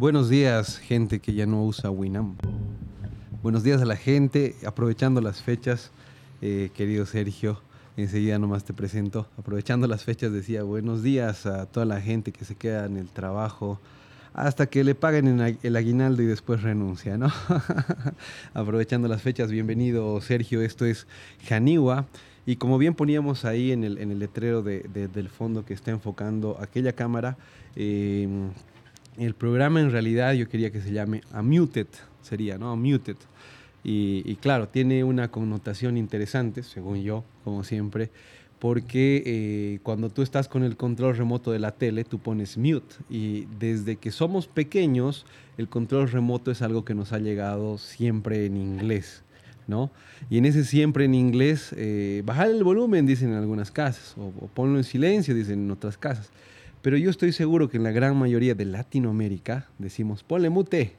Buenos días, gente que ya no usa Winamp. Buenos días a la gente, aprovechando las fechas, eh, querido Sergio. Enseguida nomás te presento. Aprovechando las fechas decía buenos días a toda la gente que se queda en el trabajo hasta que le paguen el aguinaldo y después renuncia, ¿no? Aprovechando las fechas, bienvenido Sergio, esto es Janiwa. Y como bien poníamos ahí en el, en el letrero del fondo que está enfocando aquella cámara, eh, el programa en realidad yo quería que se llame Unmuted, sería, ¿no? Unmuted. Y, y claro, tiene una connotación interesante, según yo, como siempre, porque eh, cuando tú estás con el control remoto de la tele, tú pones mute. Y desde que somos pequeños, el control remoto es algo que nos ha llegado siempre en inglés. ¿no? Y en ese siempre en inglés, eh, bajar el volumen, dicen en algunas casas, o, o ponlo en silencio, dicen en otras casas. Pero yo estoy seguro que en la gran mayoría de Latinoamérica decimos, ponle mute,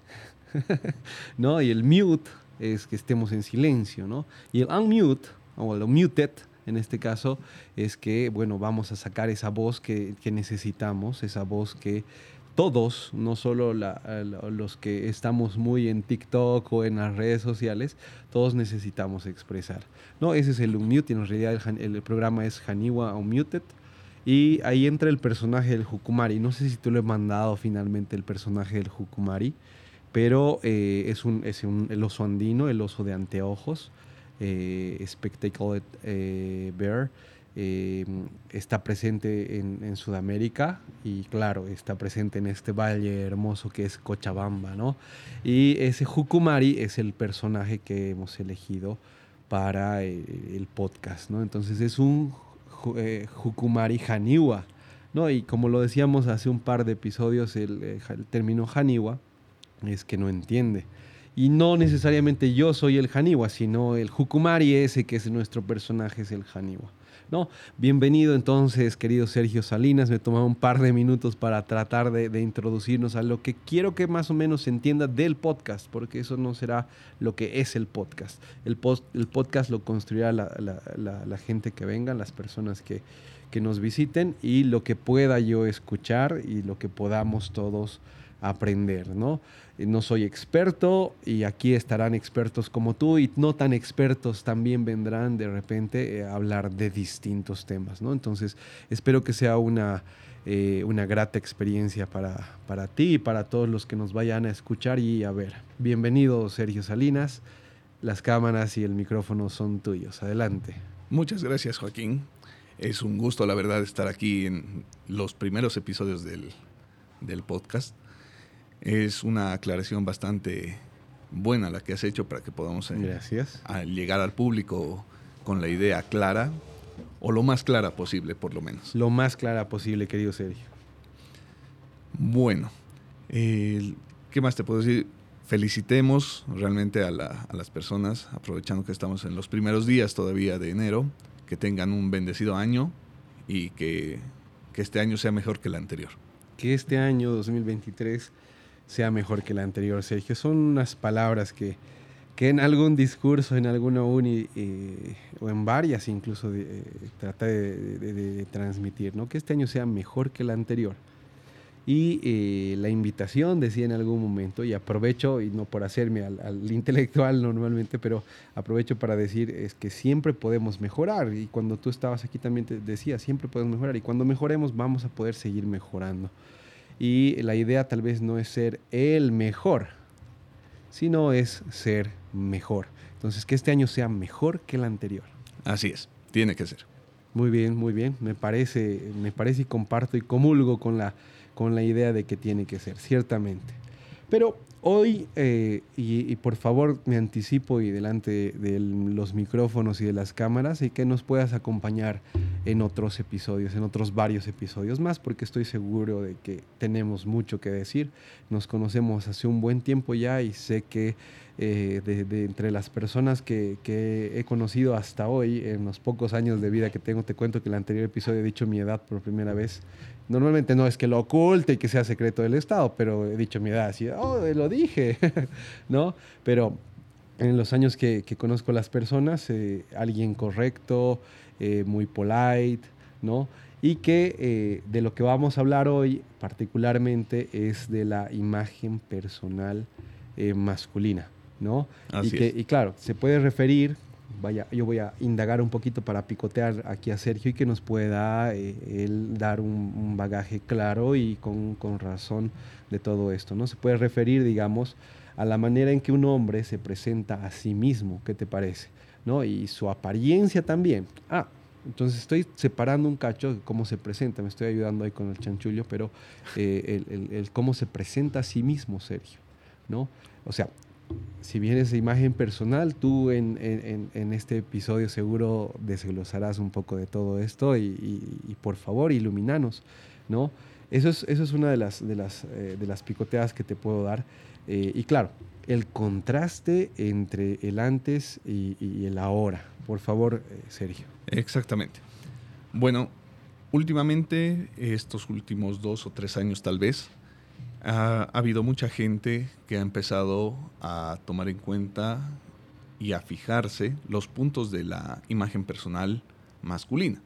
¿no? Y el mute es que estemos en silencio, ¿no? Y el unmute, o el muted, en este caso, es que, bueno, vamos a sacar esa voz que, que necesitamos, esa voz que todos, no solo los que estamos muy en TikTok o en las redes sociales, todos necesitamos expresar. No, ese es el unmute, en realidad el, el programa es Haniwa Unmuted, y ahí entra el personaje del Hukumari. No sé si tú le he mandado finalmente el personaje del Hukumari, pero eh, es, un, es un, el oso andino, el oso de anteojos, eh, Spectacle eh, Bear. Eh, está presente en, en, Sudamérica y claro, está presente en este valle hermoso que es Cochabamba, ¿no? Y ese Hukumari es el personaje que hemos elegido para el, el podcast, ¿no? Entonces es un eh, Hukumari Haniwa. ¿no? Y como lo decíamos hace un par de episodios, el, eh, término Haniwa es que no entiende. Y no necesariamente yo soy el Haniwa, sino el Hukumari ese que es nuestro personaje es el Haniwa. ¿No? Bienvenido entonces, querido Sergio Salinas. Me tomado un par de minutos para tratar de, introducirnos a lo que quiero que más o menos se entienda del podcast, porque eso no será lo que es el podcast. El, el podcast lo construirá la, gente que venga, las personas que nos visiten y lo que pueda yo escuchar y lo que podamos todos aprender, ¿no? No soy experto y aquí estarán expertos como tú y no tan expertos también vendrán de repente eh, a hablar de distintos temas, ¿no? Entonces, espero que sea una, eh, una grata experiencia para, para ti y para todos los que nos vayan a escuchar y a ver. Bienvenido, Sergio Salinas. Las cámaras y el micrófono son tuyos. Adelante. Muchas gracias, Joaquín. Es un gusto, la verdad, estar aquí en los primeros episodios del, del podcast es una aclaración bastante buena la que has hecho para que podamos eh, Gracias. A llegar al público con la idea clara o lo más clara posible, por lo menos. Lo más clara posible, querido Sergio. Bueno, eh, ¿qué más te puedo decir? Felicitemos realmente a, la, a, las personas, aprovechando que estamos en los primeros días todavía de enero, que tengan un bendecido año y que, que este año sea mejor que el anterior. Que este año 2023 sea mejor que la anterior, Sergio. Son unas palabras que, que en algún discurso, en alguna uni, eh, o en varias incluso, de, eh, trata de, transmitir, ¿no? Que este año sea mejor que el anterior. Y eh, la invitación, decía en algún momento, y aprovecho, y no por hacerme al, al, intelectual normalmente, pero aprovecho para decir, es que siempre podemos mejorar. Y cuando tú estabas aquí también te decía, siempre podemos mejorar. Y cuando mejoremos vamos a poder seguir mejorando. Y la idea tal vez no es ser el mejor, sino es ser mejor. Entonces, que este año sea mejor que el anterior. Así es, tiene que ser. Muy bien, muy bien. Me parece, me parece y comparto y comulgo con la, con la idea de que tiene que ser, ciertamente. Pero hoy, eh, y, y, por favor me anticipo y delante de los micrófonos y de las cámaras, y que nos puedas acompañar en otros episodios, en otros varios episodios más, porque estoy seguro de que tenemos mucho que decir. Nos conocemos hace un buen tiempo ya y sé que eh, de, de, entre las personas que, que, he conocido hasta hoy, en los pocos años de vida que tengo, te cuento que el anterior episodio he dicho mi edad por primera vez. Normalmente no es que lo oculte y que sea secreto del Estado, pero he dicho mi edad así, oh, lo dije, ¿no? Pero en los años que, que conozco a las personas, eh, alguien correcto, eh, muy polite, ¿no? y que eh, de lo que vamos a hablar hoy particularmente es de la imagen personal eh, masculina, ¿no? y, que, y claro, se puede referir, vaya, yo voy a indagar un poquito para picotear aquí a Sergio y que nos pueda eh, él dar un, bagaje claro y con, con, razón de todo esto, ¿no? Se puede referir, digamos, a la manera en que un hombre se presenta a sí mismo, ¿qué te parece? ¿No? Y su apariencia también. Ah, entonces estoy separando un cacho cómo se presenta, me estoy ayudando ahí con el chanchullo, pero eh, el, cómo se presenta a sí mismo Sergio, ¿no? O sea, si bien es imagen personal, tú en, este episodio seguro desglosarás un poco de todo esto y, por favor iluminanos, ¿no? Eso es, eso es una de las, de, las, eh, de las picoteadas que te puedo dar. Eh, y claro, el contraste entre el antes y el ahora, por favor, eh, Sergio. Exactamente. Bueno, últimamente, estos últimos dos o tres años tal vez, ha, habido mucha gente que ha empezado a tomar en cuenta y a fijarse los puntos de la imagen personal masculina.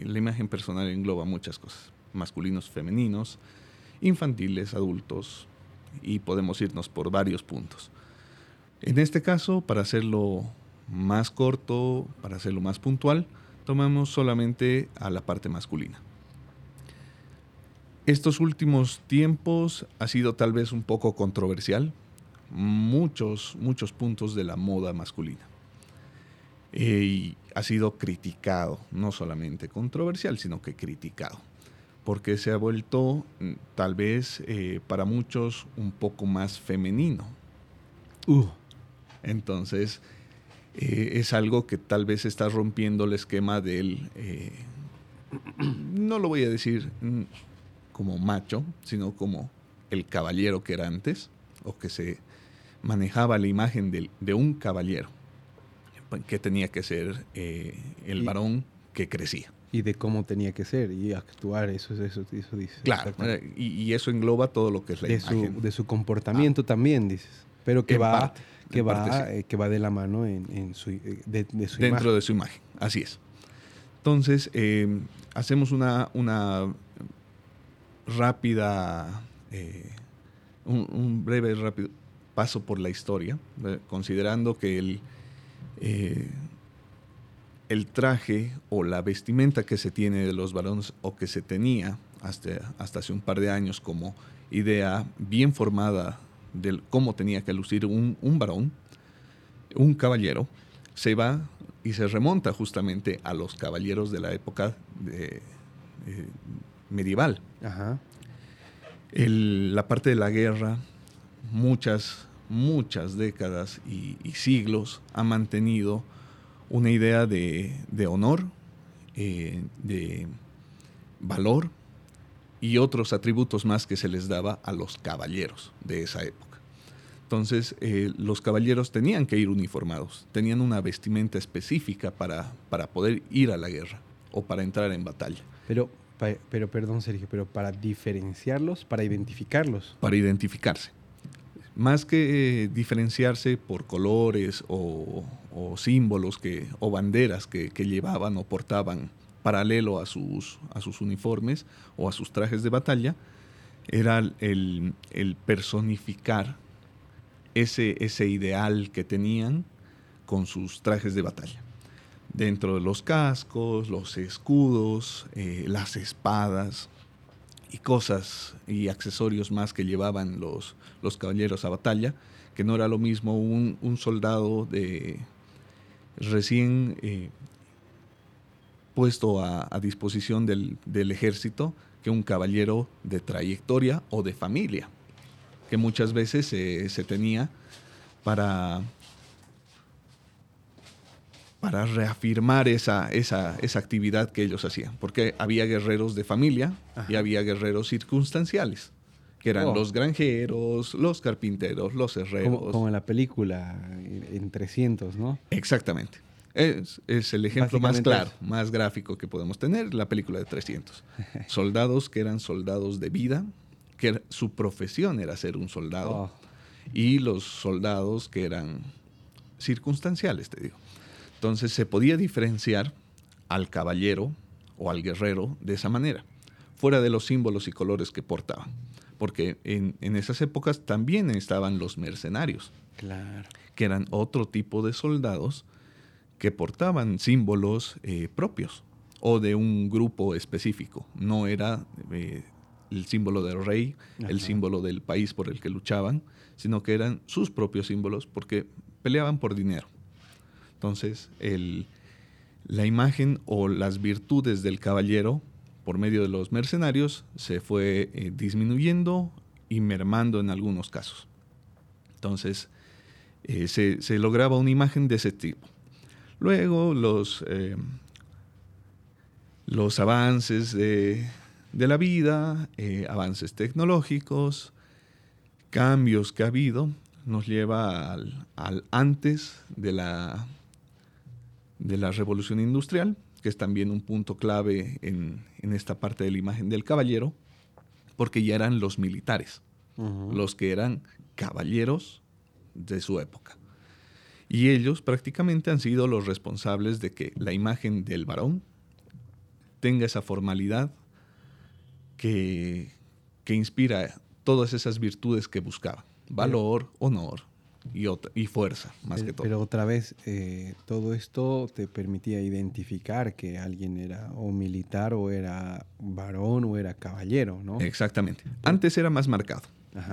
La imagen personal engloba muchas cosas, masculinos, femeninos, infantiles, adultos, y podemos irnos por varios puntos. En este caso, para hacerlo más corto, para hacerlo más puntual, tomamos solamente a la parte masculina. Estos últimos tiempos ha sido tal vez un poco controversial, muchos, muchos puntos de la moda masculina. Eh, y ha sido criticado, no solamente controversial, sino que criticado, porque se ha vuelto mm, tal vez eh, para muchos un poco más femenino. Uh. Entonces, eh, es algo que tal vez está rompiendo el esquema del, eh, no lo voy a decir mm, como macho, sino como el caballero que era antes, o que se manejaba la imagen de, un caballero, que tenía que ser el varón que crecía. Y de cómo tenía que ser y actuar, eso, eso, eso dice. Claro, y, eso engloba todo lo que es la de imagen. Su, de su comportamiento ah. también, dices. Pero que va que, va, eh, que va de la mano en, su, eh, de, su Dentro de su imagen, así es. Entonces, em, hacemos una, una rápida, eh, un, breve rápido paso por la historia, considerando que el, el traje o la vestimenta que se tiene de los varones o que se tenía hasta, hasta hace un par de años como idea bien formada de cómo tenía que lucir un, varón, un caballero, se va y se remonta justamente a los caballeros de la época de, medieval. la parte de la guerra, muchas, muchas décadas y, siglos ha mantenido una idea de, honor, eh, de valor y otros atributos más que se les daba a los caballeros de esa época. Entonces, eh, los caballeros tenían que ir uniformados, tenían una vestimenta específica para, para poder ir a la guerra o para entrar en batalla. Pero, pero, perdón, Sergio, pero para diferenciarlos, para identificarlos. Para identificarse. Más que eh, diferenciarse por colores o, símbolos que, o banderas que, llevaban o portaban paralelo a sus, a sus uniformes o a sus trajes de batalla, era el, el personificar ese, ese ideal que tenían con sus trajes de batalla. Dentro de los cascos, los escudos, eh, las espadas y cosas y accesorios más que llevaban los, los caballeros a batalla, que no era lo mismo un, soldado de recién eh, puesto a, disposición del, del, ejército que un caballero de trayectoria o de familia que muchas veces se tenía para, para reafirmar esa, esa, esa, actividad que ellos hacían, porque había guerreros de familia y había guerreros circunstanciales, que eran oh. los granjeros, los carpinteros, los herreros. Como, en la película en 300, ¿no? Exactamente. Es, es, el ejemplo más claro, más gráfico que podemos tener, la película de 300. Soldados que eran soldados de vida, que su profesión era ser un soldado, oh. y los soldados que eran circunstanciales, te digo. Entonces se podía diferenciar al caballero o al guerrero de esa manera, fuera de los símbolos y colores que portaban. Porque en, esas épocas también estaban los mercenarios, claro. que eran otro tipo de soldados que portaban símbolos eh, propios o de un grupo específico. No era eh, el símbolo del rey, el símbolo del país por el que luchaban, sino que eran sus propios símbolos porque peleaban por dinero. Entonces, la imagen o las virtudes del caballero por medio de los mercenarios se fue eh, disminuyendo y mermando en algunos casos. Entonces, eh, se, lograba una imagen de ese tipo. Luego, los, eh, los avances de, la vida, avances tecnológicos, cambios que ha habido, nos lleva al, al antes de la de la revolución industrial, que es también un punto clave en, esta parte de la imagen del caballero, porque ya eran los militares, los que eran caballeros de su época. Y ellos prácticamente han sido los responsables de que la imagen del varón tenga esa formalidad que, que inspira todas esas virtudes que buscaba. Valor, honor, y, y fuerza, más que todo. Pero otra vez, eh, todo esto te permitía identificar que alguien era o militar o era varón o era caballero, ¿no? Exactamente. Antes era más marcado.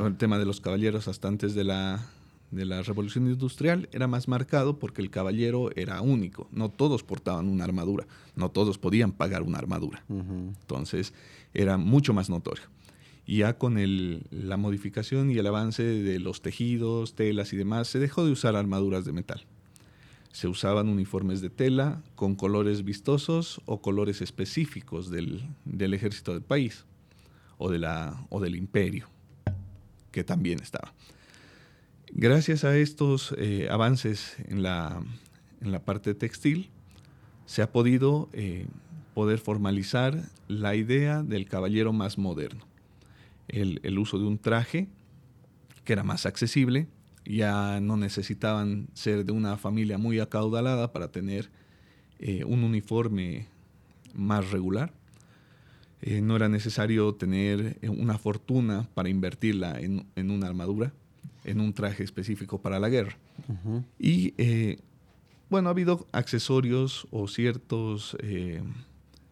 El tema de los caballeros hasta antes de la, de la revolución industrial era más marcado porque el caballero era único. No todos portaban una armadura, no todos podían pagar una armadura. Entonces era mucho más notorio. Ya con la modificación y el avance de los tejidos, telas y demás, se dejó de usar armaduras de metal. Se usaban uniformes de tela con colores vistosos o colores específicos del, ejército del país o, del imperio, que también estaba. Gracias a estos eh, avances en la, en la, parte textil, se ha podido eh, poder formalizar la idea del caballero más moderno el, uso de un traje que era más accesible, ya no necesitaban ser de una familia muy acaudalada para tener eh, un uniforme más regular. Eh, no era necesario tener eh, una fortuna para invertirla en, una armadura, en un traje específico para la guerra. Y bueno, ha habido accesorios o ciertos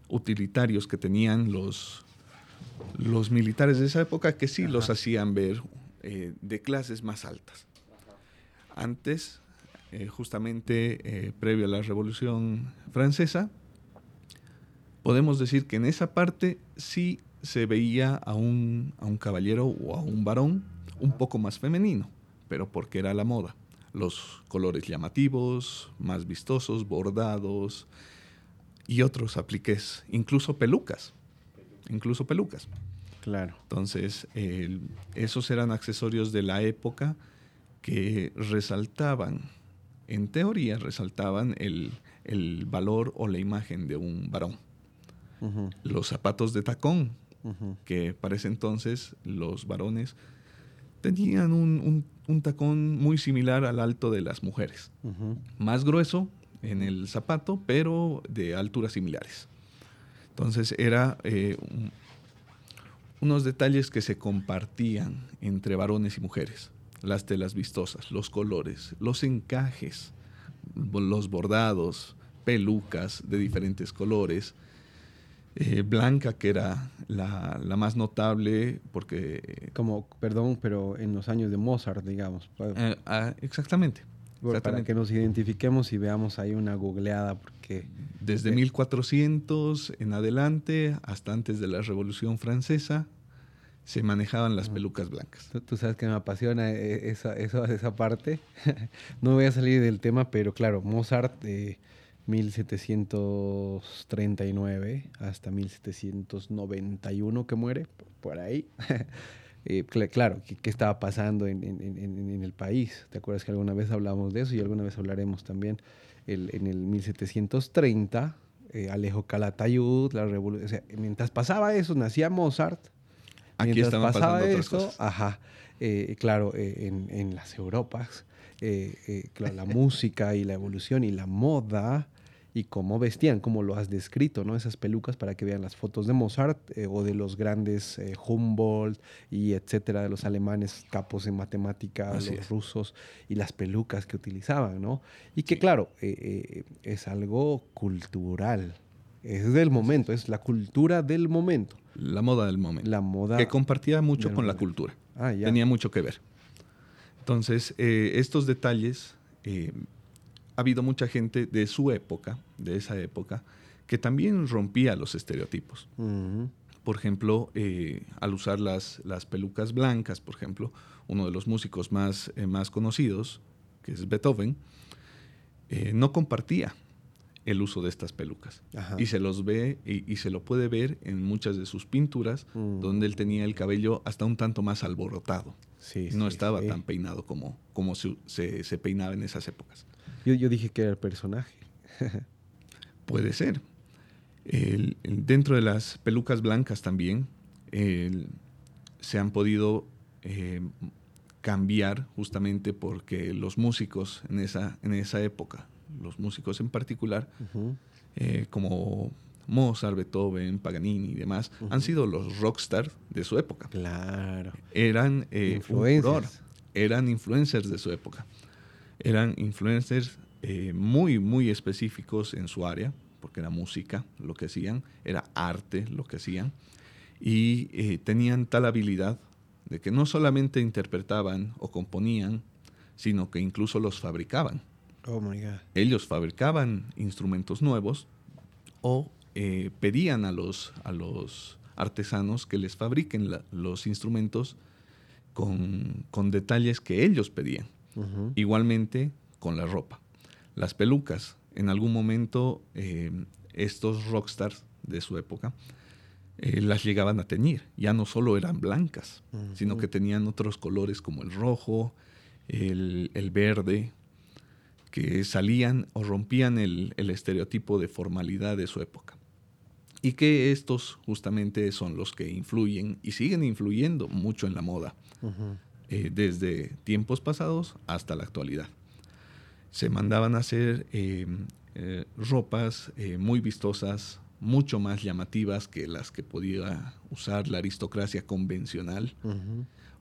utilitarios que tenían los, los militares de esa época que sí los hacían ver eh, de clases más altas. Antes, eh, justamente eh, previo a la Revolución Francesa, podemos decir que en esa parte sí se veía a un, a un caballero o a un varón un poco más femenino, pero porque era la moda. Los colores llamativos, más vistosos, bordados y otros apliques, incluso pelucas incluso pelucas. Claro. Entonces, esos eran accesorios de la época que resaltaban, en teoría, resaltaban el, valor o la imagen de un varón. Los zapatos de tacón, que para ese entonces los varones tenían un, tacón muy similar al alto de las mujeres. Más grueso en el zapato, pero de alturas similares. Entonces era eh, unos detalles que se compartían entre varones y mujeres. Las telas vistosas, los colores, los encajes, los bordados, pelucas de diferentes colores. Eh, blanca, que era la, más notable, porque... Como, perdón, pero en los años de Mozart, digamos. Eh, ah, exactamente. Para que nos identifiquemos y veamos ahí una googleada, porque... Desde 1400 eh, en adelante, hasta antes de la Revolución Francesa, se manejaban las pelucas blancas. Tú, sabes que me apasiona eh, esa, esa parte. no voy a salir del tema, pero claro, Mozart de 1739 hasta 1791 que muere, por ahí. Eh, claro, ¿qué, estaba pasando en, el país? ¿Te acuerdas que alguna vez hablamos de eso y alguna vez hablaremos también? en el 1730, eh, Alejo Calatayud, la revolución. O sea, mientras pasaba eso, nacía Mozart. Aquí mientras pasaba eso, ajá, eh, claro, en, las Europas, la música y la evolución y la moda y cómo vestían, como lo has descrito, ¿no? Esas pelucas para que vean las fotos de Mozart eh, o de los grandes eh, Humboldt y etcétera, de los alemanes capos en matemáticas, los rusos y las pelucas que utilizaban, ¿no? Y que claro, eh, es algo cultural, es del momento, es la cultura del momento. La moda del momento. La moda. Que compartía mucho con la cultura. Ah, Tenía mucho que ver. Entonces, estos detalles ha habido mucha gente de su época, de esa época, que también rompía los estereotipos. Por ejemplo, eh, al usar las, las, pelucas blancas, por ejemplo, uno de los músicos más, eh, más conocidos, que es Beethoven, eh, no compartía el uso de estas pelucas. Y se los ve y, se lo puede ver en muchas de sus pinturas, mm. donde él tenía el cabello hasta un tanto más alborotado. no estaba tan peinado como, como se, se, peinaba en esas épocas. Yo, dije que era el personaje. Puede ser. dentro de las pelucas blancas también se han podido eh, cambiar justamente porque los músicos en esa, en esa época, los músicos en particular, eh, como Mozart, Beethoven, Paganini y demás, han sido los rockstars de su época. Claro. Eran eh, influencers. eran influencers de su época eran influencers eh, muy, muy específicos en su área, porque era música lo que hacían, era arte lo que hacían, y eh, tenían tal habilidad de que no solamente interpretaban o componían, sino que incluso los fabricaban. Oh my God. Ellos fabricaban instrumentos nuevos o eh, pedían a los, a los artesanos que les fabriquen los instrumentos con, con detalles que ellos pedían. Igualmente con la ropa. Las pelucas. En algún momento eh, estos rockstars de su época eh, las llegaban a teñir. Ya no solo eran blancas, sino que tenían otros colores como el rojo, el, verde, que salían o rompían el, estereotipo de formalidad de su época. Y que estos justamente son los que influyen y siguen influyendo mucho en la moda. Eh, desde tiempos pasados hasta la actualidad. Se mandaban a hacer eh, eh, ropas muy vistosas, mucho más llamativas que las que podía usar la aristocracia convencional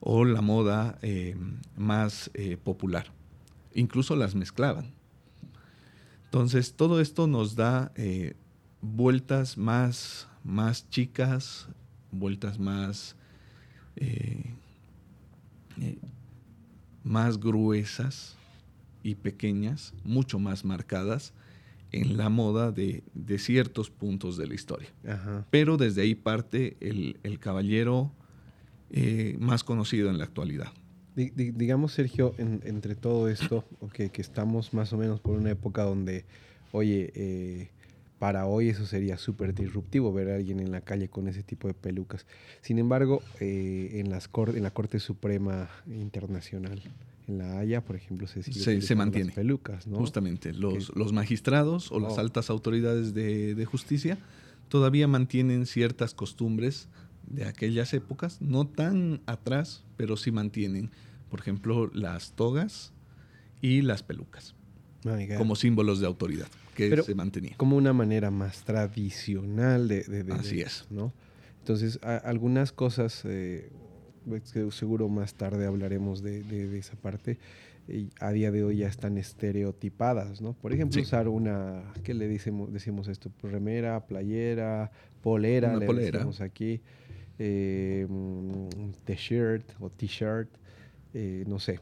o la moda más popular. Incluso las mezclaban. Entonces, todo esto nos da vueltas más, más chicas, vueltas más eh, más gruesas y pequeñas, mucho más marcadas en la moda de, ciertos puntos de la historia. Pero desde ahí parte el, caballero eh, más conocido en la actualidad. Digamos, Sergio, entre todo esto, que estamos más o menos por una época donde, oye, eh, para hoy eso sería súper disruptivo ver a alguien en la calle con ese tipo de pelucas. Sin embargo, eh, en, las en la Corte Suprema Internacional, en La Haya, por ejemplo, se sigue se, mantiene. Las pelucas, ¿no? Justamente, los, los magistrados o las oh. altas autoridades de, de justicia todavía mantienen ciertas costumbres de aquellas épocas, no tan atrás, pero sí mantienen, por ejemplo, las togas y las pelucas como símbolos de autoridad que se mantenía. Como una manera más tradicional de... de, Así es. ¿no? Entonces, algunas cosas, eh, seguro más tarde hablaremos de, esa parte, y a día de hoy ya están estereotipadas, ¿no? Por ejemplo, usar una, ¿qué le decimos, decimos esto? Remera, playera, polera, le decimos aquí, eh, t-shirt o t-shirt, eh, no sé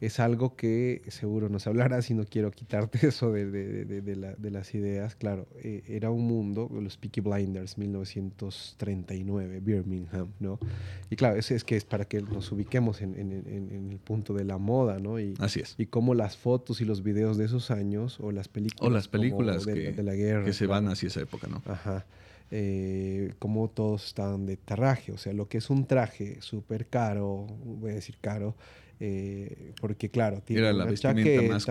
es algo que seguro nos hablará si no quiero quitarte eso de, de, las ideas. Claro, eh, era un mundo, los Peaky Blinders, 1939, Birmingham, ¿no? Y claro, eso es que es para que nos ubiquemos en, el punto de la moda, ¿no? Y, Así es. Y cómo las fotos y los videos de esos años, o las películas, o las películas que, de, la guerra. Que se van hacia esa época, ¿no? Ajá. Eh, como todos estaban de traje, o sea, lo que es un traje súper caro, voy a decir caro, eh, porque claro, tiene era la vestimenta más,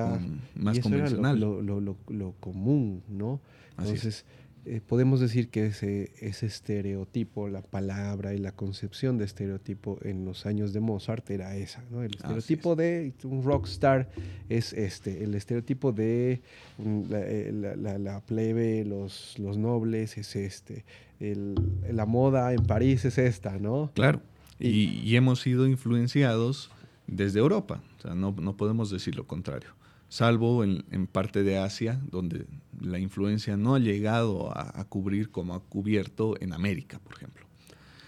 más convencional. lo, lo, lo, común, ¿no? Entonces, eh, podemos decir que ese, ese estereotipo, la palabra y la concepción de estereotipo en los años de Mozart era esa, ¿no? El estereotipo de un rockstar es este, el estereotipo de eh, la, plebe, los, los nobles es este, la moda en París es esta, ¿no? Claro, y, hemos sido influenciados desde Europa, o sea, no, no podemos decir lo contrario salvo en, parte de Asia, donde la influencia no ha llegado a, cubrir como ha cubierto en América, por ejemplo.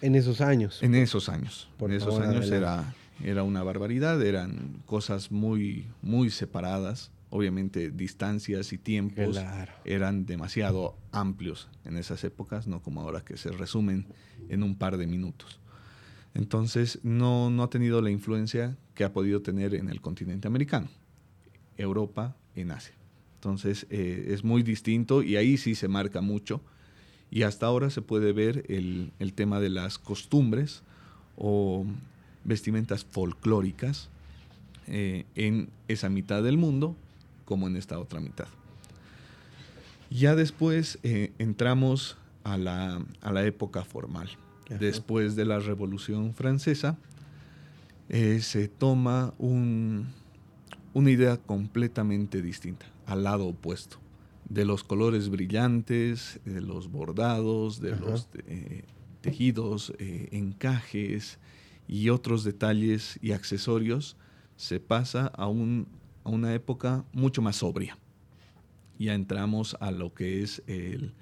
En esos años. En esos años. en esos años era, era una barbaridad, eran cosas muy, muy separadas. Obviamente distancias y tiempos eran demasiado amplios en esas épocas, no como ahora que se resumen en un par de minutos. Entonces no, no ha tenido la influencia que ha podido tener en el continente americano. Europa en Asia. Entonces eh, es muy distinto y ahí sí se marca mucho. Y hasta ahora se puede ver el, tema de las costumbres o vestimentas folclóricas eh, en esa mitad del mundo como en esta otra mitad. Ya después eh, entramos a la, época formal. Después de la Revolución Francesa, se toma un, una idea completamente distinta, al lado opuesto, de los colores brillantes, de los bordados, de los eh, tejidos, eh, encajes y otros detalles y accesorios, se pasa a, un, a una época mucho más sobria. Ya entramos a lo que es el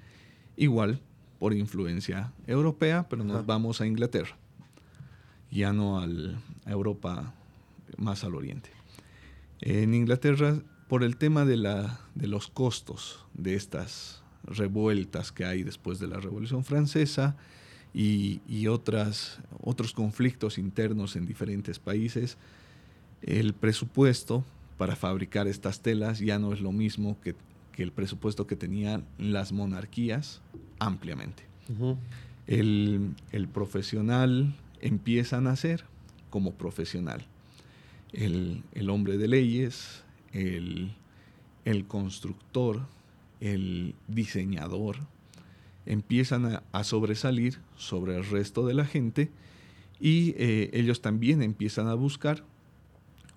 igual por influencia europea, pero nos vamos a Inglaterra, ya no al, a Europa más al oriente. En Inglaterra, por el tema de, la, de los costos de estas revueltas que hay después de la Revolución Francesa y, otras, otros conflictos internos en diferentes países, el presupuesto para fabricar estas telas ya no es lo mismo que, el presupuesto que tenían las monarquías ampliamente. el, el profesional empieza a nacer como profesional el, hombre de leyes, el, constructor, el diseñador, empiezan a, sobresalir sobre el resto de la gente y eh, ellos también empiezan a buscar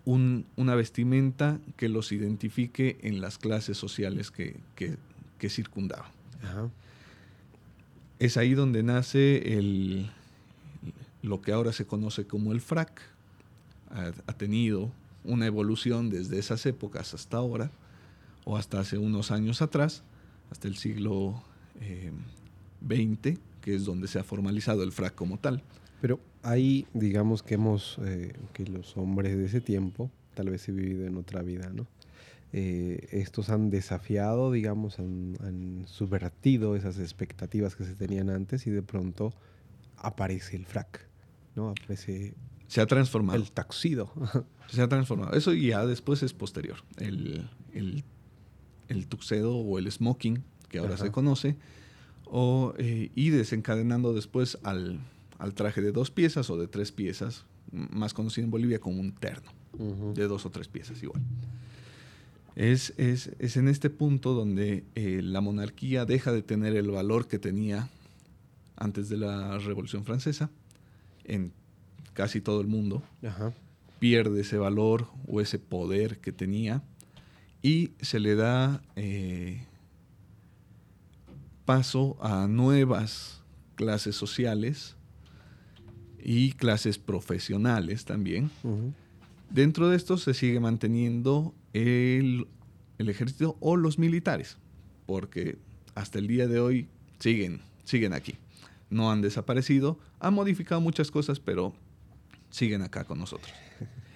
una vestimenta que los identifique en las clases sociales que, circundaban. Es ahí donde nace el, lo que ahora se conoce como el frac, ha, tenido una evolución desde esas épocas hasta ahora, o hasta hace unos años atrás, hasta el siglo XX, eh, que es donde se ha formalizado el frac como tal. Pero ahí, digamos que hemos, eh, que los hombres de ese tiempo, tal vez he vivido en otra vida, ¿no? Eh, estos han desafiado, digamos, han, han, subvertido esas expectativas que se tenían antes y de pronto aparece el frac, ¿no? Aparece se ha transformado. El taxido. Se ha transformado. Eso ya después es posterior. El, el, tuxedo o el smoking, que ahora se conoce, o, eh, y desencadenando después al, traje de dos piezas o de tres piezas, más conocido en Bolivia como un terno, de dos o tres piezas igual. Es, en este punto donde eh, la monarquía deja de tener el valor que tenía antes de la Revolución Francesa en casi todo el mundo, pierde ese valor o ese poder que tenía y se le da eh, paso a nuevas clases sociales y clases profesionales también. Dentro de esto se sigue manteniendo el, el, ejército o los militares, porque hasta el día de hoy siguen, siguen aquí. No han desaparecido, han modificado muchas cosas, pero siguen acá con nosotros.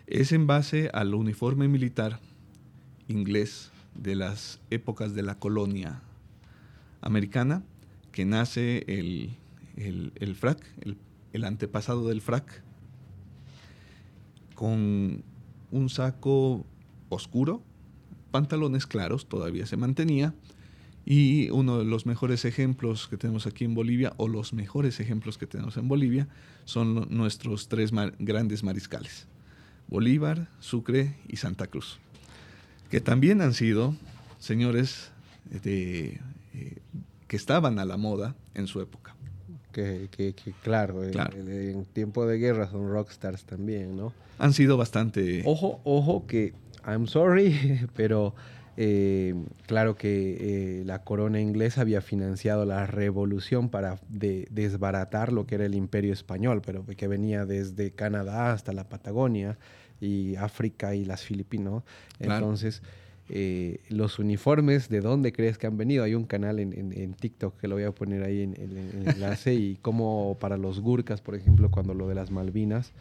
Es en base al uniforme militar inglés de las épocas de la colonia americana que nace el, el, frac, el, antepasado del frac, con un saco oscuro, pantalones claros, todavía se mantenía, y uno de los mejores ejemplos que tenemos aquí en Bolivia, o los mejores ejemplos que tenemos en Bolivia, son nuestros tres grandes mariscales, Bolívar, Sucre y Santa Cruz, que también han sido señores de, eh, que estaban a la moda en su época. Que, que, claro, En, tiempo de guerra son rockstars también, ¿no? Han sido bastante... Ojo, ojo que, I'm sorry, pero eh, claro que eh, la corona inglesa había financiado la revolución para desbaratar lo que era el imperio español, pero que venía desde Canadá hasta la Patagonia y África y las Filipinas. Entonces... Eh, los uniformes, de dónde crees que han venido. Hay un canal en, TikTok que lo voy a poner ahí en, el enlace y como para los gurkas, por ejemplo, cuando lo de las Malvinas,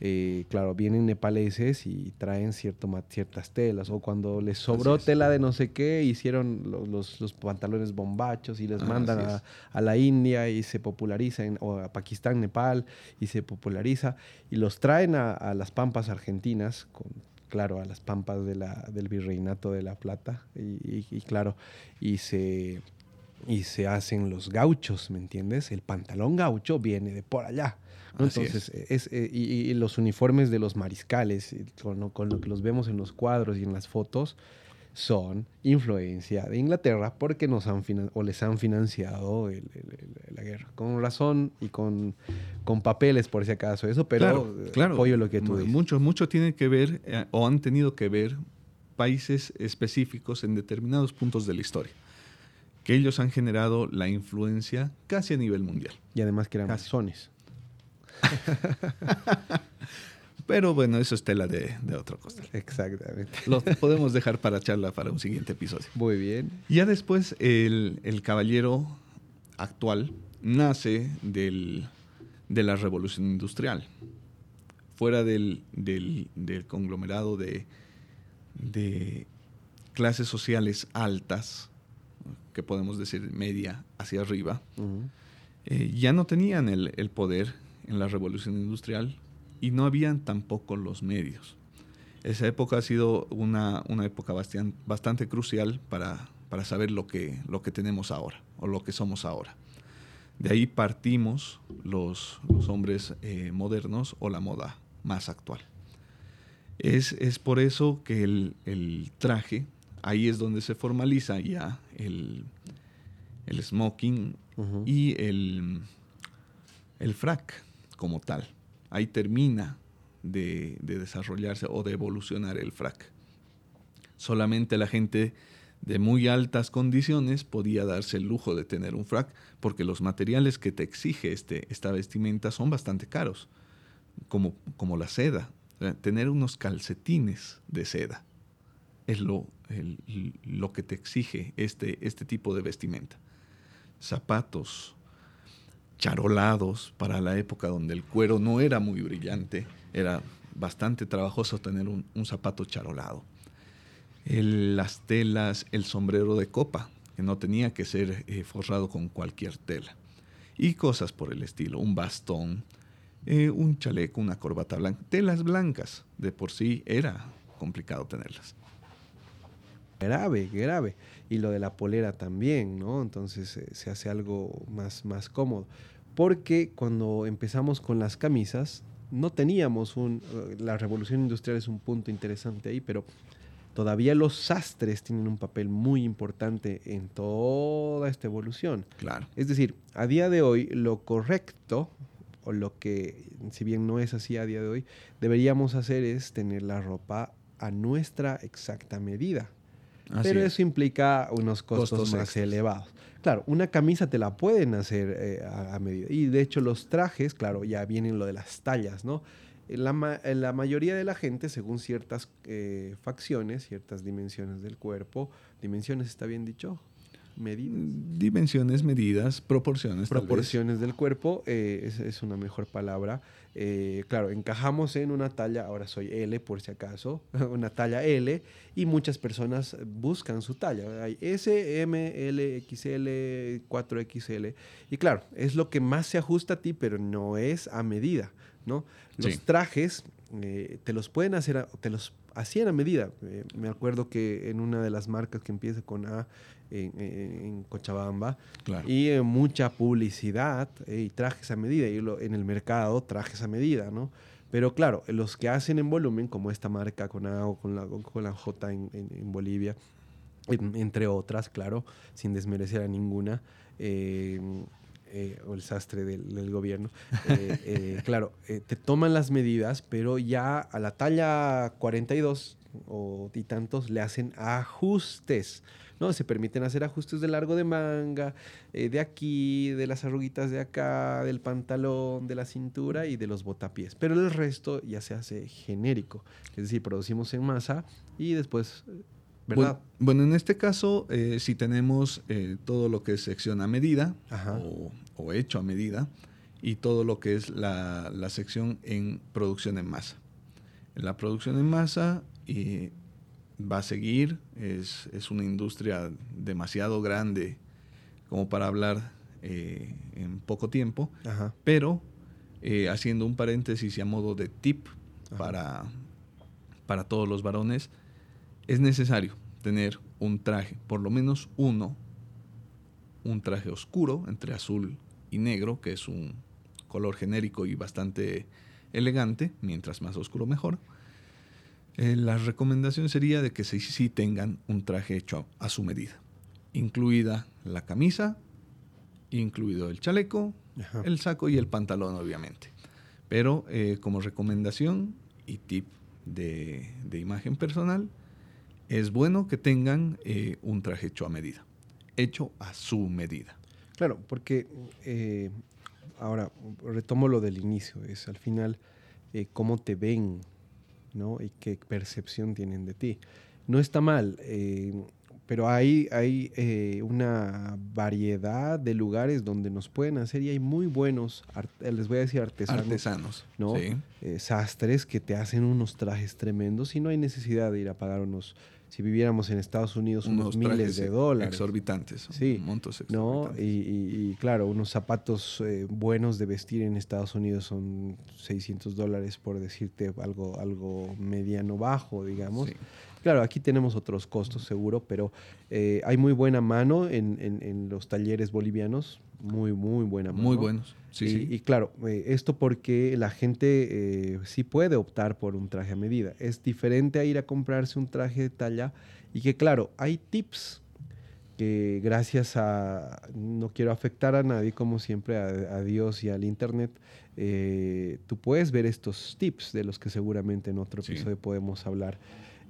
eh, claro, vienen nepaleses y traen cierto, ciertas telas. O cuando les sobró tela de no sé qué, hicieron los, pantalones bombachos y les mandan a, la India y se populariza, o a Pakistán, Nepal y se populariza. Y los traen a, a las pampas argentinas con claro, a las pampas de la, del virreinato de La Plata y, claro, y se, y se hacen los gauchos, ¿me entiendes? El pantalón gaucho viene de por allá. Entonces, es. Eh, y, los uniformes de los mariscales, con, con, lo que los vemos en los cuadros y en las fotos, son influencia de Inglaterra porque nos han o les han financiado la guerra. Con razón y con, con papeles, por si acaso, eso, pero claro, apoyo lo que tú dices. Mucho, mucho tiene que ver, eh, o han tenido que ver, países específicos en determinados puntos de la historia. Que ellos han generado la influencia casi a nivel mundial. Y además que eran masones. Pero bueno, eso es tela de, de otro cosa. Exactamente. Lo podemos dejar para charla para un siguiente episodio. Muy bien. Ya después, el, el caballero actual nace del, de la revolución industrial. Fuera del, del, del conglomerado de, de clases sociales altas, que podemos decir media hacia arriba, eh, ya no tenían el, el poder en la revolución industrial y no habían tampoco los medios. Esa época ha sido una, época bastante, bastante crucial para, para, saber lo que, lo que tenemos ahora o lo que somos ahora. De ahí partimos los, los hombres eh, modernos o la moda más actual. Es, es por eso que el, el, traje, ahí es donde se formaliza ya el, el smoking y el, el frac como tal ahí termina de, desarrollarse o de evolucionar el frac. Solamente la gente de muy altas condiciones podía darse el lujo de tener un frac porque los materiales que te exige este, esta vestimenta son bastante caros, como, como la seda. Tener unos calcetines de seda es lo, lo que te exige este, este tipo de vestimenta. Zapatos, charolados para la época donde el cuero no era muy brillante, era bastante trabajoso tener un, zapato charolado. las telas, el sombrero de copa, que no tenía que ser eh, forrado con cualquier tela. Y cosas por el estilo, un bastón, eh, un chaleco, una corbata blanca. Telas blancas, de por sí era complicado tenerlas. Grave, grave. Y lo de la polera también, ¿no? Entonces eh, se hace algo más, más cómodo porque cuando empezamos con las camisas no teníamos un... Eh, la revolución industrial es un punto interesante ahí, pero todavía los sastres tienen un papel muy importante en toda esta evolución. Claro. Es decir, a día de hoy lo correcto, o lo que, si bien no es así a día de hoy, deberíamos hacer es tener la ropa a nuestra exacta medida. Pero eso implica unos costos, más elevados. Claro, una camisa te la pueden hacer eh, a, medida. Y de hecho los trajes, claro, ya vienen lo de las tallas, ¿no? La, la mayoría de la gente, según ciertas eh, facciones, ciertas dimensiones del cuerpo, dimensiones está bien dicho, medidas. Dimensiones, medidas, proporciones. Proporciones del cuerpo eh, es, es, una mejor palabra. Eh, claro, encajamos en una talla, ahora soy L por si acaso, una talla L, y muchas personas buscan su talla. Hay S, M, L, XL, 4XL. Y claro, es lo que más se ajusta a ti, pero no es a medida. ¿no? Los trajes eh, te los pueden hacer, te los hacían a medida. Eh, me acuerdo que en una de las marcas que empieza con A en, Cochabamba y eh, mucha publicidad y trajes a medida y en el mercado trajes a medida, ¿no? Pero claro, los que hacen en volumen, como esta marca con A o con la, con la J en, Bolivia, entre otras, claro, sin desmerecer a ninguna. Eh, eh, o el sastre del, gobierno, eh, claro, te toman las medidas, pero ya a la talla 42 o y tantos le hacen ajustes. ¿No? Se permiten hacer ajustes de largo de manga, de aquí, de las arruguitas de acá, del pantalón, de la cintura y de los botapiés. Pero el resto ya se hace genérico. Es decir, producimos en masa y después bueno, en este caso, eh, si tenemos eh, todo lo que es sección a medida o, hecho a medida y todo lo que es la, sección en producción en masa. La producción en masa eh, va a seguir, es, una industria demasiado grande como para hablar en poco tiempo, pero haciendo un paréntesis y a modo de tip para, para todos los varones, es necesario tener un traje, por lo menos uno, un traje oscuro entre azul y negro, que es un color genérico y bastante elegante, mientras más oscuro mejor. Eh, la recomendación sería de que sí, tengan un traje hecho a, su medida, incluida la camisa, incluido el chaleco, el saco y el pantalón, obviamente. Pero eh, como recomendación y tip de imagen personal, es bueno que tengan eh, un traje hecho a medida, hecho a su medida. Claro, porque eh, ahora retomo lo del inicio, es al final cómo te ven, ¿no? Y qué percepción tienen de ti. No está mal, pero hay, hay una variedad de lugares donde nos pueden hacer y hay muy buenos, les voy a decir artesanos. Artesanos, ¿no? sastres que te hacen unos trajes tremendos y no hay necesidad de ir a pagar unos si viviéramos en Estados Unidos, unos, miles de dólares. Exorbitantes, sí, montos exorbitantes. ¿no? Y, claro, unos zapatos eh, buenos de vestir en Estados Unidos son 600 dólares, por decirte algo, algo mediano bajo, digamos. Claro, aquí tenemos otros costos seguro, pero eh, hay muy buena mano en, en, los talleres bolivianos, muy, muy buena mano. Muy buenos, sí. Y, y claro, eh, esto porque la gente eh, sí puede optar por un traje a medida. Es diferente a ir a comprarse un traje de talla y que claro, hay tips que gracias a, no quiero afectar a nadie como siempre, a, Dios y al Internet, tú puedes ver estos tips de los que seguramente en otro episodio podemos hablar.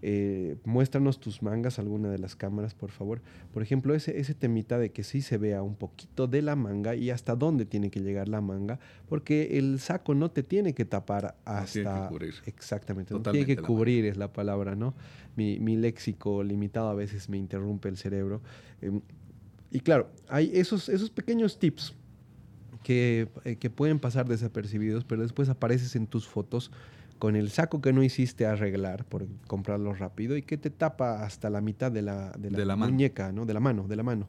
Eh, muéstranos tus mangas, alguna de las cámaras, por favor. Por ejemplo, ese, ese temita de que sí se vea un poquito de la manga y hasta dónde tiene que llegar la manga, porque el saco no te tiene que tapar hasta... tiene que cubrir. Exactamente, no tiene que cubrir es la palabra, ¿no? Mi, mi, léxico limitado a veces me interrumpe el cerebro. Em, y claro, hay esos, esos pequeños tips que, eh, que pueden pasar desapercibidos, pero después apareces en tus fotos con el saco que no hiciste arreglar por comprarlo rápido y que te tapa hasta la mitad de la, de la, muñeca, ¿no? De la mano, de la mano,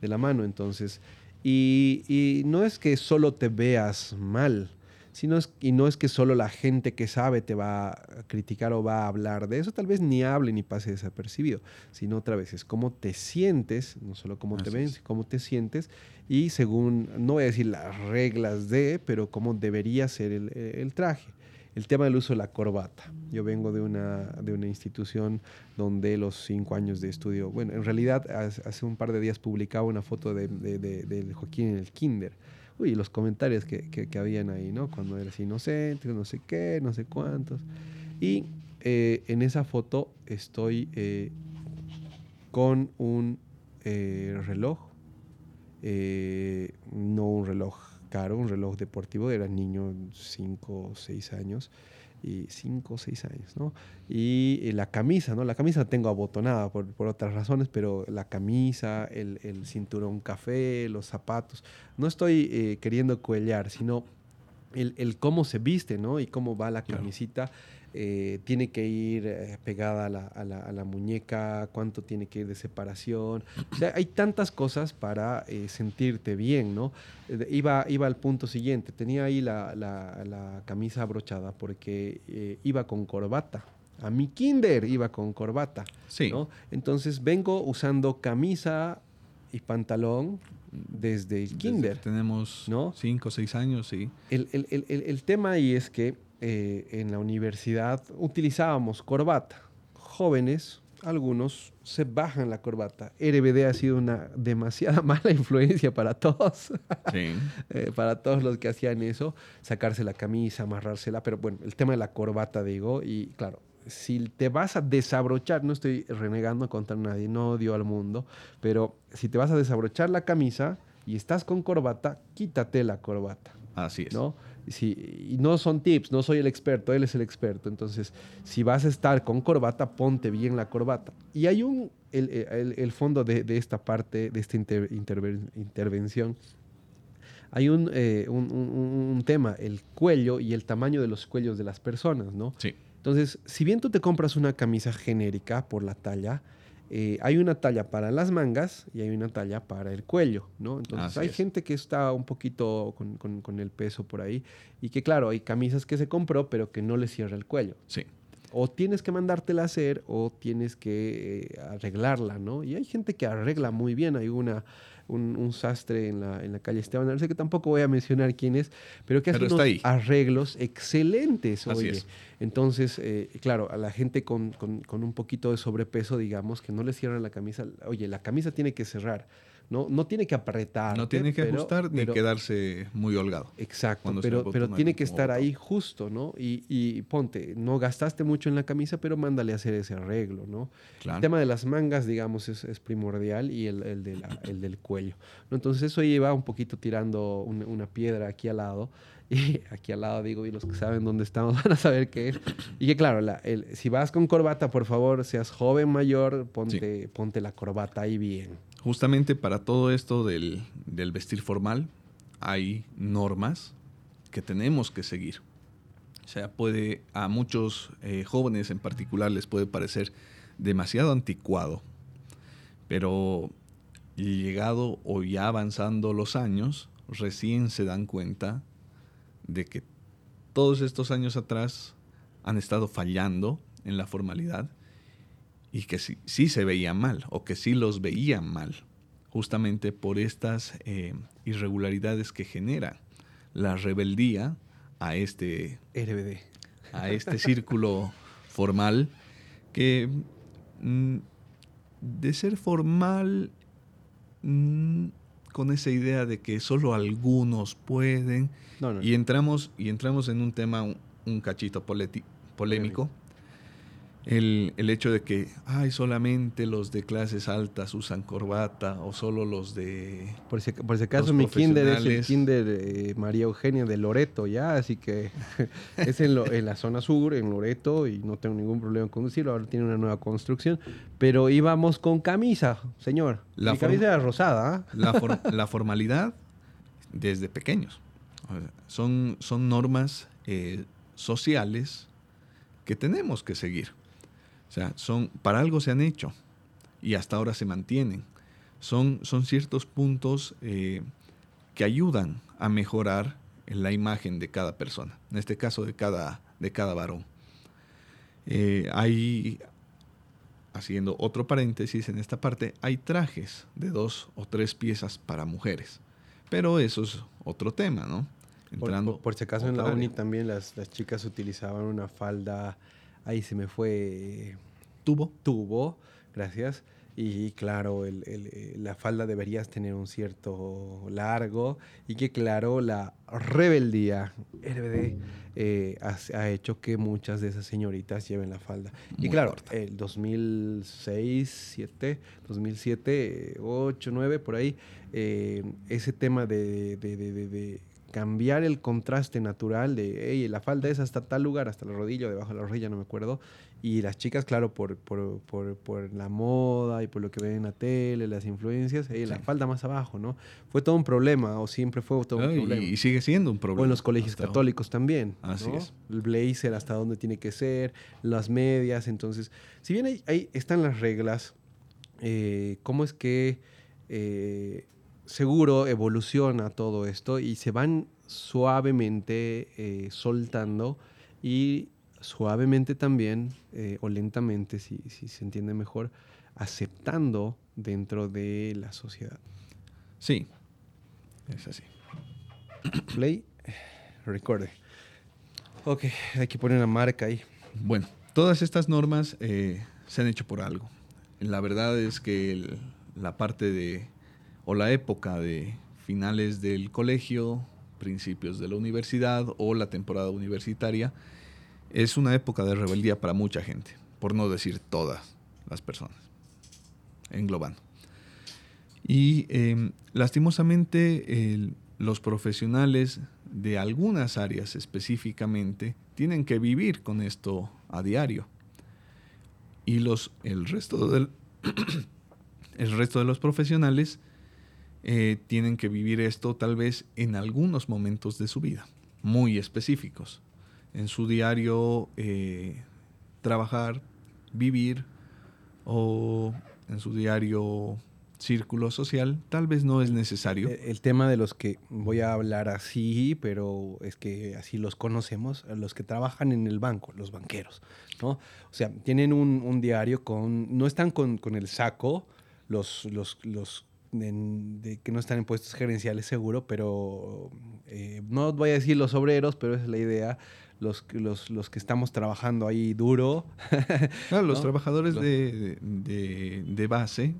de la mano. Entonces, y, no es que solo te veas mal, sino es, y no es que solo la gente que sabe te va a criticar o va a hablar de eso, tal vez ni hable ni pase desapercibido, sino otra vez es cómo te sientes, no solo cómo te ves, cómo te sientes y según, no voy a decir las reglas de, pero cómo debería ser el traje el tema del uso de la corbata. Yo vengo de una, de una institución donde los cinco años de estudio, bueno, en realidad hace un par de días publicaba una foto de, de, Joaquín en el kinder. Uy, los comentarios que, que, habían ahí, ¿no? Cuando eres inocente, no sé qué, no sé cuántos. Y eh, en esa foto estoy eh, con un eh, reloj, no un reloj caro, un reloj deportivo, era niño, 5 o 6 años, y 5 o 6 años, ¿no? Y, la camisa, ¿no? La camisa tengo abotonada por, por otras razones, pero la camisa, el, el, cinturón café, los zapatos, no estoy eh, queriendo cuellar, sino el, el, cómo se viste, ¿no? Y cómo va la camisita. Eh, tiene que ir eh, pegada a la, a, la, a la, muñeca, cuánto tiene que ir de separación. O sea, hay tantas cosas para eh, sentirte bien, ¿no? iba, iba al punto siguiente, tenía ahí la, la camisa abrochada porque iba con corbata. A mi kinder iba con corbata. Sí. ¿no? Entonces vengo usando camisa y pantalón desde el kinder. tenemos ¿no? cinco o seis años, sí. El, el, el, el tema ahí es que eh, en la universidad utilizábamos corbata. Jóvenes, algunos se bajan la corbata. RBD ha sido una demasiada mala influencia para todos. Sí. Eh, para todos los que hacían eso, sacarse la camisa, amarrársela. Pero bueno, el tema de la corbata, digo, y claro, si te vas a desabrochar, no estoy renegando contra nadie, no odio al mundo, pero si te vas a desabrochar la camisa y estás con corbata, quítate la corbata. Así es. ¿no? Si, y no son tips, no soy el experto, él es el experto. Entonces, si vas a estar con corbata, ponte bien la corbata. Y hay un, el, el, el fondo de, de, esta parte, de esta inter, interven, intervención, hay un, eh, un, un, un, tema, el cuello y el tamaño de los cuellos de las personas, ¿no? Sí. Entonces, si bien tú te compras una camisa genérica por la talla, eh, hay una talla para las mangas y hay una talla para el cuello, ¿no? Entonces Así hay es. gente que está un poquito con, con, con, el peso por ahí y que claro, hay camisas que se compró pero que no le cierra el cuello. Sí. O tienes que mandártela a hacer o tienes que eh, arreglarla, ¿no? Y hay gente que arregla muy bien. Hay una, un, un, sastre en la, en la calle Esteban Arce, que tampoco voy a mencionar quién es, pero que hace pero unos arreglos excelentes. Así oye. Es. Entonces, eh, claro, a la gente con, con, con, un poquito de sobrepeso, digamos, que no le cierran la camisa, oye, la camisa tiene que cerrar. No, no tiene que apretar. No tiene que pero, ajustar ni pero, quedarse muy holgado. Exacto, pero, pero tiene que estar ahí justo, ¿no? Y, y, ponte, no gastaste mucho en la camisa, pero mándale a hacer ese arreglo, ¿no? Claro. El tema de las mangas, digamos, es, es primordial y el, el, de la, el, del cuello. ¿no? Entonces eso lleva un poquito tirando una, una piedra aquí al lado y aquí al lado digo, y los que saben dónde estamos van a saber qué es. Y que claro, la, el, si vas con corbata, por favor, seas joven, mayor, ponte, sí. ponte la corbata ahí bien. Justamente para todo esto del, del, vestir formal hay normas que tenemos que seguir. O sea, puede a muchos eh, jóvenes en particular les puede parecer demasiado anticuado, pero llegado o ya avanzando los años, recién se dan cuenta de que todos estos años atrás han estado fallando en la formalidad y que sí, sí, se veían mal o que sí los veían mal, justamente por estas eh, irregularidades que genera la rebeldía a este, RBD. a este círculo formal que mm, de ser formal mm, con esa idea de que solo algunos pueden no, no, y entramos y entramos en un tema un, un cachito polémico, polémico. El, el, hecho de que ay, solamente los de clases altas usan corbata o solo los de. Por si, por si acaso, mi kinder es el kinder de María Eugenia de Loreto, ya, así que es en, lo, en, la zona sur, en Loreto, y no tengo ningún problema con decirlo. Ahora tiene una nueva construcción, pero íbamos con camisa, señor. La mi camisa era rosada. ¿eh? La, for la, formalidad desde pequeños. Son, son normas eh, sociales que tenemos que seguir. O sea, son, para algo se han hecho y hasta ahora se mantienen. Son, son ciertos puntos eh, que ayudan a mejorar la imagen de cada persona, en este caso de cada, de cada varón. Eh, hay, haciendo otro paréntesis en esta parte, hay trajes de dos o tres piezas para mujeres, pero eso es otro tema, ¿no? Entrando por, por, por si acaso en la uni también las, las chicas utilizaban una falda ahí se me fue tubo. Tubo, gracias. Y claro, el, el, la falda deberías tener un cierto largo y que claro, la rebeldía RBD eh, ha, ha, hecho que muchas de esas señoritas lleven la falda. Muy y claro, corta. el 2006, 7, 2007, 8, 9, por ahí, eh, ese tema de, de, de, de cambiar el contraste natural de, hey, la falda es hasta tal lugar, hasta la rodilla, debajo de la rodilla, no me acuerdo. Y las chicas, claro, por, por, por, por la moda y por lo que ven en la tele, las influencias, hey, sí. la falda más abajo, ¿no? Fue todo un problema, o siempre fue todo un Ay, problema. Y sigue siendo un problema. O en los colegios católicos ahora. también. Así ¿no? es. El blazer, hasta dónde tiene que ser, las medias. Entonces, si bien ahí, ahí están las reglas, eh, ¿cómo es que eh, seguro evoluciona todo esto y se van suavemente eh, soltando y suavemente también, eh, o lentamente, si, si, se entiende mejor, aceptando dentro de la sociedad. Sí, es así. Play, recorde. Ok, hay que poner una marca ahí. Bueno, todas estas normas eh, se han hecho por algo. La verdad es que la parte de, o la época de finales del colegio, principios de la universidad o la temporada universitaria, es una época de rebeldía para mucha gente, por no decir todas las personas, englobando. Y em, lastimosamente los profesionales de algunas áreas específicamente tienen que vivir con esto a diario. Y los, el, resto del, el resto de los profesionales eh, tienen que vivir esto tal vez en algunos momentos de su vida, muy específicos. En su diario eh, trabajar, vivir o en su diario círculo social, tal vez no es necesario. El, tema de los que voy a hablar así, pero es que así los conocemos, los que trabajan en el banco, los banqueros, ¿no? O sea, tienen un, diario con, no están con, el saco, los, los de, que no están en puestos gerenciales seguro, pero eh, no voy a decir los obreros, pero esa es la idea. Los, los, los que estamos trabajando ahí duro. Los trabajadores de, de, base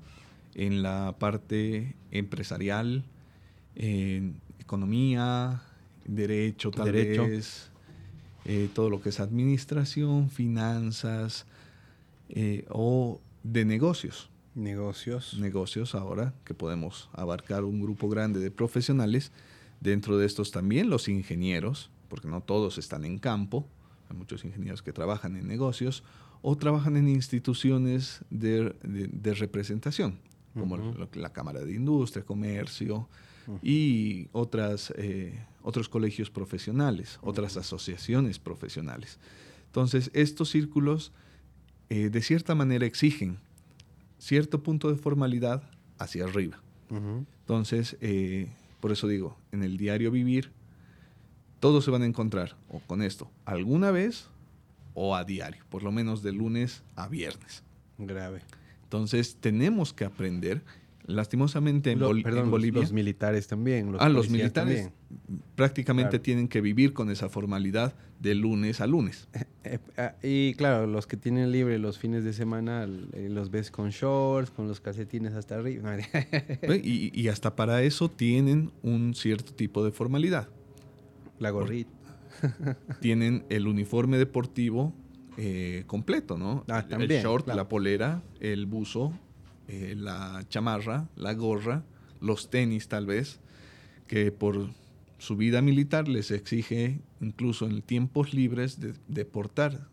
en la parte empresarial, en economía, derecho tal vez, eh, todo lo que es administración, finanzas eh, o de negocios. Negocios. Negocios ahora, que podemos abarcar un grupo grande de profesionales. Dentro de estos también los ingenieros, porque no todos están en campo, hay muchos ingenieros que trabajan en negocios o trabajan en instituciones de, representación, como la Cámara de Industria, Comercio y otras, eh, otros colegios profesionales, otras asociaciones profesionales. Entonces, estos círculos eh, de cierta manera exigen cierto punto de formalidad hacia arriba. Entonces, eh, por eso digo, en el diario vivir, todos se van a encontrar o con esto alguna vez o a diario, por lo menos de lunes a viernes. Grave. Entonces, tenemos que aprender Lastimosamente en, Bolivia. Los, militares también. Los ah, los militares prácticamente tienen que vivir con esa formalidad de lunes a lunes. Eh, ah, y claro, los que tienen libre los fines de semana eh, los ves con shorts, con los calcetines hasta arriba. y, y, hasta para eso tienen un cierto tipo de formalidad. La gorrita. tienen el uniforme deportivo eh, completo, ¿no? Ah, también, el short, la polera, el buzo, eh, la chamarra, la gorra, los tenis tal vez, que por su vida militar les exige incluso en tiempos libres de, portar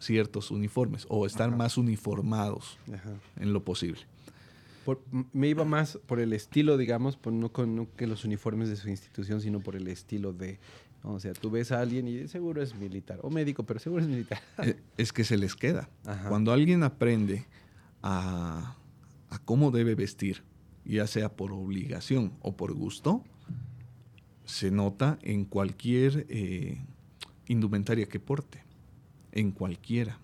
ciertos uniformes o estar más uniformados en lo posible. me iba más por el estilo, digamos, no, con, que los uniformes de su institución, sino por el estilo de... O sea, tú ves a alguien y seguro es militar, o médico, pero seguro es militar. Eh, es que se les queda. Cuando alguien aprende a a cómo debe vestir, ya sea por obligación o por gusto, se nota en cualquier eh, indumentaria que porte, en cualquiera.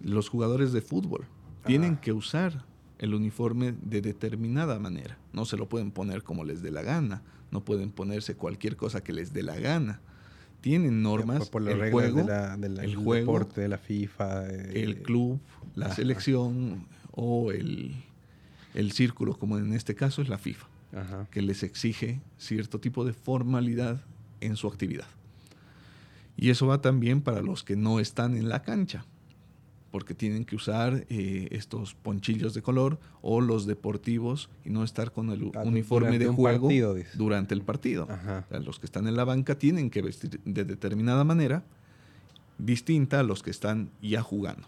Los jugadores de fútbol tienen ah. que usar el uniforme de determinada manera. No se lo pueden poner como les dé la gana, no pueden ponerse cualquier cosa que les dé la gana. Tienen normas, por, el juego, el deporte, de la FIFA, el eh, club, la selección, o el, círculo, como en este caso es la FIFA, que les exige cierto tipo de formalidad en su actividad. Y eso va también para los que no están en la cancha, porque tienen que usar eh, estos ponchillos de color o los deportivos y no estar con el ah, uniforme de juego durante el partido. los que están en la banca tienen que vestir de determinada manera, distinta a los que están ya jugando.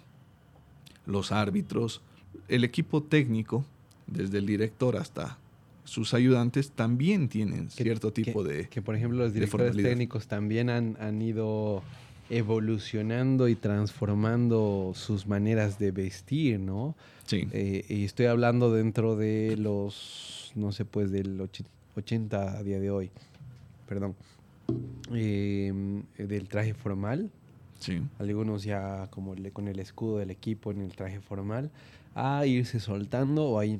Los árbitros, el equipo técnico, desde el director hasta sus ayudantes, también tienen cierto tipo de... Que por ejemplo los directores técnicos también han, ido evolucionando y transformando sus maneras de vestir, ¿no? Sí. Eh, y estoy hablando dentro de los, no sé, pues del 80 a día de hoy, perdón, eh, del traje formal, Sí. algunos ya como le- con el escudo del equipo en el traje formal, a irse soltando o a ir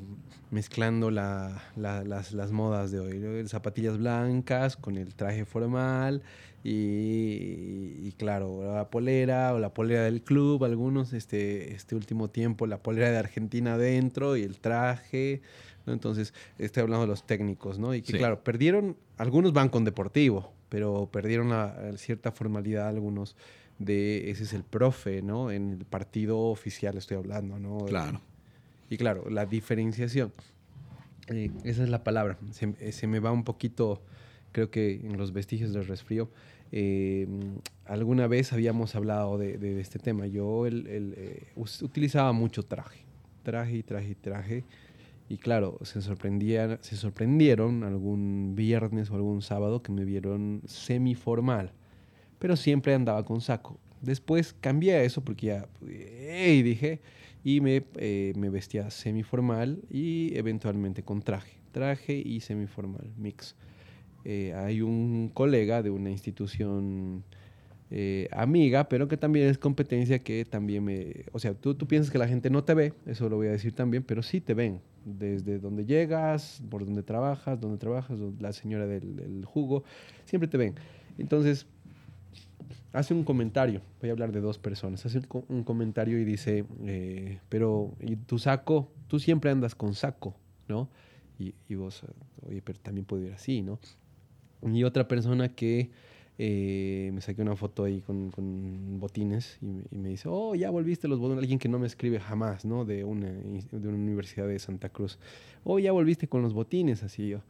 mezclando la- la- las, las modas de hoy. ¿no? Zapatillas blancas con el traje formal y, y claro, la polera o la polera del club, algunos este, este último tiempo la polera de Argentina adentro y el traje. ¿no? Entonces, estoy hablando de los técnicos, ¿no? Y que Sí. claro, perdieron, algunos van con deportivo, pero perdieron la- cierta formalidad algunos de ese es el profe, ¿no? En el partido oficial estoy hablando, ¿no? Claro. Y claro, la diferenciación. eh, esa es la palabra. Se, eh, se me va un poquito, creo que en los vestigios del resfrío. Eh, alguna vez habíamos hablado de, de este tema. Yo el- el, eh, utilizaba mucho traje. Traje traje traje. Y claro, se, sorprendían, se sorprendieron algún viernes o algún sábado que me vieron semi-formal. Pero siempre andaba con saco. Después cambié a eso porque ya, y dije, y me, eh, me vestía semiformal y eventualmente con traje. Traje y semiformal, mix. Eh, hay un colega de una institución eh, amiga, pero que también es competencia que también me... O sea, tú, tú piensas que la gente no te ve, eso lo voy a decir también, pero sí te ven. Desde donde llegas, por donde trabajas, donde trabajas, la señora del, del jugo, siempre te ven. Entonces, hace un comentario, voy a hablar de dos personas, hace un, un comentario y dice, eh, pero ¿y tu saco? Tú siempre andas con saco, ¿no? Y, y vos, oye, pero también puedo ir así, ¿no? Y otra persona que eh, me saqué una foto ahí con, con botines y, y me dice, oh, ya volviste los botines, alguien que no me escribe jamás, ¿no? De una, de una universidad de Santa Cruz, oh, ya volviste con los botines, así yo.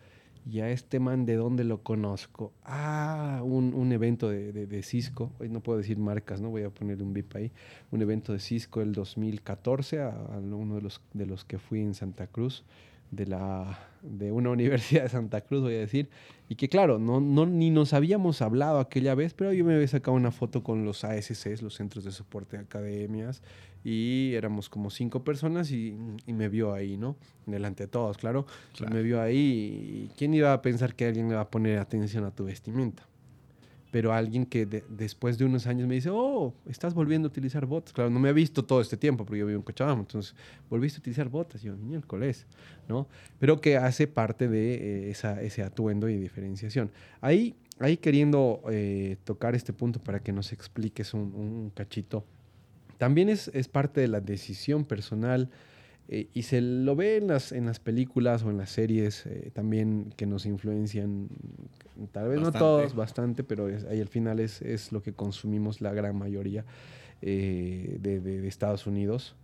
Y a este man, ¿de dónde lo conozco? Ah, un, un evento de, de, de Cisco. Hoy no puedo decir marcas, ¿no? Voy a ponerle un bip ahí. Un evento de Cisco el 2014, a, a uno de los, de los que fui en Santa Cruz, de, la, de una universidad de Santa Cruz, voy a decir. Y que claro, no, no, ni nos habíamos hablado aquella vez, pero yo me había sacado una foto con los ASCs, los Centros de Soporte de Academias, y éramos como cinco personas y, y me vio ahí, ¿no? Delante de todos, claro. Claro. Me vio ahí y ¿quién iba a pensar que alguien le va a poner atención a tu vestimenta? Pero alguien que de- después de unos años me dice, oh, estás volviendo a utilizar botas. Claro, no me ha visto todo este tiempo porque yo vivo en Cochabamba, entonces volviste a utilizar botas. Y yo, miércoles, ¿no? Pero que hace parte de eh, esa, ese atuendo y diferenciación. Ahí, ahí queriendo eh, tocar este punto para que nos expliques un, un cachito. También es, es parte de la decisión personal eh, y se lo ve en las, en las películas o en las series eh, también que nos influencian, tal vez Bastante. no todos, bastante, pero es- ahí al final es, es lo que consumimos la gran mayoría eh, de, de- de Estados Unidos.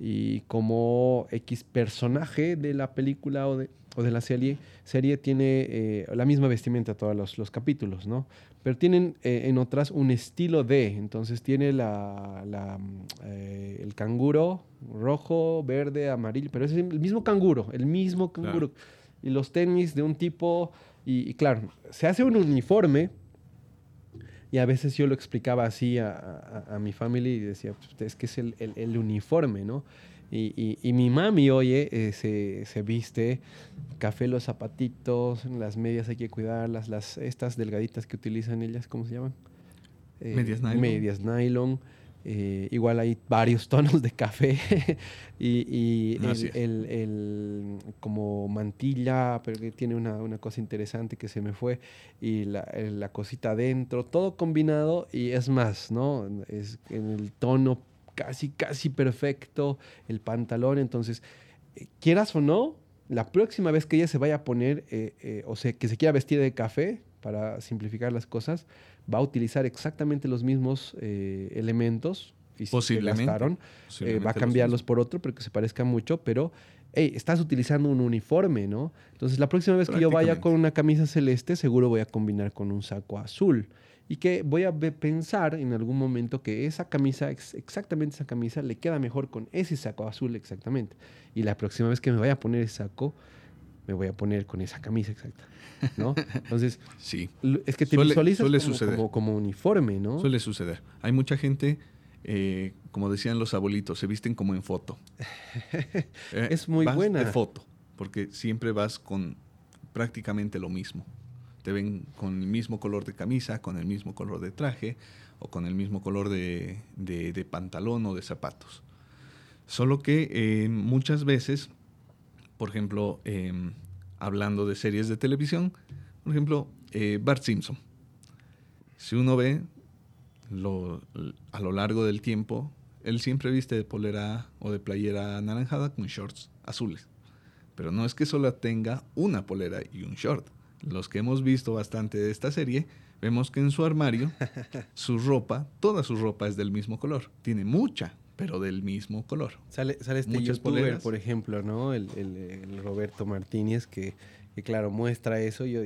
Y como X personaje de la película o de, o de la serie, serie tiene eh, la misma vestimenta todos los, los capítulos, ¿no? Pero tienen eh, en otras un estilo de, entonces tiene la, la, mm, eh, el canguro rojo, verde, amarillo, pero es el mismo canguro, el mismo canguro. Y los tenis de un tipo, y, y claro, se hace un uniforme, y a veces yo lo explicaba así a, a- a mi familia y decía, "Pues, es que es el, el- el uniforme, ¿no? Y, y- y mi mami, oye, eh, se, se viste café los zapatitos, las medias hay que cuidarlas, las, estas delgaditas que utilizan ellas, ¿cómo se llaman? Eh, Medias nylon. Medias nylon. Eh, igual hay varios tonos de café y, y el, como mantilla, pero que tiene una, una cosa interesante que se me fue y la, la cosita adentro, todo combinado y es más, ¿no? Es en el tono casi, casi perfecto, el pantalón, entonces, eh, quieras o no, la próxima vez que ella se vaya a poner, eh, eh, o sea, que se quiera vestir de café, para simplificar las cosas, va a utilizar exactamente los mismos eh, elementos. Se Posiblemente. gastaron, eh, va a los cambiarlos por otro, pero que se parezca mucho, pero hey, estás utilizando un uniforme, ¿no? Entonces la próxima vez que yo vaya con una camisa celeste, seguro voy a combinar con un saco azul. Y que voy a pensar en algún momento que esa camisa, ex- exactamente esa camisa, le queda mejor con ese saco azul exactamente. Y la próxima vez que me vaya a poner ese saco, me voy a poner con esa camisa exacta, ¿no? Entonces, Sí, es que te Suele- visualizas suele como, suceder. como, como uniforme, ¿no? suele suceder. Hay mucha gente, eh, como decían los abuelitos, se visten como en foto. Eh, Es muy vas buena. De foto, porque siempre vas con prácticamente lo mismo. Te ven con el mismo color de camisa, con el mismo color de traje, o con el mismo color de, pantalón o de zapatos. Solo que eh, muchas veces, por ejemplo, em, hablando de series de televisión, por ejemplo, eh, Bart Simpson. Si uno ve a lo largo del tiempo, él siempre viste de polera o de playera anaranjada con shorts azules. Pero no es que solo tenga una polera y un short. Los que hemos visto bastante de esta serie, vemos que en su armario, su ropa, toda su ropa es del mismo color. Tiene mucha, pero del mismo color. Sale, sale este youtuber, por ejemplo, ¿no? El, Roberto Martínez, que, claro, muestra eso. Yo,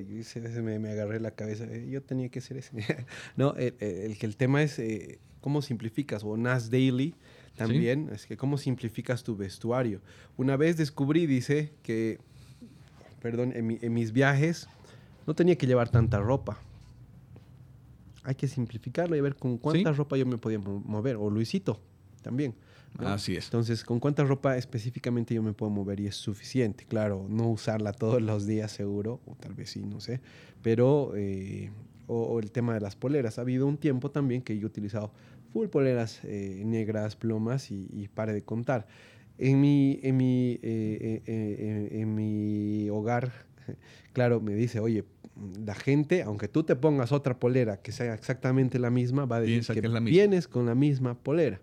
me, me, agarré la cabeza. Eh, yo tenía que ser ese. no, el, que el tema es eh, cómo simplificas. O Nas Daily también, es que cómo simplificas tu vestuario. Una vez descubrí, dice, que, perdón, en, mis viajes no tenía que llevar tanta ropa. Hay que simplificarlo y ver con cuánta ropa yo me podía mover. O Luisito también. Así es. Entonces, con cuánta ropa específicamente yo me puedo mover y es suficiente. Claro, no usarla todos los días seguro, o tal vez sí, no sé. Pero, eh, o, el tema de las poleras. Ha habido un tiempo también que yo he utilizado full poleras eh, negras, plomas y, pare de contar. En mi, en mi, eh, en mi hogar, claro, me dice, oye, la gente, aunque tú te pongas otra polera que sea exactamente la misma, va a decir que, vienes con la misma polera.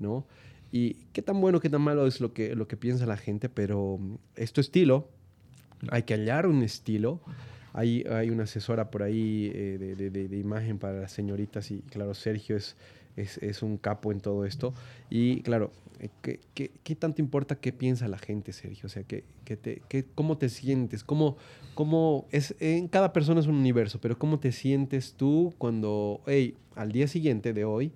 ¿No? Y qué tan bueno, qué tan malo es lo que, lo que piensa la gente, pero mm, es tu estilo, hay que hallar un estilo. Hay, hay una asesora por ahí eh, de, de, de, imagen para las señoritas y claro, Sergio es, es, es un capo en todo esto. Y claro, eh, ¿qué, qué, qué tanto importa qué piensa la gente, Sergio? O sea, ¿qué, qué te, ¿cómo te sientes? ¿Cómo, cómo es, en cada persona es un universo, pero ¿cómo te sientes tú cuando, hey, al día siguiente de hoy,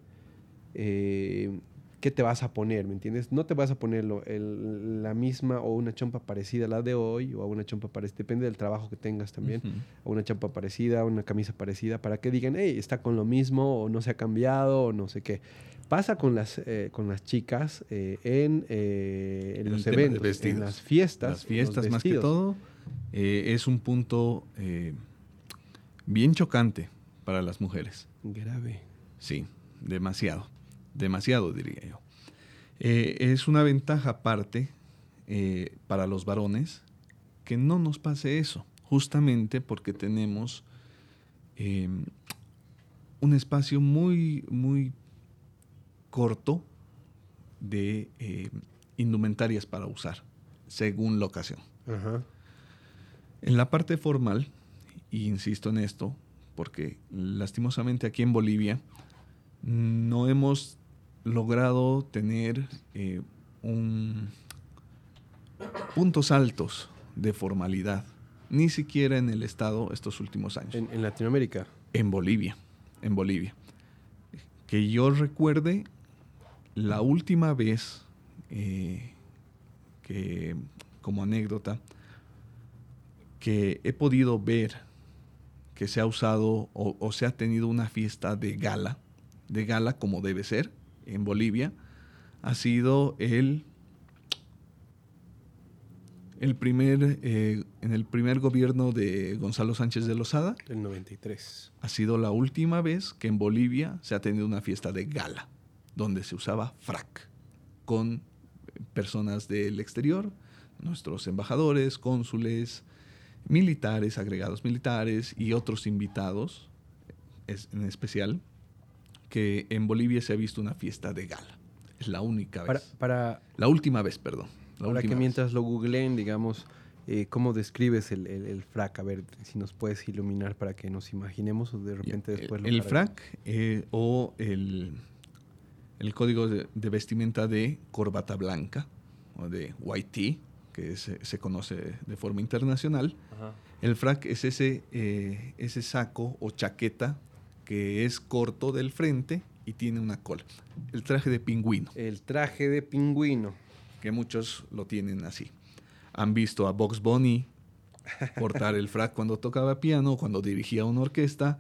eh, qué te vas a poner, ¿me entiendes? No te vas a poner la misma o una chompa parecida a la de hoy o a una chompa parecida, depende del trabajo que tengas también, o una chompa parecida, una camisa parecida, para que digan, hey, está con lo mismo o no se ha cambiado o no sé qué. Pasa con las, eh, con las chicas eh, en, eh, en los eventos, en las fiestas. Las fiestas más que todo es un punto bien chocante para las mujeres. Grave. Sí, demasiado demasiado diría yo. Eh, es una ventaja aparte eh, para los varones que no nos pase eso, justamente porque tenemos em, un espacio muy, muy corto de indumentarias para usar, según la ocasión. En la parte formal, y insisto en esto, porque lastimosamente aquí en Bolivia no hemos logrado tener eh, un, puntos altos de formalidad, ni siquiera en el Estado estos últimos años. ¿En, Latinoamérica? En Bolivia, en Bolivia. Que yo recuerde, la última vez eh, que, como anécdota, que he podido ver que se ha usado o, o se ha tenido una fiesta de gala, de gala como debe ser, en Bolivia ha sido el, el primer, eh, en el primer gobierno de Gonzalo Sánchez de Lozada. El 93. Ha sido la última vez que en Bolivia se ha tenido una fiesta de gala, donde se usaba frac, con personas del exterior, nuestros embajadores, cónsules, militares, agregados militares y otros invitados en especial que en Bolivia se ha visto una fiesta de gala. Es la única vez. Para, la última vez, perdón. La que mientras lo googleen, digamos, eh, ¿cómo describes el, el, frac? A ver si nos puedes iluminar para que nos imaginemos o de repente después el, lo El frac eh, o el, el código de, vestimenta de corbata blanca o de white tee, que se, conoce de forma internacional. El frac es ese, eh, ese saco o chaqueta que es corto del frente y tiene una cola. El traje de pingüino. El traje de pingüino. Que muchos lo tienen así. Han visto a Box Bunny cortar el frac cuando tocaba piano, cuando dirigía una orquesta.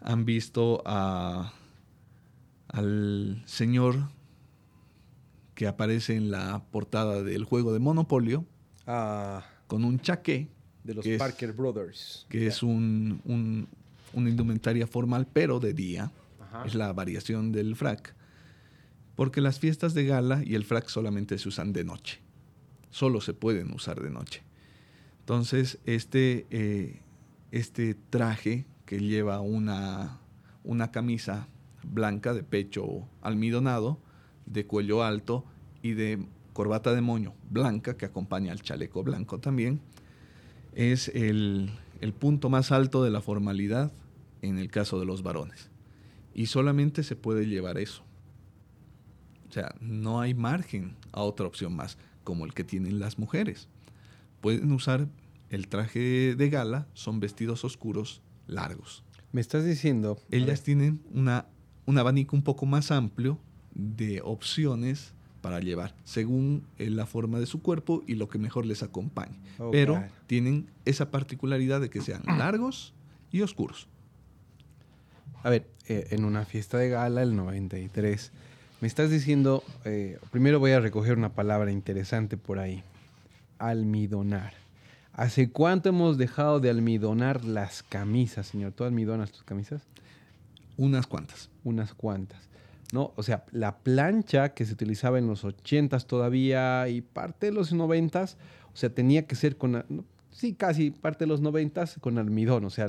Han visto a, al señor que aparece en la portada del juego de Monopolio ah. con un chaqué. De los Parker Brothers. Que es un, una indumentaria formal, pero de día. Es la variación del frac. Porque las fiestas de gala y el frac solamente se usan de noche. Solo se pueden usar de noche. Entonces, este, eh, este traje que lleva una, una camisa blanca de pecho almidonado, de cuello alto y de corbata de moño blanca que acompaña al chaleco blanco también, es el, el punto más alto de la formalidad en el caso de los varones. Y solamente se puede llevar eso. O sea, no hay margen a otra opción más, como el que tienen las mujeres. Pueden usar el traje de gala, son vestidos oscuros largos. Me estás diciendo... Ellas tienen una, un abanico un poco más amplio de opciones para llevar, según eh, la forma de su cuerpo y lo que mejor les acompañe. Pero tienen esa particularidad de que sean largos y oscuros. A ver, eh, en una fiesta de gala, el 93, me estás diciendo, eh, primero voy a recoger una palabra interesante por ahí, almidonar. ¿Hace cuánto hemos dejado de almidonar las camisas, señor? ¿Tú almidonas tus camisas? Unas cuantas. Unas cuantas. ¿No? O sea, la plancha que se utilizaba en los 80s todavía y parte de los 90s, o sea, tenía que ser con, sí, casi parte de los 90s con almidón, o sea,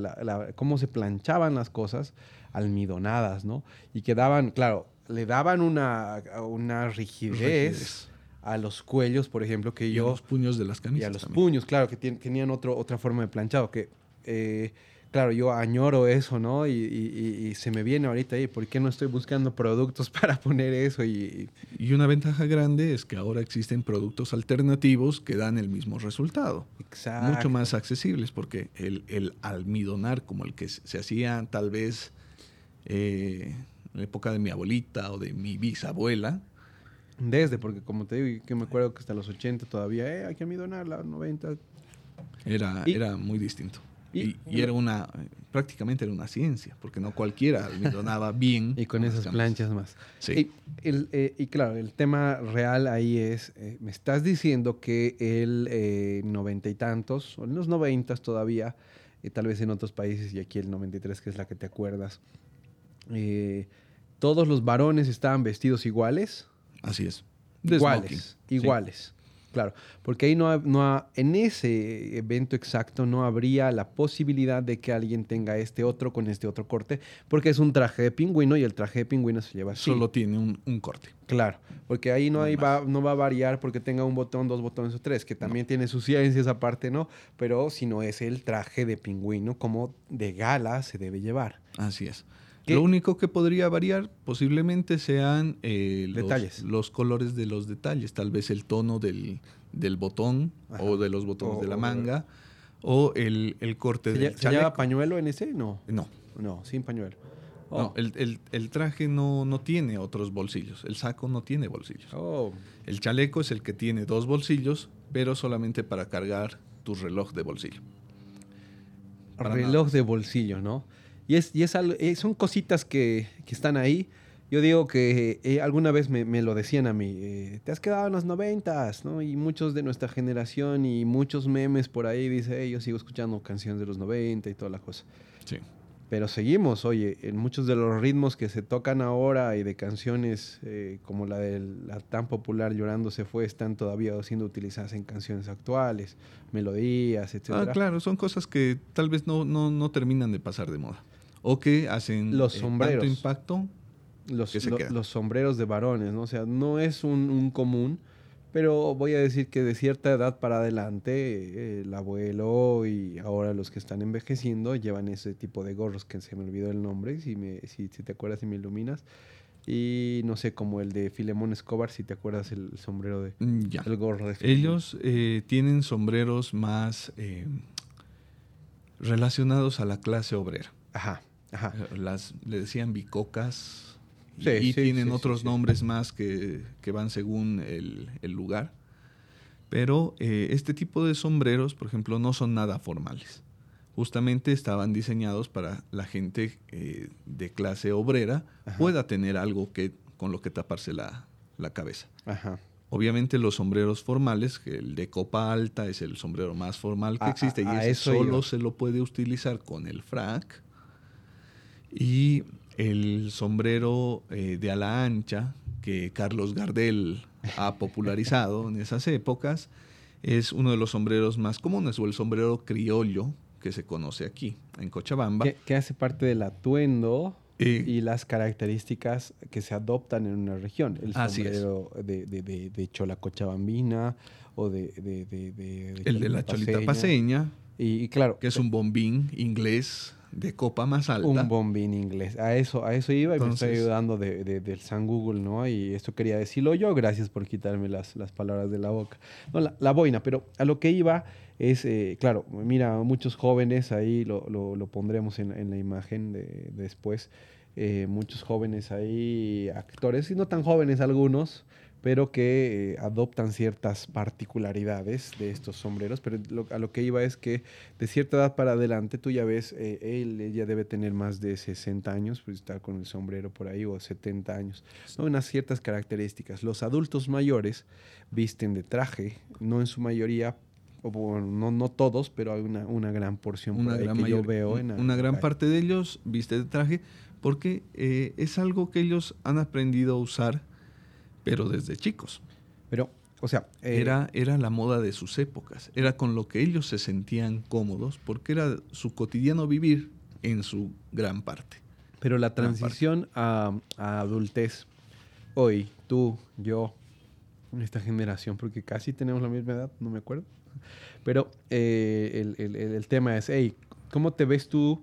cómo se planchaban las cosas almidonadas, ¿no? Y quedaban, claro, le daban una, una rigidez, a los cuellos, por ejemplo, que yo... a los puños de las camisas. Y a los puños, claro, que tenían otro, otra forma de planchado, que... Eh, claro, yo añoro eso, ¿no? Y, se me viene ahorita ahí, ¿por qué no estoy buscando productos para poner eso? Y, y, una ventaja grande es que ahora existen productos alternativos que dan el mismo resultado. Exacto. Mucho más accesibles, porque el, almidonar, como el que se hacía tal vez eh, en la época de mi abuelita o de mi bisabuela, desde, porque como te digo, que me acuerdo que hasta los 80 todavía, eh, hay que almidonar, la 90. Era, era muy distinto. Y, era una, prácticamente era una ciencia, porque no cualquiera almidonaba bien. Y con esas planchas más. Sí. Y, el, eh, y, claro, el tema real ahí es, eh, me estás diciendo que el eh, noventa y tantos, o en los noventas todavía, tal vez en otros países, y aquí el 93, que es la que te acuerdas, todos los varones estaban vestidos iguales. Así es. iguales, iguales. Claro, porque ahí no, no en ese evento exacto no habría la posibilidad de que alguien tenga este otro con este otro corte, porque es un traje de pingüino y el traje de pingüino se lleva así. Solo tiene un, corte. Claro, porque ahí no, va, no va a variar porque tenga un botón, dos botones o tres, que también tiene sus ciencias aparte, ¿no? Pero si no es el traje de pingüino como de gala se debe llevar. Así es. Lo único que podría variar posiblemente sean eh, los, detalles. los colores de los detalles, tal vez el tono del, botón o de los botones de la manga o el, corte del ¿Se lleva pañuelo en ese? No. No. No, sin pañuelo. No, el, traje no, no, tiene otros bolsillos. El saco no tiene bolsillos. Oh. El chaleco es el que tiene dos bolsillos, pero solamente para cargar tu reloj de bolsillo. reloj de bolsillo, ¿no? Y, es, y es eh, son cositas que, que, están ahí. Yo digo que eh, alguna vez me, me, lo decían a mí, eh, te has quedado en los noventas, ¿no? Y muchos de nuestra generación y muchos memes por ahí dice, yo sigo escuchando canciones de los 90 y toda la cosa. Sí. Pero seguimos, oye, en muchos de los ritmos que se tocan ahora y de canciones como la de la tan popular Llorando se fue, están todavía siendo utilizadas en canciones actuales, melodías, etc. Ah, claro, son cosas que tal vez no, no, no terminan de pasar de moda o que hacen los eh, sombreros. tanto impacto los, los sombreros de varones, ¿no? O sea, no es un, común, pero voy a decir que de cierta edad para adelante, eh, el abuelo y ahora los que están envejeciendo llevan ese tipo de gorros que se me olvidó el nombre, si, me, si, te acuerdas y me iluminas. Y no sé, como el de Filemón Escobar, si te acuerdas el sombrero de... Mm, ya. El gorro de Ellos eh, tienen sombreros más relacionados a la clase obrera. Ajá. Eh, las, le decían bicocas. y, tienen otros nombres más que, van según el, lugar. Pero eh, este tipo de sombreros, por ejemplo, no son nada formales. Justamente estaban diseñados para la gente eh, de clase obrera pueda tener algo que, con lo que taparse la, cabeza. Obviamente los sombreros formales, que el de copa alta es el sombrero más formal que existe y ese solo se lo puede utilizar con el frac y el sombrero eh, de ala ancha que Carlos Gardel ha popularizado en esas épocas es uno de los sombreros más comunes, o el sombrero criollo que se conoce aquí, en Cochabamba. Que, hace parte del atuendo eh, y las características que se adoptan en una región. El sombrero de, de, chola cochabambina o de... el de la cholita paseña. Y, claro... Que es un bombín inglés de copa más alta. Un bombín inglés. A eso, a eso iba y me estoy ayudando del San Google, ¿no? Y esto quería decirlo yo. Gracias por quitarme las, las palabras de la boca. No, la, boina, pero a lo que iba es, eh, claro, mira, muchos jóvenes, ahí lo, lo, pondremos en, en, la imagen de, después, eh, muchos jóvenes ahí, actores, y no tan jóvenes algunos, pero que eh, adoptan ciertas particularidades de estos sombreros. Pero a lo que iba es que de cierta edad para adelante, tú ya ves, eh, él ya debe tener más de 60 años, pues estar con el sombrero por ahí, o 70 años. ¿no? Unas ciertas características. Los adultos mayores visten de traje, no en su mayoría, o no, no todos, pero hay una, una gran porción una gran que yo veo. En una gran parte de ellos viste de traje porque eh, es algo que ellos han aprendido a usar pero desde chicos. Pero, o sea, eh, era, era la moda de sus épocas, era con lo que ellos se sentían cómodos, porque era su cotidiano vivir en su gran parte. Pero la transición a, adultez, hoy, tú, yo, esta generación, porque casi tenemos la misma edad, no me acuerdo, pero eh, el, tema es, hey, ¿cómo te ves tú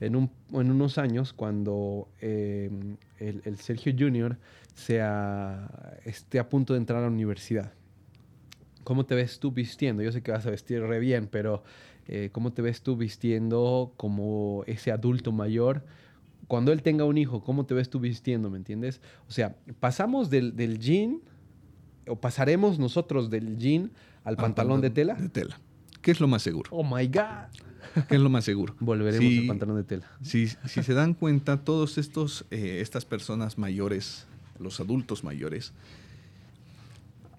en, un, en unos años cuando eh, el, Sergio Junior sea, esté a punto de entrar a la universidad. ¿Cómo te ves tú vistiendo? Yo sé que vas a vestir re bien, pero eh, ¿cómo te ves tú vistiendo como ese adulto mayor? Cuando él tenga un hijo, ¿cómo te ves tú vistiendo? ¿Me entiendes? O sea, pasamos del, del jean, o pasaremos nosotros del jean al, pantalón, de tela. De tela. ¿Qué es lo más seguro? Oh my God. ¿Qué es lo más seguro? Volveremos al pantalón de tela. Si, si se dan cuenta, todos estos, eh, estas personas mayores los adultos mayores,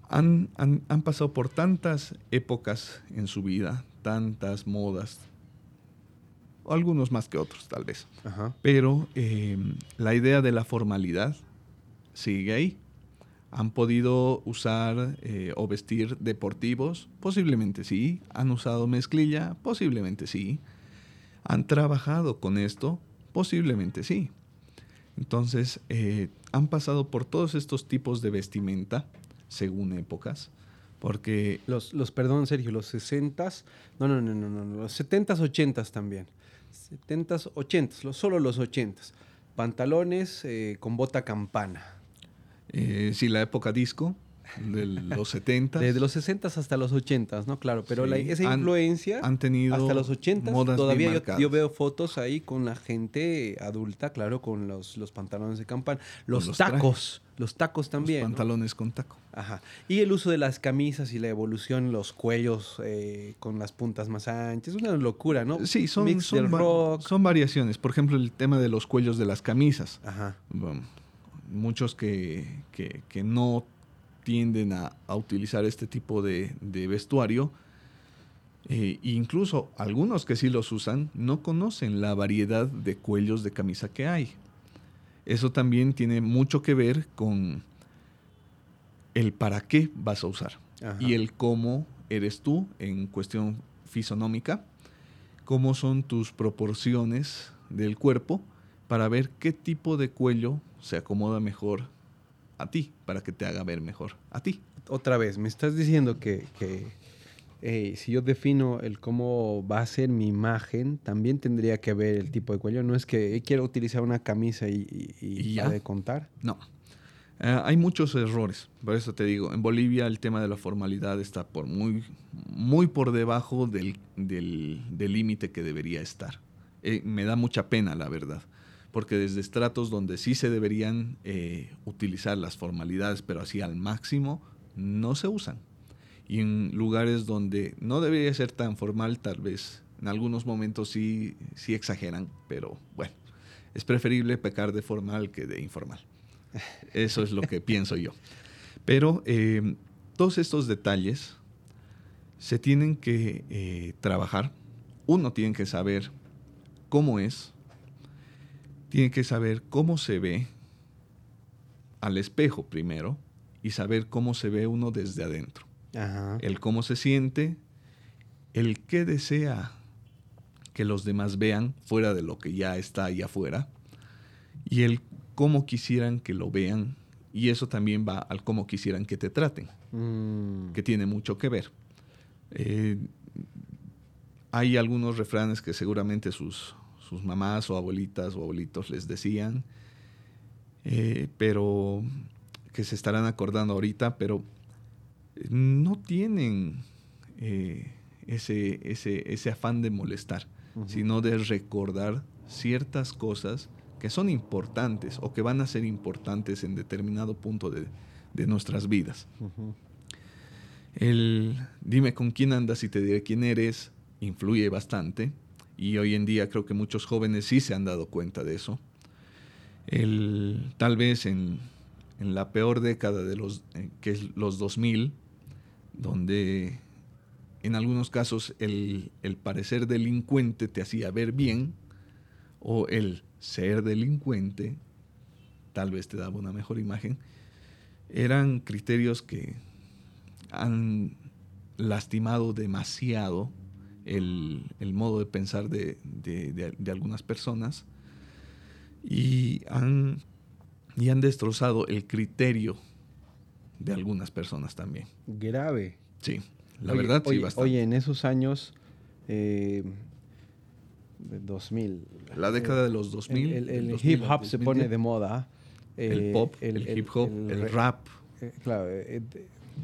han, pasado por tantas épocas en su vida, tantas modas, algunos más que otros tal vez, pero em, la idea de la formalidad sigue ahí. ¿Han podido usar eh, o vestir deportivos? Posiblemente sí. ¿Han usado mezclilla? Posiblemente sí. ¿Han trabajado con esto? Posiblemente sí. Entonces, eh, han pasado por todos estos tipos de vestimenta, según épocas, porque... Los, los perdón, Sergio, los 60s, no, no, no, no, no, los 70s, 80s también. 70s, 80s, solo los 80s. Pantalones eh, con bota campana. Eh, sí, la época disco, de los 70. Desde los 60 hasta los 80, ¿no? Claro, pero esa influencia han tenido hasta los 80 todavía yo, veo fotos ahí con la gente adulta, claro, con los, los pantalones de campana, los, tacos, los tacos también. Los pantalones con taco. Ajá. Y el uso de las camisas y la evolución, los cuellos eh, con las puntas más anchas, una locura, ¿no? Sí, son, son, son variaciones. Por ejemplo, el tema de los cuellos de las camisas. Ajá. muchos que, que, que no tienden a, utilizar este tipo de, vestuario. Eh, incluso algunos que sí los usan no conocen la variedad de cuellos de camisa que hay. Eso también tiene mucho que ver con el para qué vas a usar y el cómo eres tú en cuestión fisonómica, cómo son tus proporciones del cuerpo para ver qué tipo de cuello se acomoda mejor a ti, para que te haga ver mejor a ti. Otra vez, me estás diciendo que, si yo defino el cómo va a ser mi imagen, también tendría que ver el tipo de cuello. No es que quiero utilizar una camisa y, y, ya de contar. No. Eh, hay muchos errores, por eso te digo, en Bolivia el tema de la formalidad está por muy, muy por debajo del límite que debería estar. Eh, me da mucha pena, la verdad porque desde estratos donde sí se deberían eh, utilizar las formalidades, pero así al máximo, no se usan. Y en lugares donde no debería ser tan formal, tal vez en algunos momentos sí, sí exageran, pero bueno, es preferible pecar de formal que de informal. Eso es lo que pienso yo. Pero eh, todos estos detalles se tienen que eh, trabajar. Uno tiene que saber cómo es, tiene que saber cómo se ve al espejo primero y saber cómo se ve uno desde adentro. El cómo se siente, el qué desea que los demás vean fuera de lo que ya está allá afuera y el cómo quisieran que lo vean y eso también va al cómo quisieran que te traten, mm. que tiene mucho que ver. Eh, hay algunos refranes que seguramente sus, sus mamás o abuelitas o abuelitos les decían, eh, pero que se estarán acordando ahorita, pero no tienen eh, ese, ese, ese, afán de molestar, sino de recordar ciertas cosas que son importantes o que van a ser importantes en determinado punto de, nuestras vidas. El dime con quién andas y te diré quién eres influye bastante y hoy en día creo que muchos jóvenes sí se han dado cuenta de eso. El, tal vez en, la peor década de los, eh, que es los 2000, donde en algunos casos el, el parecer delincuente te hacía ver bien, o el ser delincuente tal vez te daba una mejor imagen, eran criterios que han lastimado demasiado el, modo de pensar de, algunas personas y han, y han destrozado el criterio de algunas personas también. Grave. Sí, la verdad sí, bastante. Oye, en esos años, eh, 2000. La década de los 2000. El, hip hop se pone de moda. el pop, el, hip hop, el, rap. Eh, claro. Eh,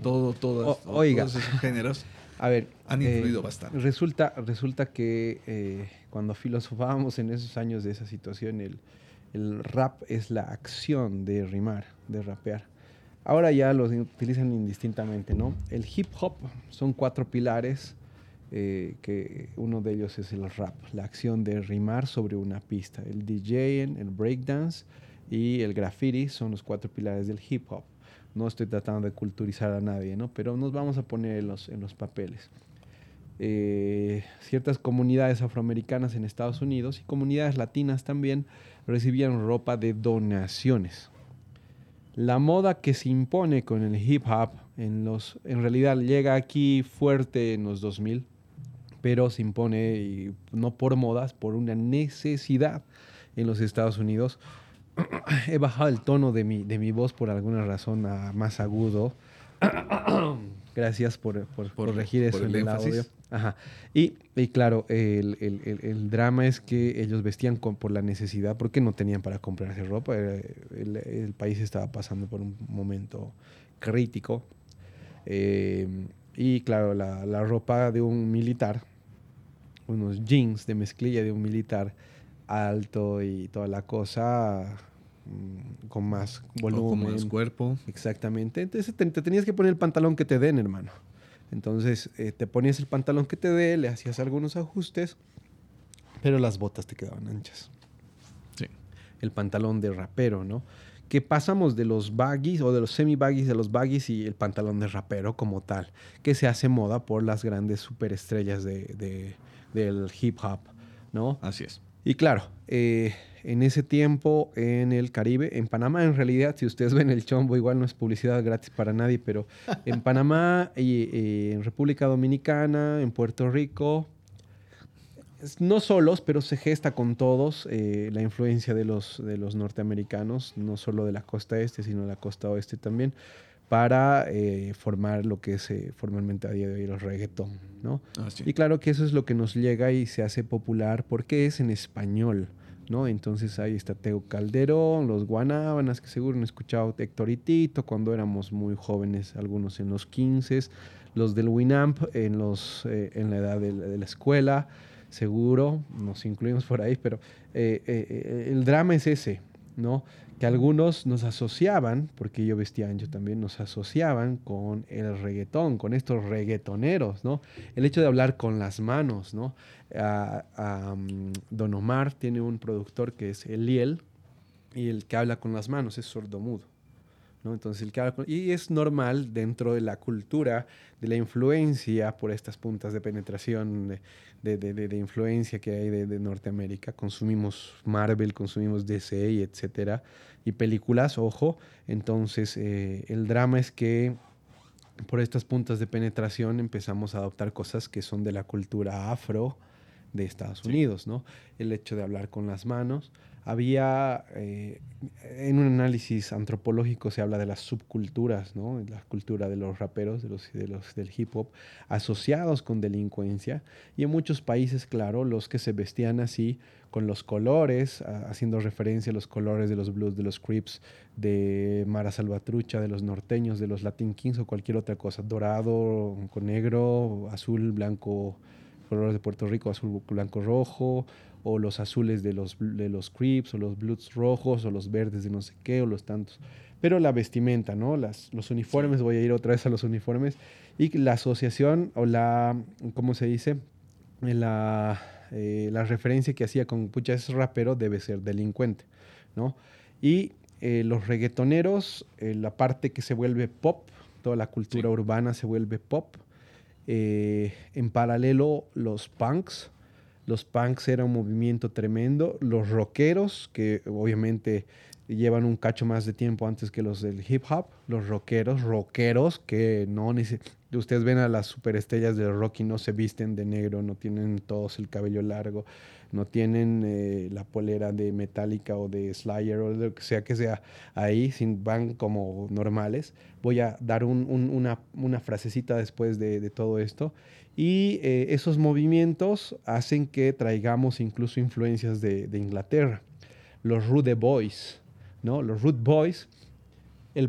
todo, todos esos géneros a ver, han influido eh, bastante. Resulta, resulta que cuando filosofábamos en esos años de esa situación, el, el rap es la acción de rimar, de rapear. Ahora ya los utilizan indistintamente, ¿no? El hip hop son cuatro pilares eh, que uno de ellos es el rap, la acción de rimar sobre una pista. El DJing, el breakdance y el graffiti son los cuatro pilares del hip hop. No estoy tratando de culturizar a nadie, ¿no? pero nos vamos a poner en los, en los papeles. Eh, ciertas comunidades afroamericanas en Estados Unidos y comunidades latinas también recibían ropa de donaciones. La moda que se impone con el hip hop en, los, en realidad llega aquí fuerte en los 2000 pero se impone, y no por modas, por una necesidad en los Estados Unidos. He bajado el tono de mi, de mi voz por alguna razón a más agudo. Gracias por, por, corregir eso en el audio. Ajá. Y, y claro, el, el, el, drama es que ellos vestían con, por la necesidad, porque no tenían para comprarse ropa. El, país estaba pasando por un momento crítico. Eh, y claro, la, la, ropa de un militar unos jeans de mezclilla de un militar alto y toda la cosa mm, con más volumen. con más cuerpo. Exactamente. Entonces te, tenías que poner el pantalón que te den, hermano. Entonces eh, te ponías el pantalón que te dé, le hacías algunos ajustes, pero las botas te quedaban anchas. Sí. El pantalón de rapero, ¿no? Que pasamos de los baggies o de los semi-baggies de los baggies y el pantalón de rapero como tal, que se hace moda por las grandes superestrellas de del hip hop, ¿no? Así es. Y claro, eh, en ese tiempo en el Caribe, en Panamá en realidad, si ustedes ven el chombo, igual no es publicidad gratis para nadie, pero en Panamá y, en República Dominicana, en Puerto Rico, no solos, pero se gesta con todos eh, la influencia de los, de los norteamericanos, no solo de la costa este, sino de la costa oeste también para eh, formar lo que es eh, formalmente a día de hoy el reggaetón, ¿no? Ah, y claro que eso es lo que nos llega y se hace popular porque es en español, ¿no? Entonces ahí está Teo Calderón, los Guanábanas, que seguro han escuchado Héctor y Tito cuando éramos muy jóvenes, algunos en los 15, los del Winamp en, los, eh, en la edad de, de, la escuela, seguro, nos incluimos por ahí, pero el drama es ese, ¿no? Que algunos nos asociaban, porque yo vestía ancho también, nos asociaban con el reggaetón, con estos reggaetoneros, ¿no? El hecho de hablar con las manos, ¿no? Mm, Don Omar tiene un productor que es Eliel, y el que habla con las manos es sordomudo, Entonces, el que y es normal dentro de la cultura, de la influencia por estas puntas de penetración, de, de, influencia que hay de, Norteamérica. Consumimos Marvel, consumimos DC y etcétera, y películas, ojo. Entonces, eh, el drama es que por estas puntas de penetración empezamos a adoptar cosas que son de la cultura afro de Estados Unidos, ¿no? El hecho de hablar con las manos, había, eh, en un análisis antropológico se habla de las subculturas, ¿no? la cultura de los raperos, de los, de los, del hip hop, asociados con delincuencia. Y en muchos países, claro, los que se vestían así, con los colores, haciendo referencia a los colores de los blues, de los crips, de Mara Salvatrucha, de los norteños, de los Latin Kings o cualquier otra cosa, dorado, con negro, azul, blanco, colores de Puerto Rico, azul, blanco, rojo, o los azules de los, de los Crips, o los Blues rojos, o los verdes de no sé qué, o los tantos. Pero la vestimenta, ¿no? Las, los uniformes, voy a ir otra vez a los uniformes, y la asociación, o la, ¿cómo se dice? La, eh, la referencia que hacía con, pucha, es rapero, debe ser delincuente, ¿no? Y eh, los reggaetoneros, eh, la parte que se vuelve pop, toda la cultura urbana se vuelve pop. en paralelo, los punks, los punks era un movimiento tremendo. Los rockeros, que obviamente llevan un cacho más de tiempo antes que los del hip hop. Los rockeros, rockeros que no Ustedes ven a las superestrellas del rock y no se visten de negro, no tienen todos el cabello largo, no tienen eh, la polera de Metallica o de Slayer o lo que sea que sea ahí, sin, van como normales. Voy a dar una, una, frasecita después de, de todo esto y eh, esos movimientos hacen que traigamos incluso influencias de, Inglaterra. Los Rude Boys, ¿no? Los Rude Boys, el...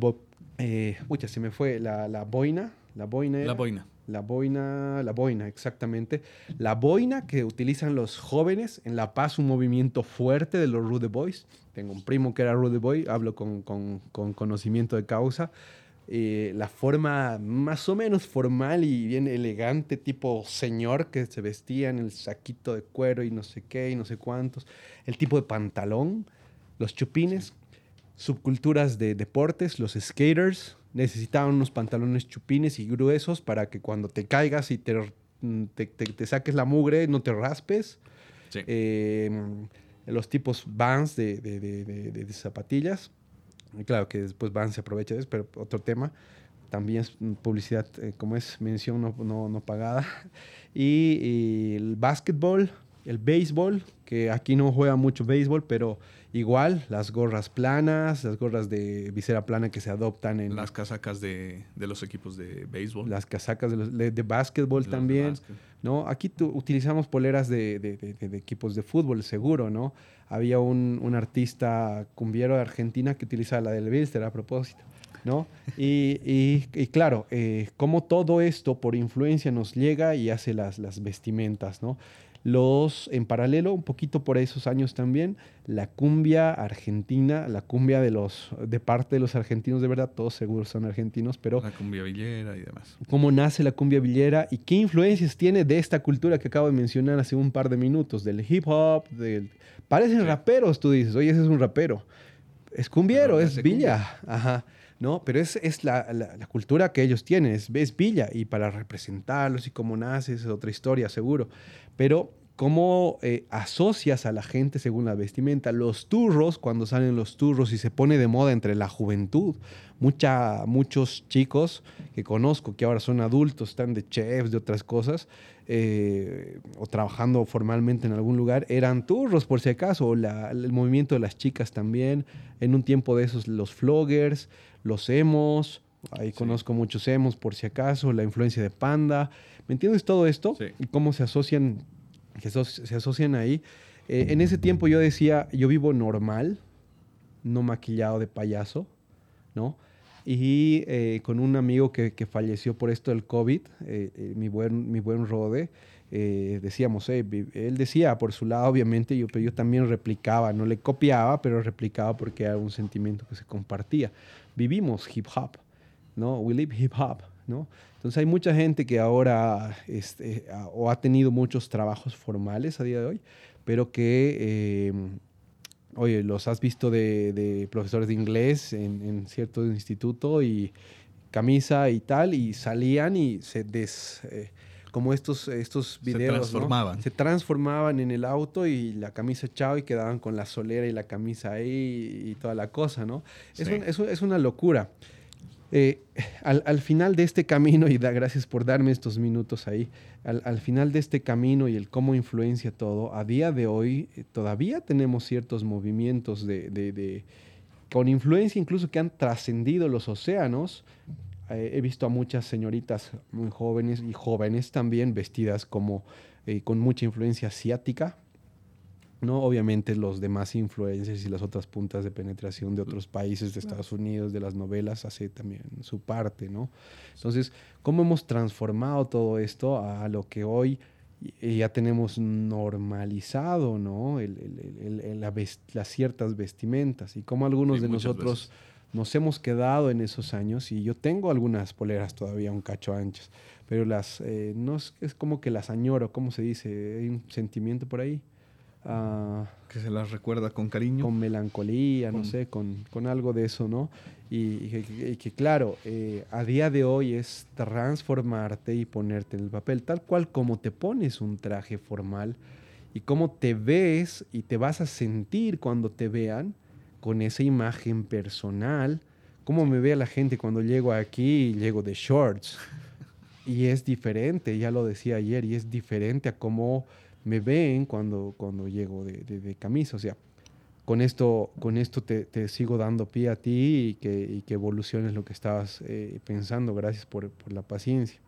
Eh, se me fue la, la boina. La boina. la boina. La boina, la boina, exactamente. La boina que utilizan los jóvenes en La Paz, un movimiento fuerte de los Rude Boys. Tengo un primo que era Rude Boy, hablo con, con, con conocimiento de causa. Eh, la forma más o menos formal y bien elegante, tipo señor que se vestía en el saquito de cuero y no sé qué y no sé cuántos, el tipo de pantalón, los chupines, subculturas de deportes, los skaters, necesitaban unos pantalones chupines y gruesos para que cuando te caigas y te, te, saques la mugre no te raspes. Eh, los tipos vans de, de zapatillas claro que después van, se aprovecha de eso, pero otro tema. También es publicidad, eh, como es mención no, no, pagada. Y, el básquetbol, el béisbol, que aquí no juega mucho béisbol, pero igual las gorras planas, las gorras de visera plana que se adoptan en... Las casacas de, de los equipos de béisbol. Las casacas de, los, de, básquetbol también. ¿no? Aquí utilizamos poleras de, de, equipos de fútbol, seguro, ¿no? Había un, un, artista cumbiero de Argentina que utilizaba la del Bilster a propósito, ¿no? Y, y, claro, eh, como todo esto por influencia nos llega y hace las, las vestimentas, ¿no? Los, en paralelo, un poquito por esos años también, la cumbia argentina, la cumbia de los, de parte de los argentinos, de verdad, todos seguros son argentinos, pero... La cumbia villera y demás. ¿Cómo nace la cumbia villera y qué influencias tiene de esta cultura que acabo de mencionar hace un par de minutos, del hip hop, del... Parecen raperos, tú dices, oye, ese es un rapero. Es cumbiero, es villa. Ajá. ¿No? Pero es, es la, la, cultura que ellos tienen, es, es, villa, y para representarlos y cómo nace es otra historia, seguro. Pero cómo eh, asocias a la gente según la vestimenta. Los turros, cuando salen los turros y se pone de moda entre la juventud, mucha, muchos chicos que conozco que ahora son adultos, están de chefs, de otras cosas, eh, o trabajando formalmente en algún lugar, eran turros por si acaso, o el movimiento de las chicas también. En un tiempo de esos, los floggers, los emos. Ahí conozco muchos emos por si acaso, la influencia de Panda. ¿Me entiendes todo esto? Y cómo se asocian se asocian ahí. Eh, en ese tiempo yo decía, yo vivo normal, no maquillado de payaso, ¿no? Y eh, con un amigo que, que, falleció por esto del COVID, eh, mi, buen, mi buen Rode, decíamos, él decía por su lado, obviamente, yo, pero yo también replicaba, no le copiaba, pero replicaba porque era un sentimiento que se compartía. Vivimos hip hop, ¿no? We live hip hop, ¿no? Entonces hay mucha gente que ahora este, o ha tenido muchos trabajos formales a día de hoy, pero que em, oye, los has visto de, profesores de inglés en, cierto instituto y camisa y tal, y salían y se des... Eh, como estos, estos videos. Se transformaban. Se transformaban en el auto y la camisa echado y quedaban con la solera y la camisa ahí y toda la cosa, ¿no? Es, es, una locura. Eh, al, final de este camino, y da gracias por darme estos minutos ahí, al, final de este camino y el cómo influencia todo, a día de hoy eh, todavía tenemos ciertos movimientos de, de, con influencia incluso que han trascendido los océanos, eh, he visto a muchas señoritas muy jóvenes y jóvenes también vestidas como eh, con mucha influencia asiática. ¿no? Obviamente los demás influencers y las otras puntas de penetración de otros países de Estados Unidos, de las novelas, hace también su parte, ¿no? Entonces, ¿cómo hemos transformado todo esto a lo que hoy ya tenemos normalizado, ¿no? las ciertas vestimentas y cómo algunos de nosotros nos hemos quedado en esos años y yo tengo algunas poleras todavía un cacho anchas, pero las, eh, no es, como que las añoro, ¿cómo se dice? Hay un sentimiento por ahí. Ah, que se las recuerda con cariño. Con melancolía, no sé, con, algo de eso, ¿no? Y, que, claro, eh, a día de hoy es transformarte y ponerte en el papel, tal cual como te pones un traje formal y cómo te ves y te vas a sentir cuando te vean con esa imagen personal. ¿Cómo me ve la gente cuando llego aquí y llego de shorts? Y es diferente, ya lo decía ayer, y es diferente a cómo me ven cuando, cuando llego de, camisa. O sea, con esto, con esto te, sigo dando pie a ti y que, que evoluciones lo que estabas eh, pensando. Gracias por, la paciencia.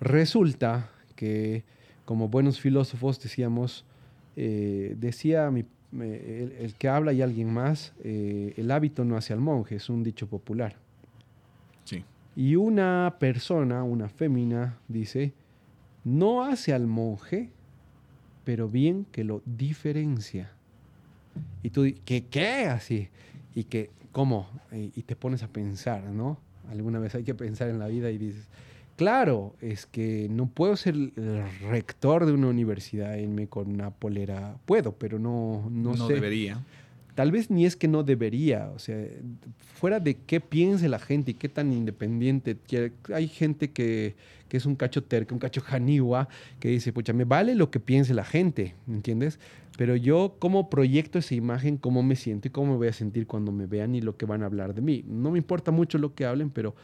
Resulta que, como buenos filósofos, decíamos, eh, decía mi el, que habla y alguien más, eh, el hábito no hace al monje, es un dicho popular. Sí. Y una persona, una fémina, dice, no hace al monje, pero bien que lo diferencia. Y tú, ¿qué qué? Así. Y que, ¿cómo? y te pones a pensar, ¿no? Alguna vez hay que pensar en la vida y dices, Claro, es que no puedo ser el rector de una universidad e irme con una polera. Puedo, pero no, no, no debería. Tal vez ni es que no debería, o sea, fuera de qué piense la gente y qué tan independiente. Hay gente que, que es un cacho terca, un cacho janiwa, que dice, pucha, me vale lo que piense la gente, ¿entiendes? Pero yo, ¿cómo proyecto esa imagen? ¿Cómo me siento y cómo me voy a sentir cuando me vean y lo que van a hablar de mí? No me importa mucho lo que hablen, pero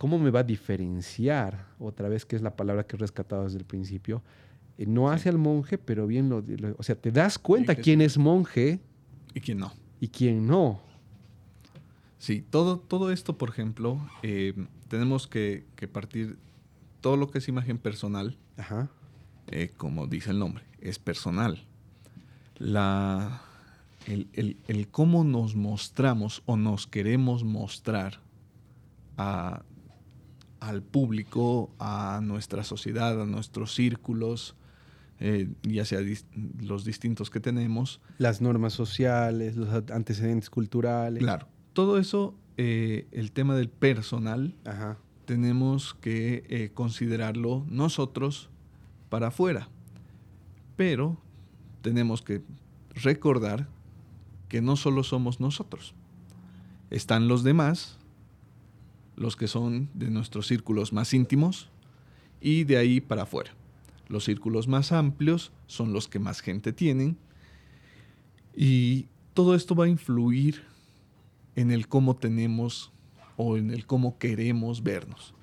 ¿Cómo me va a diferenciar? Otra vez, que es la palabra que he rescatado desde el principio. Eh, no hace al monje, pero bien lo, O sea, te das cuenta quién es monje. Y quién no. Y quién no. Sí, todo, todo esto, por ejemplo, eh, tenemos que, partir todo lo que es imagen personal, Ajá. Eh, como dice el nombre, es personal. La, el, el, cómo nos mostramos o nos queremos mostrar a, al público, a nuestra sociedad, a nuestros círculos, eh, ya sea los distintos que tenemos. Las normas sociales, los antecedentes culturales. Claro, todo eso, eh, el tema del personal, tenemos que eh, considerarlo nosotros para afuera, pero tenemos que recordar que no solo somos nosotros, están los demás los que son de nuestros círculos más íntimos y de ahí para afuera. Los círculos más amplios son los que más gente tienen y todo esto va a influir en el cómo tenemos o en el cómo queremos vernos.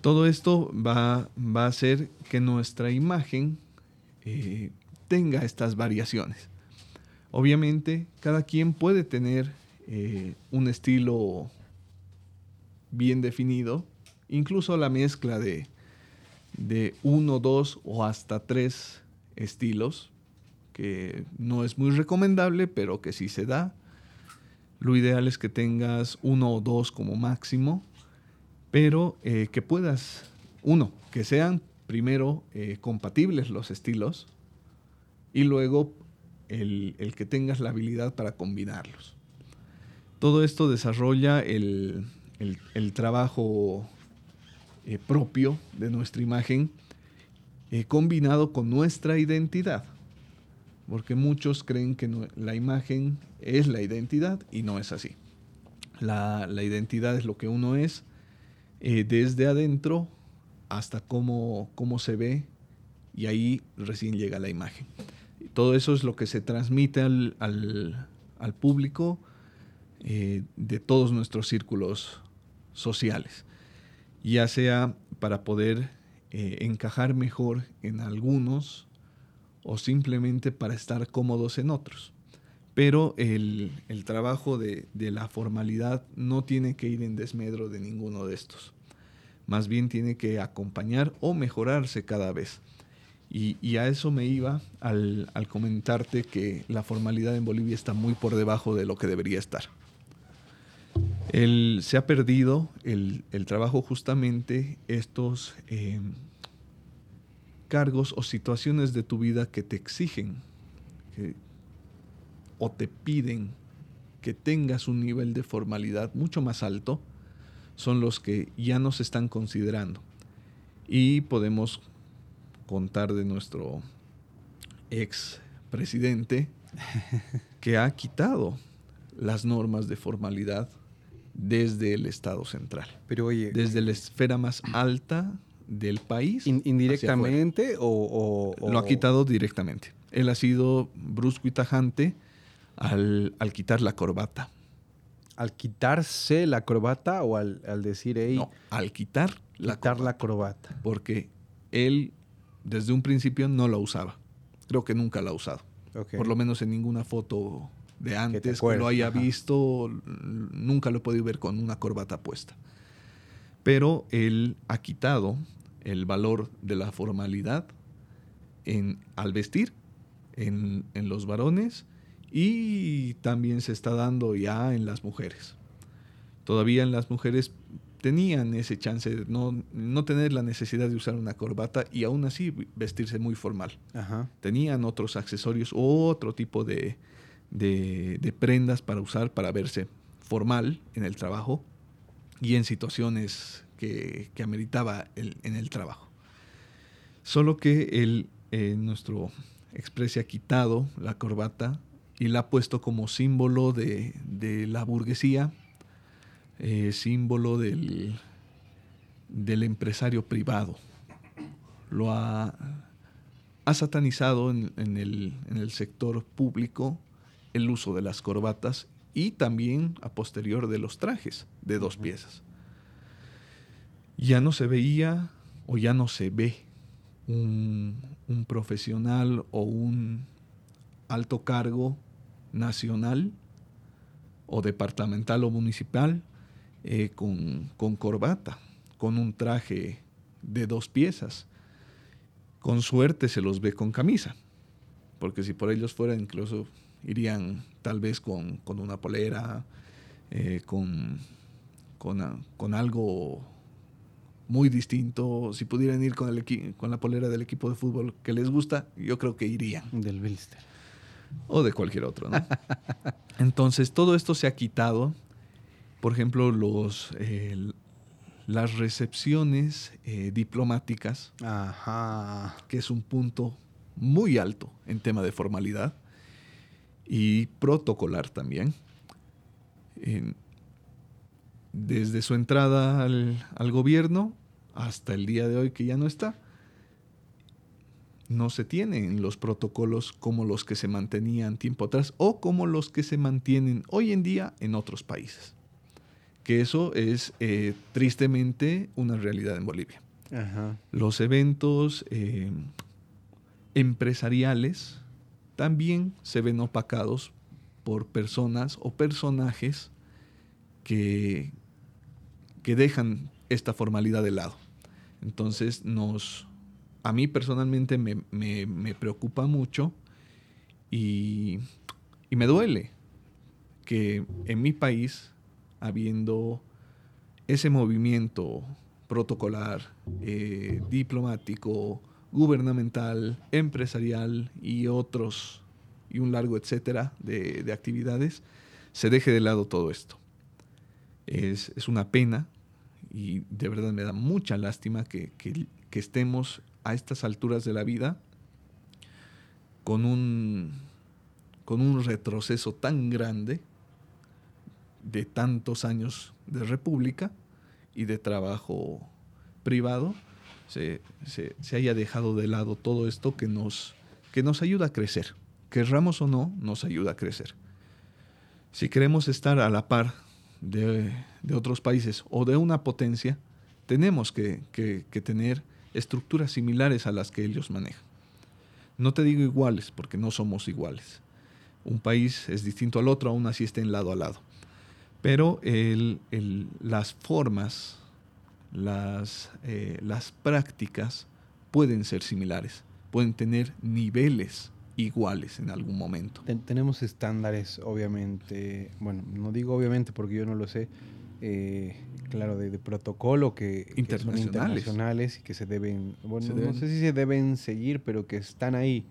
Todo esto va, va a hacer que nuestra imagen eh, tenga estas variaciones. Obviamente, cada quien puede tener eh, un estilo bien definido, incluso la mezcla de, de uno, dos o hasta tres estilos, que no es muy recomendable, pero que sí se da. Lo ideal es que tengas uno o dos como máximo, pero eh, que puedas, uno, que sean primero eh, compatibles los estilos y luego el, el, que tengas la habilidad para combinarlos. Todo esto desarrolla el, el, trabajo eh, propio de nuestra imagen eh, combinado con nuestra identidad. porque muchos creen que la imagen es la identidad y no es así. La, identidad es lo que uno es eh, desde adentro hasta cómo, cómo se ve y ahí recién llega la imagen. Todo eso es lo que se transmite al, público eh, de todos nuestros círculos sociales, ya sea para poder eh, encajar mejor en algunos o simplemente para estar cómodos en otros. Pero el, trabajo de, la formalidad no tiene que ir en desmedro de ninguno de estos. Más bien tiene que acompañar o mejorarse cada vez. Y, a eso me iba al, comentarte que la formalidad en Bolivia está muy por debajo de lo que debería estar. Se ha perdido el, trabajo justamente estos eh, cargos o situaciones de tu vida que te exigen o te piden que tengas un nivel de formalidad mucho más alto, son los que ya no se están considerando. Y podemos contar de nuestro ex presidente que ha quitado las normas de formalidad desde el Estado central. Pero oye, desde la esfera más alta del país. ¿Indirectamente o, Lo ha quitado directamente. Él ha sido brusco y tajante al, quitar la corbata. ¿Al quitarse la corbata o al, decir, hey, No, al quitar, la, corbata, la corbata. Porque él desde un principio no la usaba. Creo que nunca la ha usado. Por lo menos en ninguna foto de antes que, lo haya visto, nunca lo he podido ver con una corbata puesta. Pero él ha quitado el valor de la formalidad en, al vestir en, los varones y también se está dando ya en las mujeres. Todavía en las mujeres tenían ese chance de no, tener la necesidad de usar una corbata y aún así vestirse muy formal. Tenían otros accesorios, otro tipo de, de, prendas para usar para verse formal en el trabajo y en situaciones que, ameritaba en el trabajo. Solo que eh, nuestro exprese ha quitado la corbata y la ha puesto como símbolo de, la burguesía, eh, símbolo del, del empresario privado. Lo ha, satanizado el, en, el, sector público el uso de las corbatas y también a posterior de los trajes de dos piezas ya no se veía o ya no se ve un, profesional o un alto cargo nacional o departamental o municipal eh, con, con, corbata, con un traje de dos piezas. Con suerte se los ve con camisa, porque si por ellos fuera incluso irían tal vez con, una polera, eh, con, con, con algo muy distinto. Si pudieran ir con, el con la polera del equipo de fútbol que les gusta, yo creo que irían. Del Bilster. O de cualquier otro, ¿no? Entonces, todo esto se ha quitado. Por ejemplo, los, las recepciones eh, diplomáticas, Ajá. que es un punto muy alto en tema de formalidad y protocolar también desde su entrada al, gobierno hasta el día de hoy que ya no está, no se tienen los protocolos como los que se mantenían tiempo atrás o como los que se mantienen hoy en día en otros países. Que eso es eh, tristemente una realidad en Bolivia. Los eventos eh, empresariales también se ven opacados por personas o personajes que, que dejan esta formalidad de lado. Entonces, nos, a mí personalmente me, preocupa mucho y, me duele que en mi país, habiendo ese movimiento protocolar, eh, diplomático, gubernamental, empresarial y otros, y un largo etcétera de, de actividades, se deje de lado todo esto. Es, una pena y de verdad me da mucha lástima que, estemos a estas alturas de la vida con un, con un retroceso tan grande de tantos años de república y de trabajo privado, se, haya dejado de lado todo esto que nos, que nos ayuda a crecer. Querramos o no, nos ayuda a crecer. Si queremos estar a la par de, otros países o de una potencia, tenemos que, que tener estructuras similares a las que ellos manejan. No te digo iguales, porque no somos iguales. Un país es distinto al otro, aún así estén lado a lado. Pero las formas, las, eh, las prácticas pueden ser similares, pueden tener niveles iguales en algún momento. tenemos estándares, obviamente, bueno, no digo obviamente porque yo no lo sé, eh, claro, de, protocolo que, internacionales. son internacionales y que se deben, bueno, no sé si se deben seguir, pero que están ahí,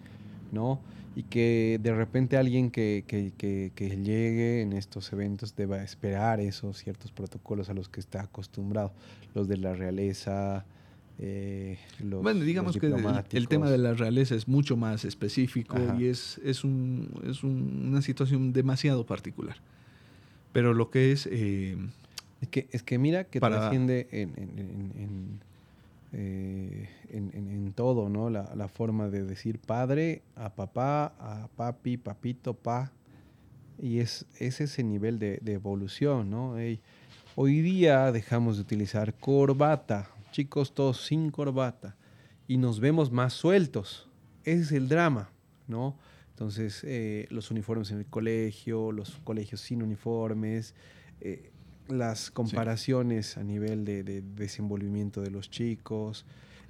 ¿no? Y que de repente alguien que, que, que, llegue en estos eventos deba esperar esos ciertos protocolos a los que está acostumbrado, los de la realeza, eh, los, bueno, digamos que el, tema de la realeza es mucho más específico y es, es, un, es una situación demasiado particular. Pero lo que es eh, es que, es que mira que trasciende en, en, eh, en, en, todo, ¿no? La, la, forma de decir padre a papá, a papi, papito, pa. Y es, es ese nivel de, de evolución, ¿no? hoy día dejamos de utilizar corbata, chicos todos sin corbata, y nos vemos más sueltos. Ese es el drama, ¿no? Entonces, eh, los uniformes en el colegio, los colegios sin uniformes, eh, las comparaciones a nivel de, desenvolvimiento de los chicos,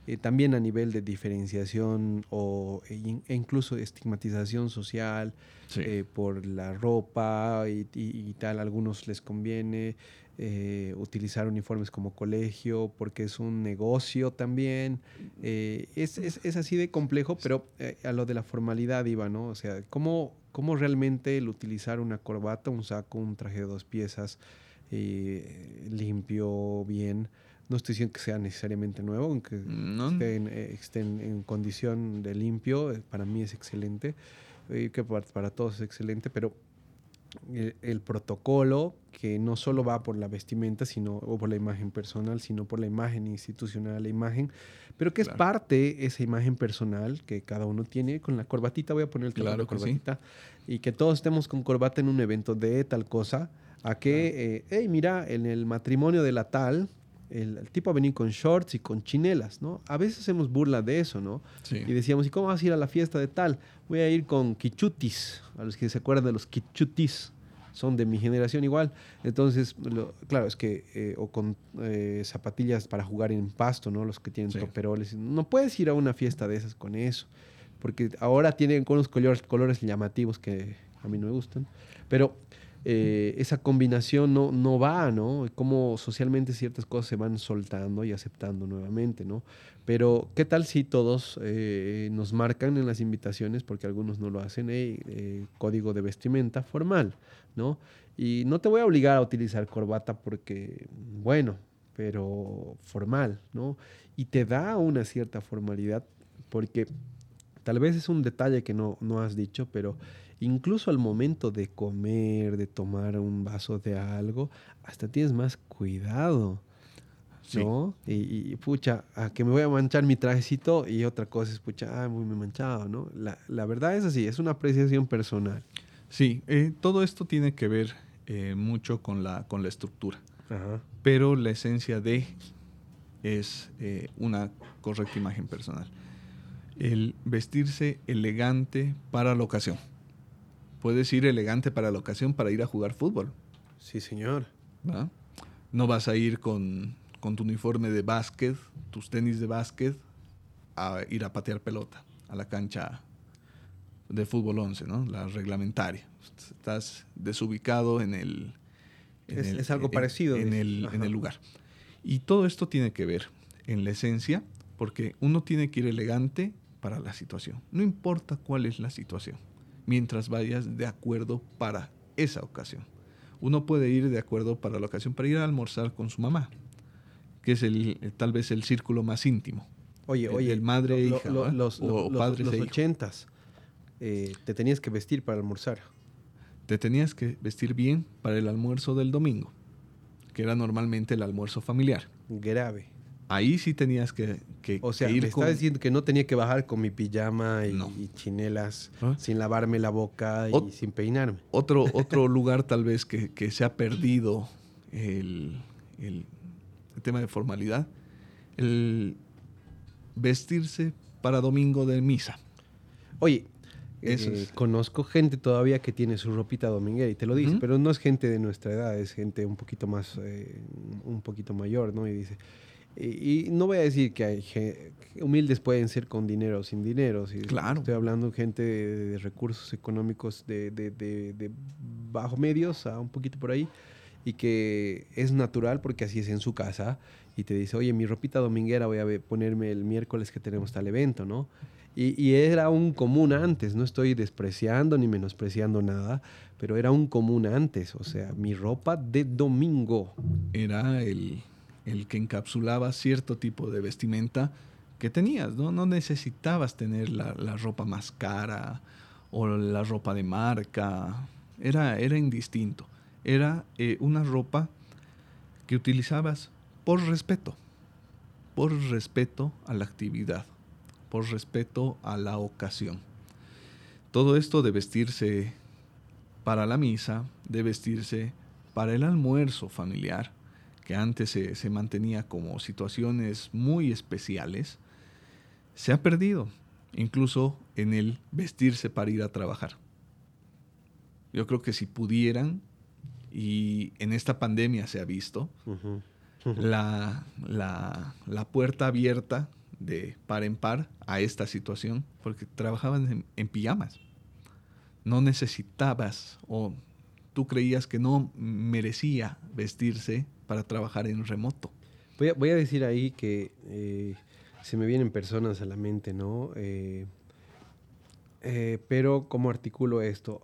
eh, también a nivel de diferenciación o, e, e incluso estigmatización social eh, por la ropa y, tal. A algunos les conviene eh, utilizar uniformes como colegio porque es un negocio también. Es, es, así de complejo, pero a lo de la formalidad iba, ¿no? O sea, ¿cómo, cómo realmente el utilizar una corbata, un saco, un traje de dos piezas, eh, limpio, bien. No estoy diciendo que sea necesariamente nuevo, aunque eh, estén, en condición de limpio, eh, para mí es excelente, que para, todos es excelente, pero el, protocolo, que no solo va por la vestimenta, sino, o por la imagen personal, sino por la imagen institucional, la imagen, pero que es parte esa imagen personal que cada uno tiene con la corbatita, voy a poner el claro corbatita, y que todos estemos con corbata en un evento de tal cosa, a que, hey, eh, mira, en el matrimonio de la tal, el, tipo va a venir con shorts y con chinelas, ¿no? A veces hacemos burla de eso, ¿no? Y decíamos, ¿y cómo vas a ir a la fiesta de tal? Voy a ir con quichutis, a los que se acuerdan de los quichutis, son de mi generación igual. Entonces, claro, es que, eh, o con eh, zapatillas para jugar en pasto, ¿no? Los que tienen toperoles. No puedes ir a una fiesta de esas con eso, porque ahora tienen con unos colores, colores llamativos que a mí no me gustan. Pero eh, esa combinación no, no va, ¿no? Como socialmente ciertas cosas se van soltando y aceptando nuevamente, ¿no? Pero, ¿qué tal si todos eh, nos marcan en las invitaciones, porque algunos no lo hacen, eh, código de vestimenta formal, ¿no? Y no te voy a obligar a utilizar corbata porque, bueno, pero formal, ¿no? Y te da una cierta formalidad porque tal vez es un detalle que no, no has dicho, pero incluso al momento de comer, de tomar un vaso de algo, hasta tienes más cuidado. ¿no? Y, pucha, a que me voy a manchar mi trajecito y otra cosa es, pucha, ah, muy manchado, ¿no? La, verdad es así, es una apreciación personal. Sí, eh, todo esto tiene que ver eh, mucho con la, con la estructura. Pero la esencia de es eh, una correcta imagen personal. El vestirse elegante para la ocasión puedes ir elegante para la ocasión para ir a jugar fútbol. Sí, señor. ¿No? vas a ir con, tu uniforme de básquet, tus tenis de básquet, a ir a patear pelota a la cancha de fútbol 11, ¿no? La reglamentaria. Estás desubicado en el... es, algo parecido. En el, en el lugar. Y todo esto tiene que ver en la esencia, porque uno tiene que ir elegante para la situación. No importa cuál es la situación mientras vayas de acuerdo para esa ocasión. Uno puede ir de acuerdo para la ocasión, para ir a almorzar con su mamá, que es el, tal vez el círculo más íntimo. Oye, oye, el madre e hija, los, o padres los e ochentas. eh, te tenías que vestir para almorzar. Te tenías que vestir bien para el almuerzo del domingo, que era normalmente el almuerzo familiar. Grave. Ahí sí tenías que, que O sea, que ir me con- diciendo que no tenía que bajar con mi pijama y, No. y chinelas, ¿Ah? sin lavarme la boca y sin peinarme. Otro, otro lugar tal vez que, que se ha perdido el, el- el tema de formalidad, el vestirse para domingo de misa. Oye, Eso eh, es. conozco gente todavía que tiene su ropita dominguera y te lo dice, pero no es gente de nuestra edad, es gente un poquito más, eh, un poquito mayor, ¿no? Y dice, y, y no voy a decir que hay que humildes pueden ser con dinero o sin dinero, si Claro. estoy hablando de gente de, de recursos económicos de, de, de, bajo medios a un poquito por ahí y que es natural porque así es en su casa y te dice, oye, mi ropita dominguera voy a ponerme el miércoles que tenemos tal evento, ¿no? Y, y era un común antes, no estoy despreciando ni menospreciando nada, pero era un común antes, o sea, mi ropa de domingo. Era el, el que encapsulaba cierto tipo de vestimenta que tenías, ¿no? No necesitabas tener la, la ropa más cara o la ropa de marca. Era, era indistinto. Era eh, una ropa que utilizabas por respeto. Por respeto a la actividad. Por respeto a la ocasión. Todo esto de vestirse para la misa, de vestirse para el almuerzo familiar, que antes se, se mantenía como situaciones muy especiales, se ha perdido, incluso en el vestirse para ir a trabajar. Yo creo que si pudieran, y en esta pandemia se ha visto, la, la- la puerta abierta de par en par a esta situación, porque trabajaban en, en pijamas. No necesitabas o tú creías que no merecía vestirse para trabajar en remoto. Voy a, decir ahí que eh, se me vienen personas a la mente, ¿no? Eh, eh, pero ¿cómo articulo esto?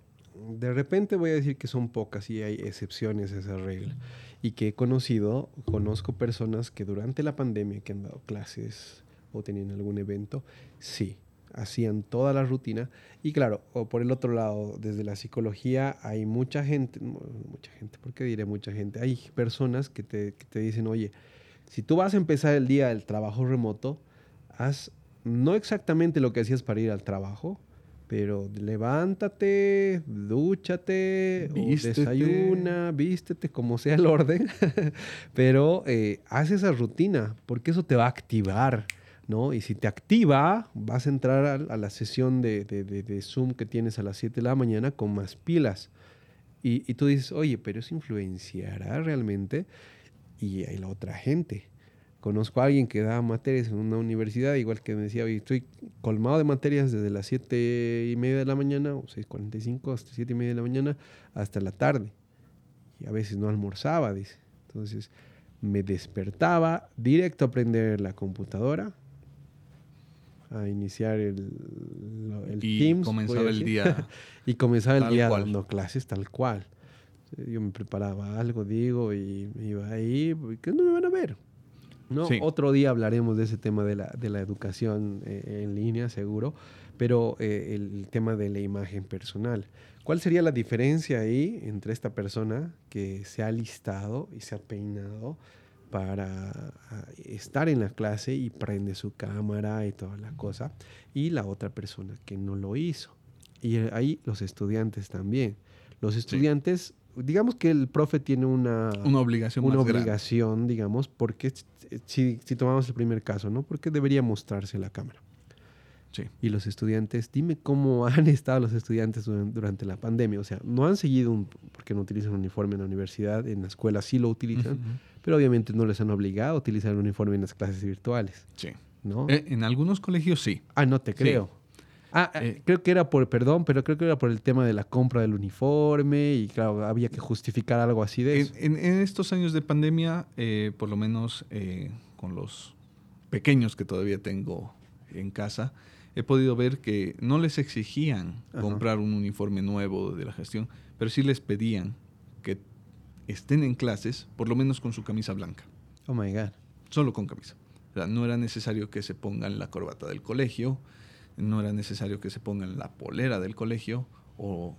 De repente voy a decir que son pocas y hay excepciones a esa regla. Y que he conocido, conozco personas que durante la pandemia que han dado clases o tenían algún evento, sí, hacían toda la rutina. Y claro, o por el otro lado, desde la psicología hay mucha gente, mu- mucha gente, ¿por qué diré mucha gente? Hay personas que te, que te dicen, oye, si tú vas a empezar el día del trabajo remoto, haz no exactamente lo que hacías para ir al trabajo, pero levántate, dúchate, Vístete. desayuna, vístete, como sea el orden, pero eh, haz esa rutina, porque eso te va a activar, ¿no? Y si te activa, vas a entrar a, la sesión de, de- de- de Zoom que tienes a las 7 de la mañana con más pilas. Y, y tú dices, oye, pero eso influenciará realmente. Y hay la otra gente. Conozco a alguien que da materias en una universidad, igual que me decía, oye, estoy colmado de materias desde las 7 y media de la mañana, o 6.45 hasta 7 y media de la mañana, hasta la tarde. Y a veces no almorzaba, dice. Entonces me despertaba directo a prender la computadora, a iniciar el, el Y Teams. comenzaba el día y comenzaba el día cual. dando clases tal cual. Yo me preparaba algo, digo, y iba ahí, que no me van a ver. ¿no? Sí. Otro día hablaremos de ese tema de la, de la educación eh, en línea, seguro, pero eh, el tema de la imagen personal. ¿Cuál sería la diferencia ahí entre esta persona que se ha listado y se ha peinado para ah, estar en la clase y prende su cámara y toda la cosa, y la otra persona que no lo hizo? Y ahí los estudiantes también. Los estudiantes, digamos que el profe tiene una, una obligación una grande. obligación, digamos, porque si, si tomamos el primer caso, ¿no? Porque debería mostrarse la cámara. Sí. Y los estudiantes, dime cómo han estado los estudiantes duran- durante la pandemia. O sea, no han seguido, un, porque no utilizan uniforme en la universidad, en la escuela sí lo utilizan, pero obviamente no les han obligado a utilizar el uniforme en las clases virtuales, Sí. ¿no? Eh, en algunos colegios sí. ah, no te creo. Ah, ah, Eh. creo que era por, perdón, pero creo que era por el tema de la compra del uniforme y claro, había que justificar algo así de eso. en- en estos años de pandemia, eh, por lo menos eh, con los pequeños que todavía tengo en casa, he podido ver que no les exigían Ajá. comprar un uniforme nuevo de la gestión, pero sí les pedían que estén en clases, por lo menos con su camisa blanca, Oh my God. solo con camisa. O sea, no era necesario que se pongan la corbata del colegio, no era necesario que se pongan la polera del colegio o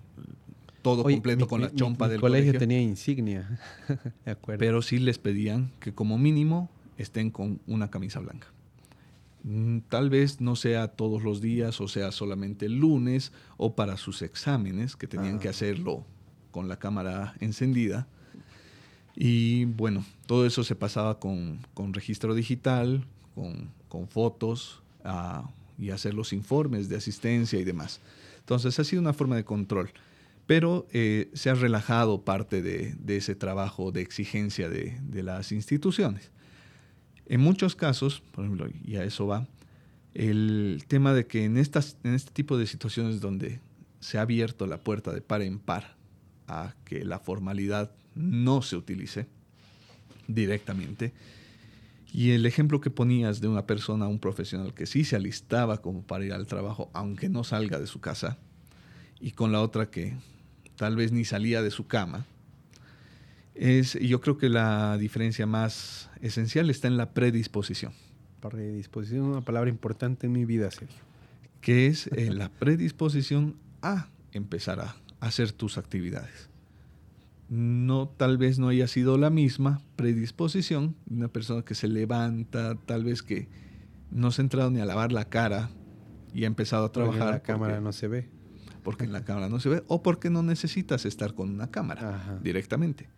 todo completo con la chompa mi del colegio. colegio tenía insignia, de acuerdo. Pero sí les pedían que como mínimo estén con una camisa blanca. Mm, tal vez no sea todos los días o sea solamente el lunes o para sus exámenes que tenían que hacerlo con la cámara encendida. Y bueno, todo eso se pasaba con, registro digital, con, fotos ah, y hacer los informes de asistencia y demás. Entonces ha sido una forma de control, pero eh, se ha relajado parte de, ese trabajo de exigencia de, de las instituciones. En muchos casos, por ejemplo, y a eso va, el tema de que en, estas, en este tipo de situaciones donde se ha abierto la puerta de par en par a que la formalidad no se utilice directamente, y el ejemplo que ponías de una persona, un profesional que sí se alistaba como para ir al trabajo, aunque no salga de su casa, y con la otra que tal vez ni salía de su cama, es, yo creo que la diferencia más esencial está en la predisposición. Predisposición es una palabra importante en mi vida, Sergio. Que es eh, la predisposición a empezar a hacer tus actividades. No, tal vez no haya sido la misma predisposición de una persona que se levanta, tal vez que no se ha entrado ni a lavar la cara y ha empezado a trabajar. Porque en la cámara no se ve. Porque en la cámara no se ve o porque no necesitas estar con una cámara directamente.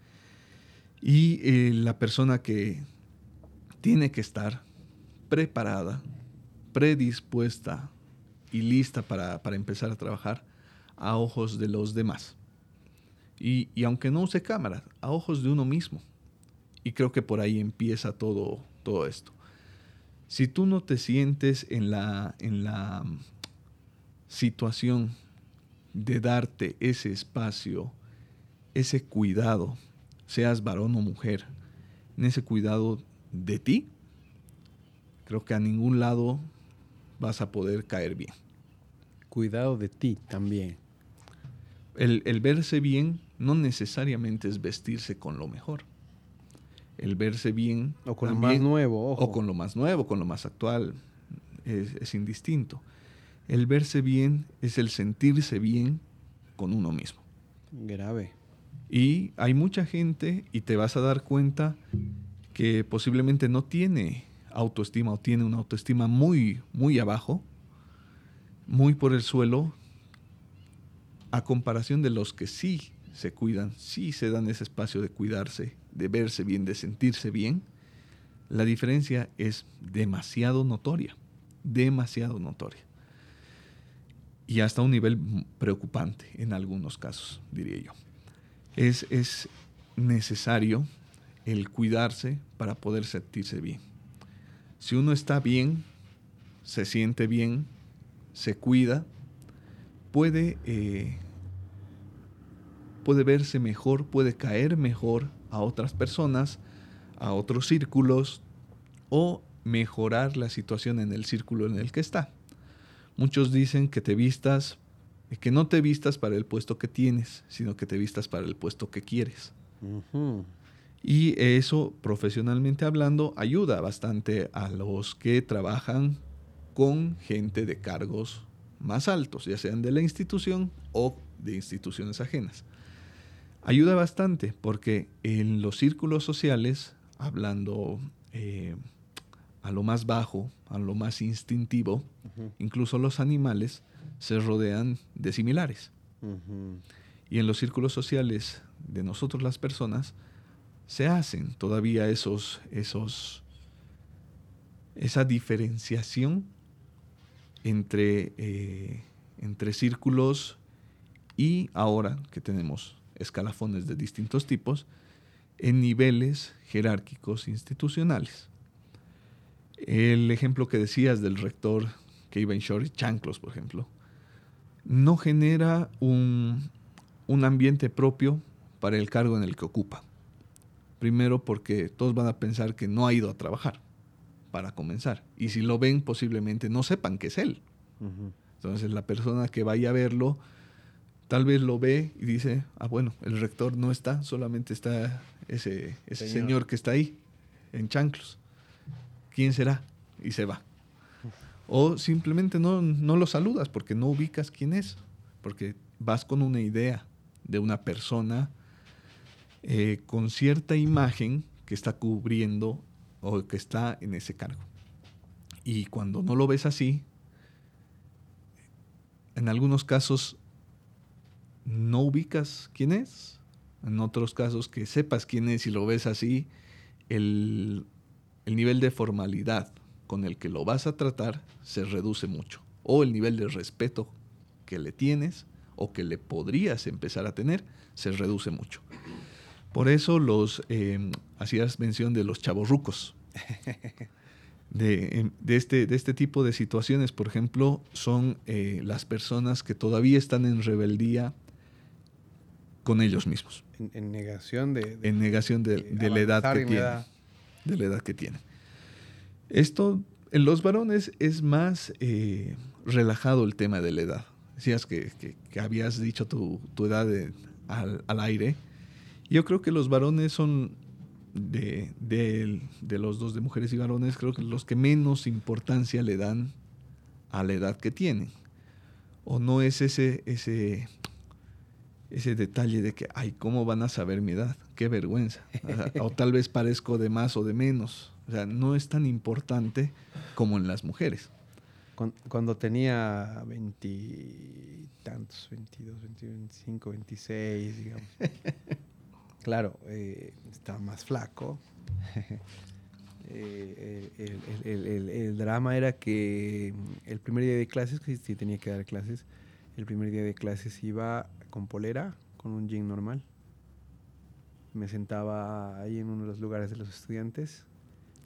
Y eh, la persona que tiene que estar preparada, predispuesta y lista para, empezar a trabajar a ojos de los demás. Y, aunque no use cámara, a ojos de uno mismo. Y creo que por ahí empieza todo, todo esto. Si tú no te sientes en la, en la mm, situación de darte ese espacio, ese cuidado, seas varón o mujer, en ese cuidado de ti, creo que a ningún lado vas a poder caer bien. Cuidado de ti también. El, verse bien no necesariamente es vestirse con lo mejor. El verse bien. O con lo más nuevo, O con lo más nuevo, con lo más actual. Es, es indistinto. El verse bien es el sentirse bien con uno mismo. Grave. Y hay mucha gente, y te vas a dar cuenta, que posiblemente no tiene autoestima o tiene una autoestima muy, muy abajo, muy por el suelo, a comparación de los que sí se cuidan, sí se dan ese espacio de cuidarse, de verse bien, de sentirse bien, la diferencia es demasiado notoria, demasiado notoria. Y hasta un nivel preocupante en algunos casos, diría yo es, necesario el cuidarse para poder sentirse bien. Si uno está bien, se siente bien, se cuida, puede, eh, puede verse mejor, puede caer mejor a otras personas, a otros círculos o mejorar la situación en el círculo en el que está. Muchos dicen que te vistas que no te vistas para el puesto que tienes, sino que te vistas para el puesto que quieres. Y eso, profesionalmente hablando, ayuda bastante a los que trabajan con gente de cargos más altos, ya sean de la institución o de instituciones ajenas. Ayuda bastante porque en los círculos sociales, hablando eh, a lo más bajo, a lo más instintivo, incluso los animales, se rodean de similares. Y en los círculos sociales de nosotros las personas se hacen todavía esos, esos, esa diferenciación entre, eh, entre círculos y ahora que tenemos escalafones de distintos tipos en niveles jerárquicos institucionales. El ejemplo que decías del rector que iba en short y chanclos, por ejemplo, no genera un, ambiente propio para el cargo en el que ocupa. Primero porque todos van a pensar que no ha ido a trabajar, para comenzar. Y si lo ven, posiblemente no sepan que es él. Entonces la persona que vaya a verlo, tal vez lo ve y dice, ah, bueno, el rector no está, solamente está ese, ese señor. señor que está ahí, en chanclos. ¿Quién será? Y se va. O simplemente no, no lo saludas porque no ubicas quién es, porque vas con una idea de una persona eh, con cierta imagen que está cubriendo o que está en ese cargo. Y cuando no lo ves así, en algunos casos no ubicas quién es, en otros casos que sepas quién es y lo ves así, el, el nivel de formalidad con el que lo vas a tratar se reduce mucho. O el nivel de respeto que le tienes o que le podrías empezar a tener se reduce mucho. Por eso los eh, hacías mención de los chavorrucos. Em, de, este, de este tipo de situaciones, por ejemplo, son eh, las personas que todavía están en rebeldía con ellos mismos. En, negación de, En negación de, la edad que tienen. De la edad que tienen. Esto, en los varones es más eh, relajado el tema de la edad. Decías que, habías dicho tu, edad al, aire. Yo creo que los varones son de, de, los dos, de mujeres y varones, creo que los que menos importancia le dan a la edad que tienen. O no es ese, ese, ese detalle de que, ay, ¿cómo van a saber mi edad? Qué vergüenza. O, tal vez parezco de más o de menos. O sea, no es tan importante como en las mujeres. Cuando, tenía veintitantos, veintidós, veinticinco, veintiséis, digamos. claro, eh, estaba más flaco. Eh, el, drama era que el primer día de clases, que sí tenía que dar clases, el primer día de clases iba con polera, con un jean normal. Me sentaba ahí en uno de los lugares de los estudiantes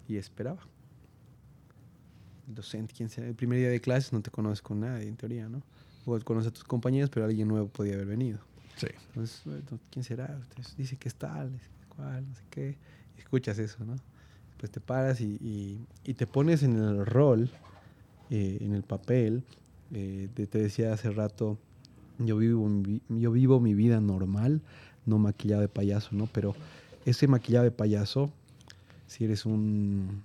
y esperaba. El docente, quien sea, el primer día de clases no te conoces con nadie, en teoría, ¿no? O conoces a tus compañeros, pero alguien nuevo podía haber venido. Sí. Entonces, ¿quién será? dice que es tal, cuál, no sé qué. Y escuchas eso, ¿no? Pues te paras y, y, te pones en el rol, eh, en el papel. Eh, te, decía hace rato, yo vivo, mi, yo vivo mi vida normal, no maquillado de payaso, ¿no? Pero ese maquillado de payaso, si eres un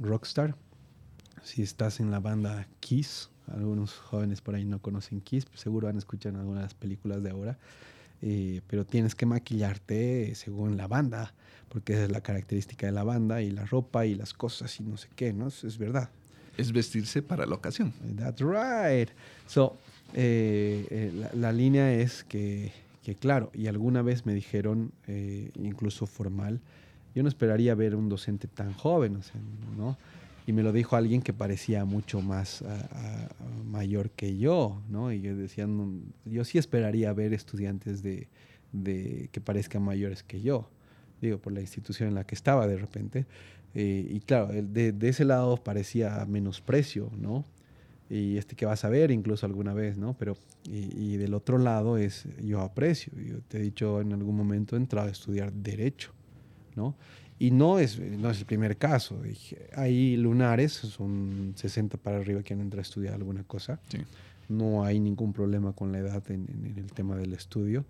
rockstar, si estás en la banda Kiss, algunos jóvenes por ahí no conocen Kiss, seguro han escuchado en algunas películas de ahora. Eh, pero tienes que maquillarte según la banda, porque esa es la característica de la banda y la ropa y las cosas y no sé qué, ¿no? Es, verdad. Es vestirse para la ocasión. That's right. So, eh, eh, la, línea es que, que, claro, y alguna vez me dijeron, incluso formal, yo no esperaría ver un docente tan joven, o sea, ¿no? y me lo dijo alguien que parecía mucho más mayor que yo, ¿no? Y yo decía, yo sí esperaría ver estudiantes de, que parezcan mayores que yo, digo, por la institución en la que estaba de repente. Eh, y claro, de, de, ese lado parecía menosprecio, ¿no? Y este que vas a ver incluso alguna vez, ¿no? Pero, y, y del otro lado es, yo aprecio, yo te he dicho en algún momento he entrado a estudiar derecho, ¿no? Y no es, no es el primer caso. Hay lunares, son 60 para arriba que han entrado a estudiar alguna cosa. No hay ningún problema con la edad en, el tema del estudio.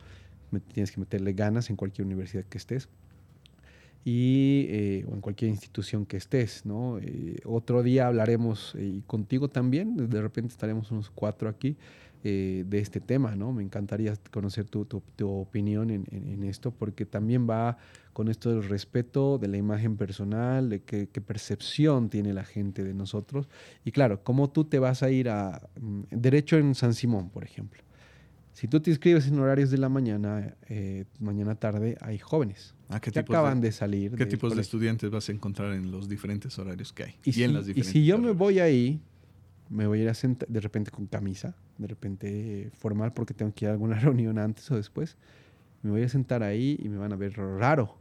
tienes que meterle ganas en cualquier universidad que estés. Y, eh, o en cualquier institución que estés, ¿no? Eh, otro día hablaremos, y contigo también, de repente estaremos unos cuatro aquí, eh, de este tema, ¿no? Me encantaría conocer tu, tu, opinión en, en, esto, porque también va con esto del respeto, de la imagen personal, de qué, percepción tiene la gente de nosotros. Y claro, cómo tú te vas a ir a mm, derecho en San Simón, por ejemplo. Si tú te inscribes en horarios de la mañana, eh, mañana tarde, hay jóvenes ah, que acaban de, salir. ¿Qué tipos de estudiantes vas a encontrar en los diferentes horarios que hay? Y, en las y si yo me voy ahí, me voy a ir a sentar de repente con camisa, de repente formal porque tengo que ir a alguna reunión antes o después. Me voy a sentar ahí y me van a ver raro.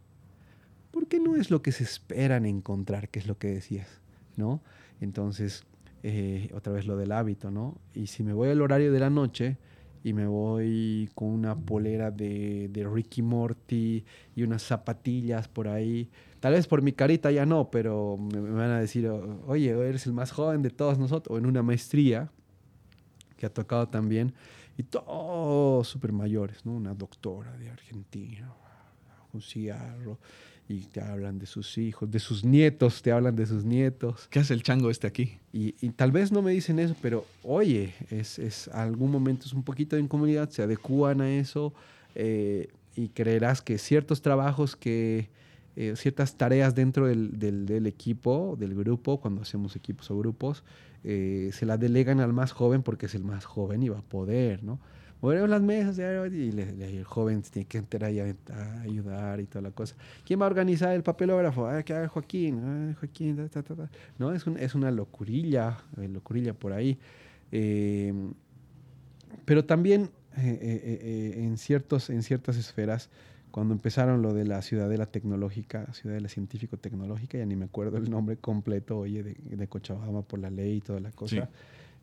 Porque no es lo que se esperan encontrar, que es lo que decías, ¿no? Entonces, eh, otra vez lo del hábito, ¿no? Y si me voy al horario de la noche y me voy con una polera de, de Ricky Morty y unas zapatillas por ahí, Tal vez por mi carita ya no, pero me, van a decir, oye, eres el más joven de todos nosotros, en una maestría que ha tocado también, y todos súper mayores, ¿no? Una doctora de Argentina, un cigarro, y te hablan de sus hijos, de sus nietos, te hablan de sus nietos. ¿Qué hace el chango este aquí? Y, y tal vez no me dicen eso, pero oye, es, es algún momento es un poquito de incomodidad, se adecúan a eso eh, y creerás que ciertos trabajos que, eh, ciertas tareas dentro del, del, del, equipo, del grupo, cuando hacemos equipos o grupos, eh, se las delegan al más joven porque es el más joven y va a poder, ¿no? Movemos las mesas y, le, le, el joven tiene que entrar ahí a, a, ayudar y toda la cosa. ¿Quién va a organizar el papelógrafo? Ah, que haga Joaquín. Ah, Joaquín, ta, ta, ta. No, es, un, es una locurilla, eh, locurilla por ahí. Eh, pero también eh, eh, en, ciertos, en ciertas esferas, cuando empezaron lo de la ciudadela tecnológica, ciudadela científico-tecnológica, ya ni me acuerdo el nombre completo, oye, de, de Cochabamba por la ley y toda la cosa. Sí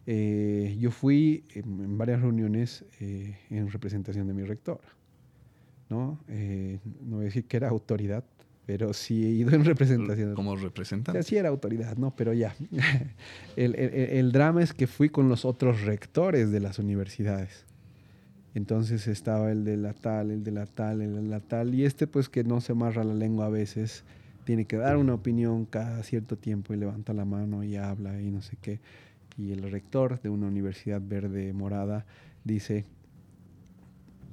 eh, yo fui en, varias reuniones eh, en representación de mi rector. ¿no? Eh, no voy a decir que era autoridad, pero sí he ido en representación. ¿Como representante? Sí, era autoridad, ¿no? Pero ya. el, el, el, drama es que fui con los otros rectores de las universidades. Entonces estaba el de la tal, el de la tal, el de la tal, y este pues que no se amarra la lengua a veces, tiene que dar una opinión cada cierto tiempo y levanta la mano y habla y no sé qué y el rector de una universidad verde morada dice,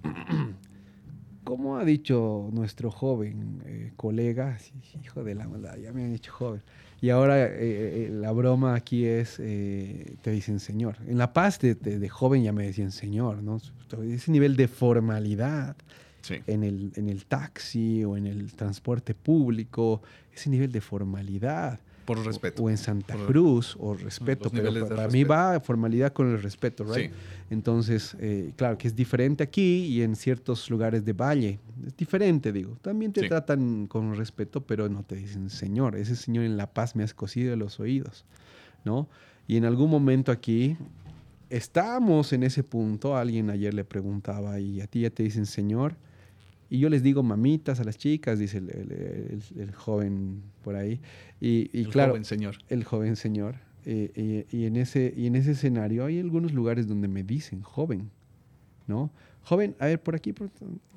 ¿cómo ha dicho nuestro joven eh, colega? Hijo de la maldad, ya me han dicho joven. Y ahora eh, eh, la broma aquí es, eh, te dicen señor. En La Paz de, de, de, joven ya me decían señor, ¿no? Ese nivel de formalidad sí. en, el, en el taxi o en el transporte público, ese nivel de formalidad por respeto. O, o en Santa por, Cruz, o respeto. Pero para, para mí va formalidad con el respeto, ¿right? Sí. Entonces, eh, claro, que es diferente aquí y en ciertos lugares de valle. Es diferente, digo. También te sí. tratan con respeto, pero no te dicen señor. Ese señor en La Paz me has cosido los oídos, ¿no? Y en algún momento aquí estamos en ese punto. Alguien ayer le preguntaba, ¿y a ti ya te dicen señor? Y yo les digo mamitas a las chicas, dice el, el, el, el joven por ahí. Y, y el claro, joven señor. El joven señor. Eh, y, y, en ese, y en ese escenario hay algunos lugares donde me dicen joven, ¿no? Joven, a ver, por aquí. Por...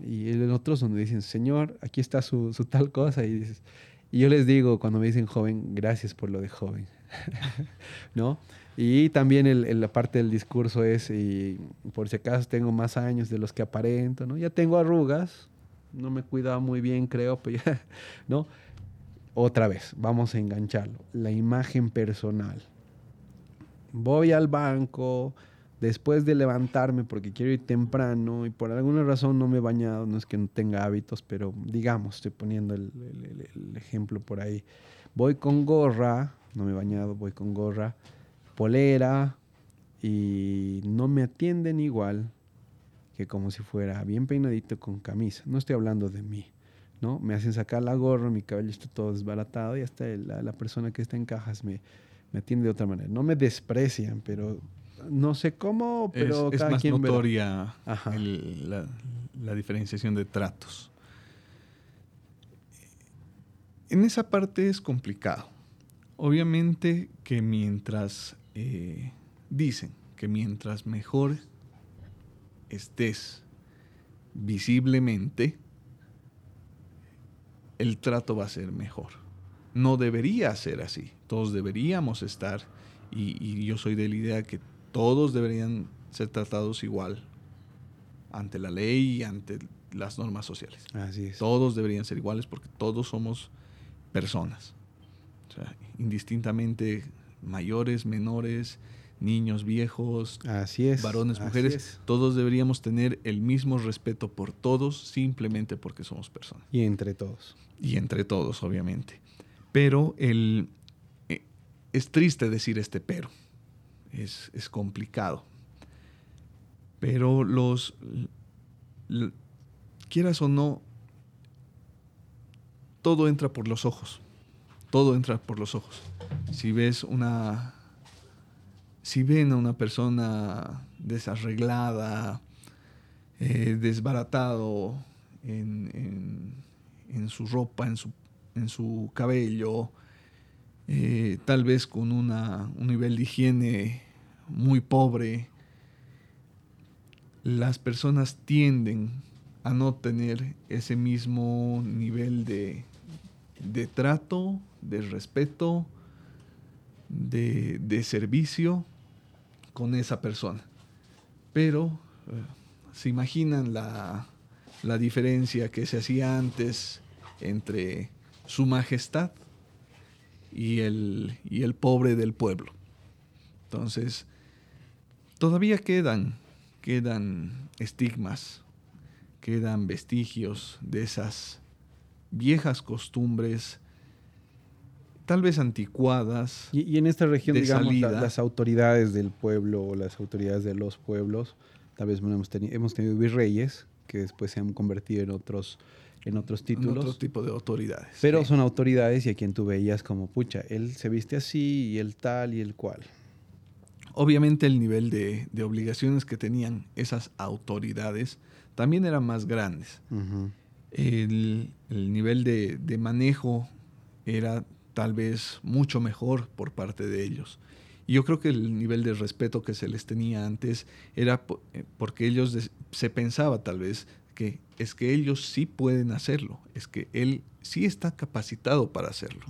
Y en otros donde dicen, señor, aquí está su, su tal cosa. Y, dices, y yo les digo, cuando me dicen joven, gracias por lo de joven, ¿no? Y también el, el, la parte del discurso es, y por si acaso tengo más años de los que aparento, ¿no? Ya tengo arrugas, no me cuidaba muy bien, creo, pero ya, ¿no? Otra vez, vamos a engancharlo. La imagen personal. Voy al banco después de levantarme porque quiero ir temprano y por alguna razón no me he bañado, no es que no tenga hábitos, pero digamos, estoy poniendo el, el ejemplo por ahí. Voy con gorra, no me he bañado, voy con gorra, polera y no me atienden igual que como si fuera bien peinadito con camisa. No estoy hablando de mí, ¿no? Me hacen sacar la gorra, mi cabello está todo desbaratado y hasta la, la persona que está en cajas me, me atiende de otra manera. No me desprecian, pero no sé cómo, pero es, cada es más quien notoria el, la, la, diferenciación de tratos. En esa parte es complicado. Obviamente que mientras eh, dicen que mientras mejor estés visiblemente, el trato va a ser mejor. No debería ser así. Todos deberíamos estar, y, y, yo soy de la idea que todos deberían ser tratados igual ante la ley y ante las normas sociales. Así es. Todos deberían ser iguales porque todos somos personas. O sea, indistintamente mayores, menores, niños, viejos, así es, varones, así mujeres, es. todos deberíamos tener el mismo respeto por todos simplemente porque somos personas. Y entre todos. Y entre todos, obviamente. Pero el, eh, es triste decir este pero, es, es complicado. Pero los, l, quieras o no, todo entra por los ojos. Todo entra por los ojos. Si ves una si ven a una persona desarreglada, eh, desbaratado en, su ropa, en su, cabello, eh, tal vez con un nivel de higiene muy pobre, las personas tienden a no tener ese mismo nivel de trato, de respeto, de, servicio con esa persona. Pero eh, se imaginan la, la diferencia que se hacía antes entre su majestad y el, y el pobre del pueblo. Entonces, todavía quedan, quedan estigmas, quedan vestigios de esas viejas costumbres, tal vez anticuadas. Y, en esta región, digamos, las autoridades del pueblo o las autoridades de los pueblos, tal vez hemos, hemos tenido virreyes que después se han convertido en otros en otros títulos. En otro tipo de autoridades. Pero son autoridades y a quien tú veías como, pucha, él se viste así y el tal y el cual. Obviamente el nivel de, obligaciones que tenían esas autoridades también eran más grandes. el, nivel de, de, manejo era tal vez mucho mejor por parte de ellos. Y yo creo que el nivel de respeto que se les tenía antes era eh, porque ellos se pensaba tal vez que es que ellos sí pueden hacerlo, es que él sí está capacitado para hacerlo.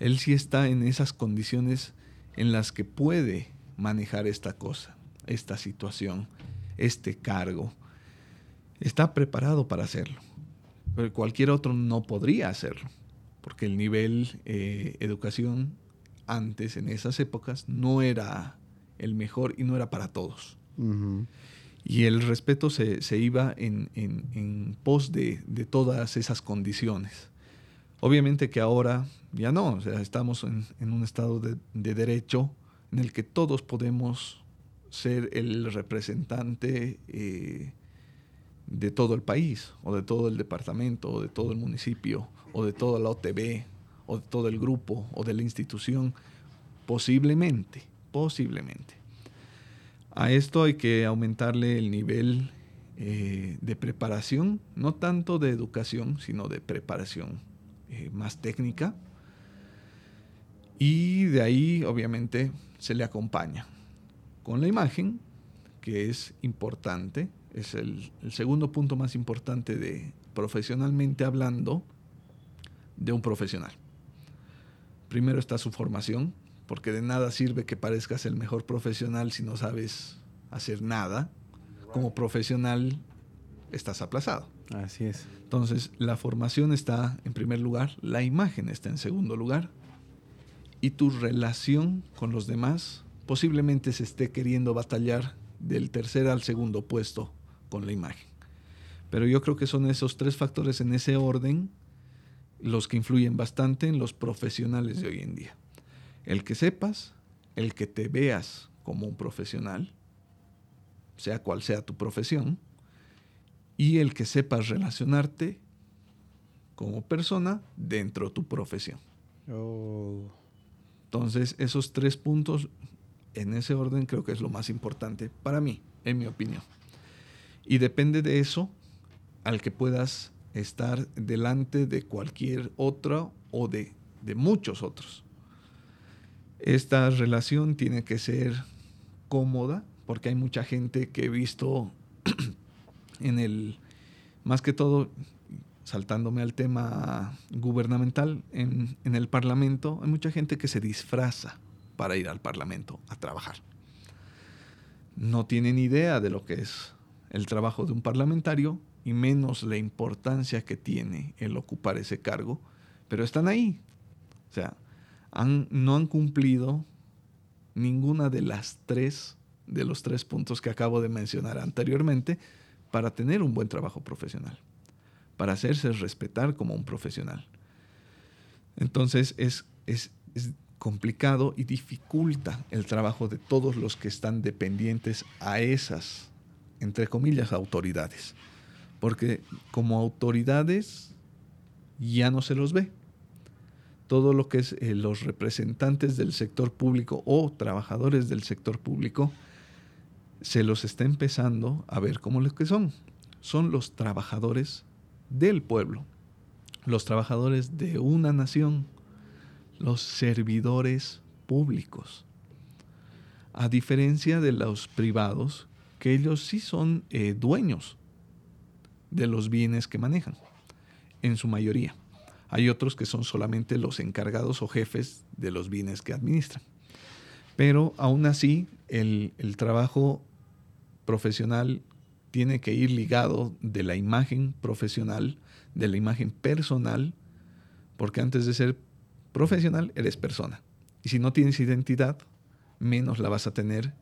Él sí está en esas condiciones en las que puede manejar esta cosa, esta situación, este cargo. Está preparado para hacerlo. Pero cualquier otro no podría hacerlo, porque el nivel eh, educación antes, en esas épocas, no era el mejor y no era para todos. Y el respeto se, iba en, pos de, todas esas condiciones. Obviamente que ahora ya no, o sea, estamos en, un estado de, derecho en el que todos podemos ser el representante eh, de todo el país, o de todo el departamento, o de todo el municipio, o de toda la OTB, o de todo el grupo o de la institución, posiblemente, posiblemente. A esto hay que aumentarle el nivel eh, de preparación, no tanto de educación, sino de preparación eh, más técnica. Y de ahí, obviamente, se le acompaña con la imagen, que es importante, es el segundo punto más importante de profesionalmente hablando de un profesional. Primero está su formación, porque de nada sirve que parezcas el mejor profesional si no sabes hacer nada. Como profesional estás aplazado. Así es. Entonces, la formación está en primer lugar, la imagen está en segundo lugar, y tu relación con los demás posiblemente se esté queriendo batallar del tercer al segundo puesto con la imagen. Pero yo creo que son esos tres factores en ese orden los que influyen bastante en los profesionales de hoy en día. El que sepas, el que te veas como un profesional, sea cual sea tu profesión, y el que sepas relacionarte como persona dentro de tu profesión. Oh. Entonces, esos tres puntos, en ese orden, creo que es lo más importante para mí, en mi opinión. Y depende de eso al que puedas estar delante de cualquier otro o de, muchos otros. Esta relación tiene que ser cómoda, porque hay mucha gente que he visto en el, más que todo, saltándome al tema gubernamental, en, en, el Parlamento, hay mucha gente que se disfraza para ir al Parlamento a trabajar. No tienen idea de lo que es el trabajo de un parlamentario y menos la importancia que tiene el ocupar ese cargo, pero están ahí. O sea, no han cumplido ninguna de las tres, de los tres puntos que acabo de mencionar anteriormente, para tener un buen trabajo profesional, para hacerse respetar como un profesional. Entonces es, es, es complicado y dificulta el trabajo de todos los que están dependientes a esas, entre comillas, autoridades porque como autoridades ya no se los ve. Todo lo que es eh, los representantes del sector público o trabajadores del sector público se los está empezando a ver como lo que son. Son los trabajadores del pueblo, los trabajadores de una nación, los servidores públicos. A diferencia de los privados, que ellos sí son eh, dueños de los bienes que manejan, en su mayoría. Hay otros que son solamente los encargados o jefes de los bienes que administran. Pero aún así, el, el trabajo profesional tiene que ir ligado de la imagen profesional, de la imagen personal, porque antes de ser profesional eres persona. Y si no tienes identidad, menos la vas a tener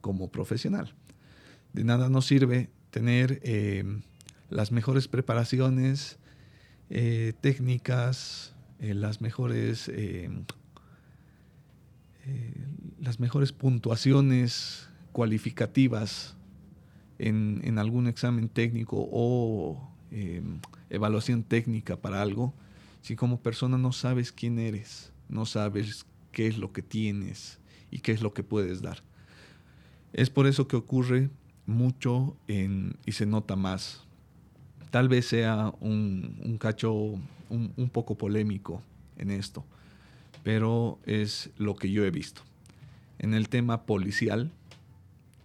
como profesional. De nada nos sirve tener eh, las mejores preparaciones, eh, técnicas, eh, las mejores las mejores puntuaciones cualificativas en, algún examen técnico o evaluación técnica para algo, si como persona no sabes quién eres, no sabes qué es lo que tienes y qué es lo que puedes dar. Es por eso que ocurre mucho y se nota más. Tal vez sea un, cacho un, poco polémico en esto, pero es lo que yo he visto. En el tema policial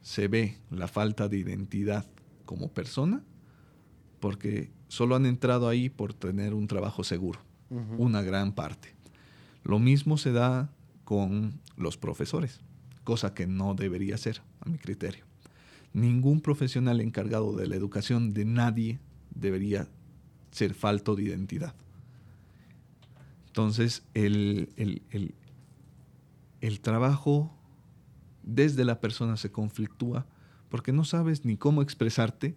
se ve la falta de identidad como persona porque solo han entrado ahí por tener un trabajo seguro, una gran parte. Lo mismo se da con los profesores, cosa que no debería ser, a mi criterio ningún profesional encargado de la educación de nadie debería ser falto de identidad. Entonces, el, el, trabajo desde la persona se conflictúa porque no sabes ni cómo expresarte,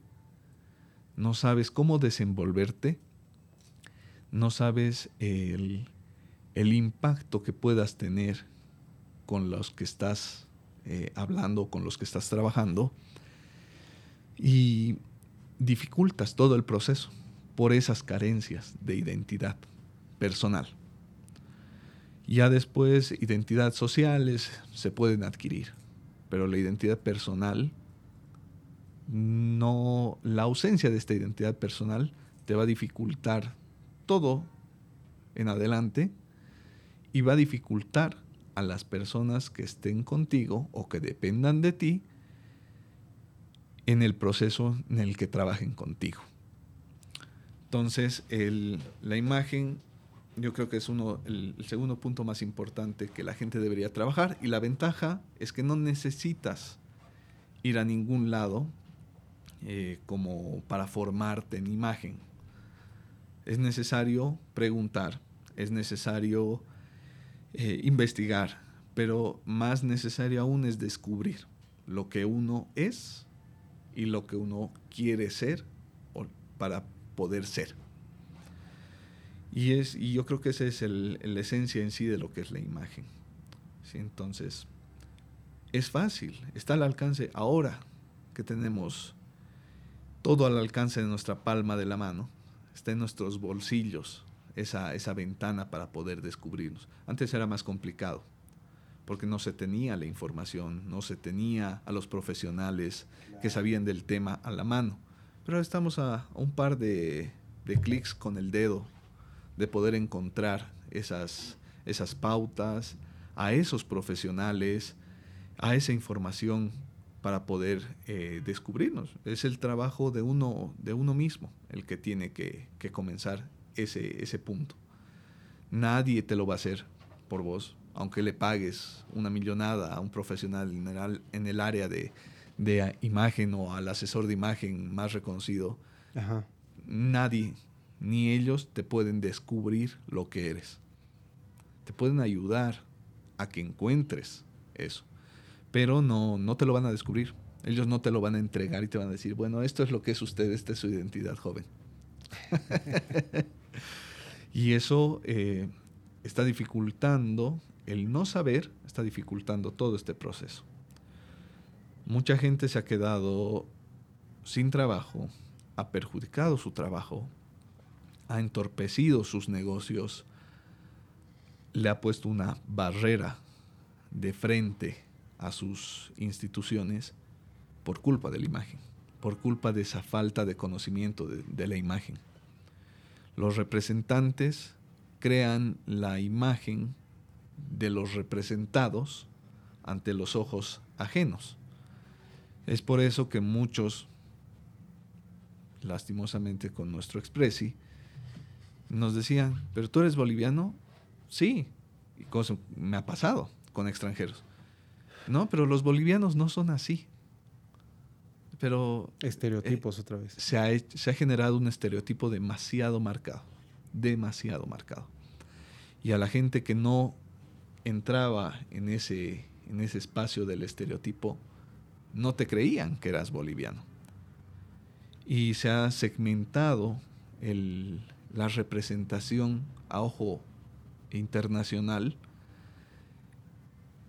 no sabes cómo desenvolverte, no sabes el, impacto que puedas tener con los que estás eh, hablando, con los que estás trabajando, y dificultas todo el proceso por esas carencias de identidad personal. Ya después, identidades sociales se pueden adquirir, pero la identidad personal, no, la ausencia de esta identidad personal te va a dificultar todo en adelante y va a dificultar a las personas que estén contigo o que dependan de ti en el proceso en el que trabajen contigo. Entonces, la imagen yo creo que es uno, el, segundo punto más importante que la gente debería trabajar y la ventaja es que no necesitas ir a ningún lado eh, como para formarte en imagen. Es necesario preguntar, es necesario eh, investigar, pero más necesario aún es descubrir lo que uno es y lo que uno quiere ser para poder ser. Y, es, y yo creo que esa es la esencia en sí de lo que es la imagen. ¿Sí? Entonces, es fácil, está al alcance ahora que tenemos todo al alcance de nuestra palma de la mano, está en nuestros bolsillos esa, esa ventana para poder descubrirnos. Antes era más complicado porque no se tenía la información, no se tenía a los profesionales que sabían del tema a la mano. Pero estamos a, un par de, clics con el dedo de poder encontrar esas, esas pautas, a esos profesionales, a esa información para poder eh, descubrirnos. Es el trabajo de uno, de uno mismo el que tiene que, que comenzar ese, ese punto. Nadie te lo va a hacer por vos aunque le pagues una millonada a un profesional en el, área de, imagen o al asesor de imagen más reconocido, nadie, ni ellos te pueden descubrir lo que eres. Te pueden ayudar a que encuentres eso, pero no, no te lo van a descubrir. Ellos no te lo van a entregar y te van a decir, bueno, esto es lo que es usted, esta es su identidad joven. y eso eh, está dificultando el no saber está dificultando todo este proceso. Mucha gente se ha quedado sin trabajo, ha perjudicado su trabajo, ha entorpecido sus negocios, le ha puesto una barrera de frente a sus instituciones por culpa de la imagen, por culpa de esa falta de conocimiento de, la imagen. Los representantes crean la imagen de los representados ante los ojos ajenos. Es por eso que muchos, lastimosamente con nuestro expresi, nos decían, ¿pero tú eres boliviano? Sí, y cosa me ha pasado con extranjeros. No, pero los bolivianos no son así. Pero... Estereotipos eh, otra vez. Se ha, se ha generado un estereotipo demasiado marcado, demasiado marcado. Y a la gente que no entraba en ese, en ese espacio del estereotipo, no te creían que eras boliviano. Y se ha segmentado el, la representación a ojo internacional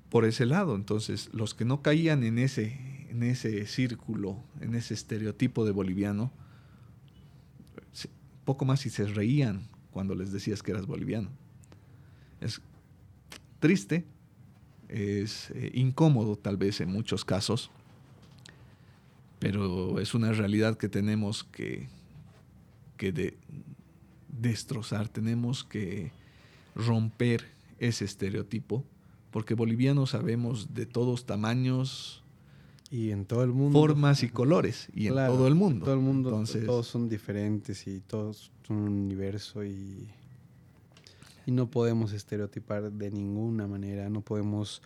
por ese lado. Entonces, los que no caían en ese, en ese círculo, en ese estereotipo de boliviano, poco más si se reían cuando les decías que eras boliviano. Es triste, es eh, incómodo tal vez en muchos casos, pero es una realidad que tenemos que, que de, destrozar, tenemos que romper ese estereotipo, porque bolivianos sabemos de todos tamaños, y en todo el mundo. Formas y colores. Y en todo el mundo. Todo el mundo. Entonces, todos son diferentes y todos son un universo y, y no podemos estereotipar de ninguna manera. No podemos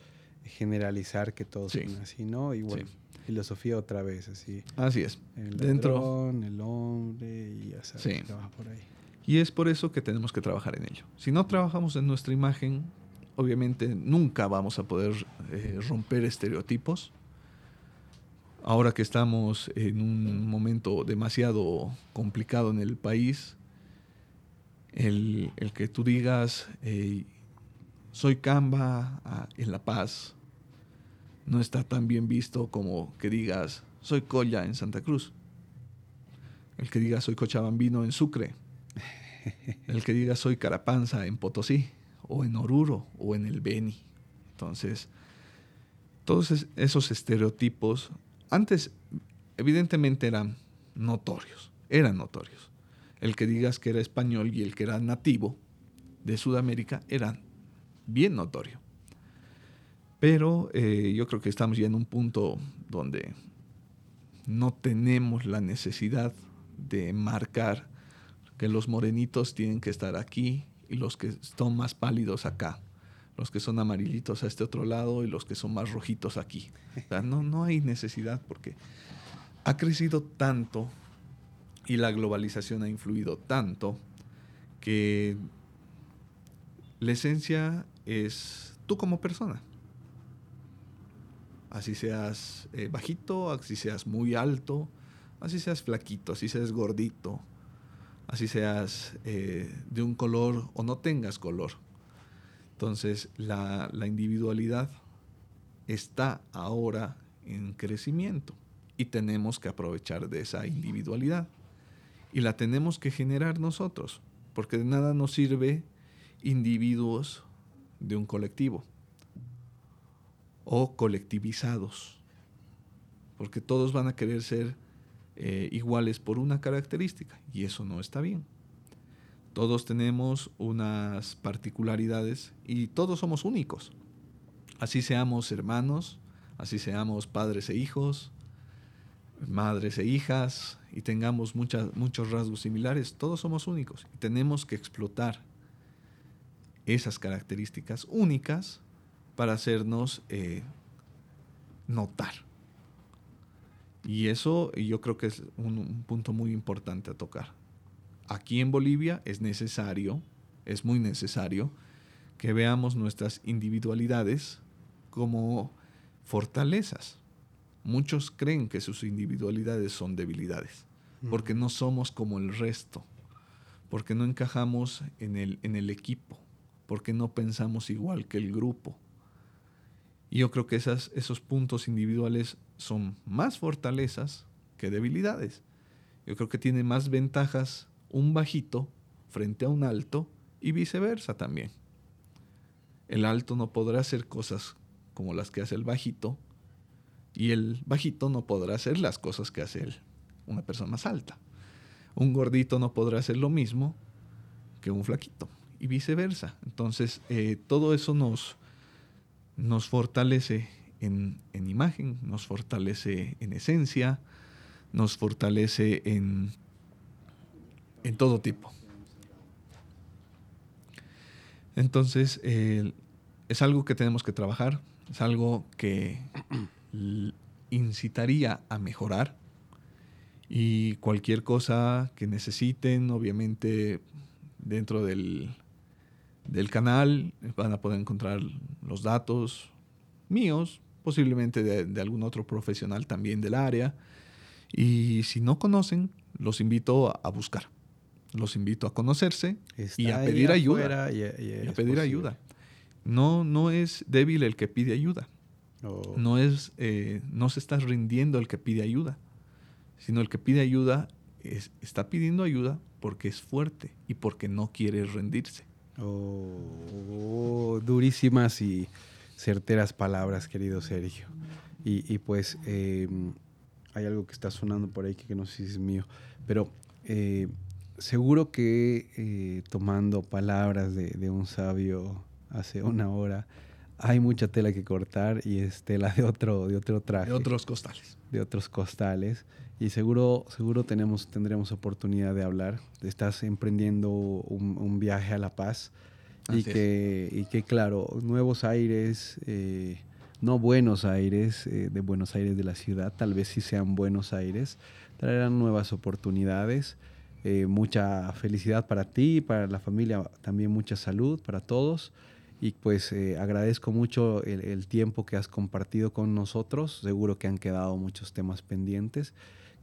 generalizar que todos son así, ¿no? Igual. Filosofía otra vez, así. Así es. El Dentro. el hombre y ya sabes, por ahí. Y es por eso que tenemos que trabajar en ello. Si no trabajamos en nuestra imagen, obviamente nunca vamos a poder eh, romper estereotipos. Ahora que estamos en un momento demasiado complicado en el país, el, que tú digas, soy Camba ah, en La Paz, no está tan bien visto como que digas, soy Colla en Santa Cruz. El que diga, soy Cochabambino en Sucre el que diga soy Carapanza en Potosí, o en Oruro, o en el Beni. Entonces, todos esos estereotipos, antes evidentemente eran notorios, eran notorios. El que digas que era español y el que era nativo de Sudamérica eran bien notorio. Pero eh, yo creo que estamos ya en un punto donde no tenemos la necesidad de marcar que los morenitos tienen que estar aquí y los que son más pálidos acá, los que son amarillitos a este otro lado y los que son más rojitos aquí. no, no hay necesidad porque ha crecido tanto y la globalización ha influido tanto que la esencia es tú como persona. Así seas eh, bajito, así seas muy alto, así seas flaquito, así seas gordito, así seas eh, de un color o no tengas color. Entonces la, la individualidad está ahora en crecimiento y tenemos que aprovechar de esa individualidad. Y la tenemos que generar nosotros, porque de nada nos sirve individuos de un colectivo o colectivizados, porque todos van a querer ser eh, iguales por una característica y eso no está bien. Todos tenemos unas particularidades y todos somos únicos. Así seamos hermanos, así seamos padres e hijos, madres e hijas y tengamos muchos rasgos similares, todos somos únicos y tenemos que explotar esas características únicas para hacernos eh, notar. Y eso yo creo que es un, punto muy importante a tocar. Aquí en Bolivia es necesario, es muy necesario, que veamos nuestras individualidades como fortalezas. Muchos creen que sus individualidades son debilidades, porque no somos como el resto, porque no encajamos en el, en el equipo, porque no pensamos igual que el grupo. Y yo creo que esas, esos puntos individuales son más fortalezas que debilidades. Yo creo que tiene más ventajas un bajito frente a un alto y viceversa también. El alto no podrá hacer cosas como las que hace el bajito y el bajito no podrá hacer las cosas que hace una persona más alta. Un gordito no podrá hacer lo mismo que un flaquito y viceversa. Entonces, eh, todo eso nos, nos fortalece en, imagen, nos fortalece en esencia, nos fortalece en, en todo tipo. Entonces, es algo que tenemos que trabajar, es algo que incitaría a mejorar y cualquier cosa que necesiten, obviamente dentro del, del canal van a poder encontrar los datos míos, posiblemente de, algún otro profesional también del área. Y si no conocen, los invito a, buscar. Los invito a conocerse y a pedir ayuda. Y, a pedir ayuda. No, no es débil el que pide ayuda. Oh. No, es, eh, no se está rindiendo el que pide ayuda sino el que pide ayuda es, está pidiendo ayuda porque es fuerte y porque no quiere rendirse. Oh, durísimas y certeras palabras, querido Sergio. Y, pues em, hay algo que está sonando por ahí que, no sé si es mío, pero eh, seguro que eh, tomando palabras de, de, un sabio hace una hora, hay mucha tela que cortar y es tela de otro, de otro traje. De otros costales. De otros costales y seguro, seguro tenemos, tendremos oportunidad de hablar. Estás emprendiendo un, viaje a La Paz y que, y que, claro, nuevos aires, eh, no Buenos Aires, eh, de Buenos Aires de la ciudad, tal vez sí sean Buenos Aires, traerán nuevas oportunidades. Eh, mucha felicidad para ti, para la familia, también mucha salud para todos. Y pues agradezco mucho el, el, tiempo que has compartido con nosotros. Seguro que han quedado muchos temas pendientes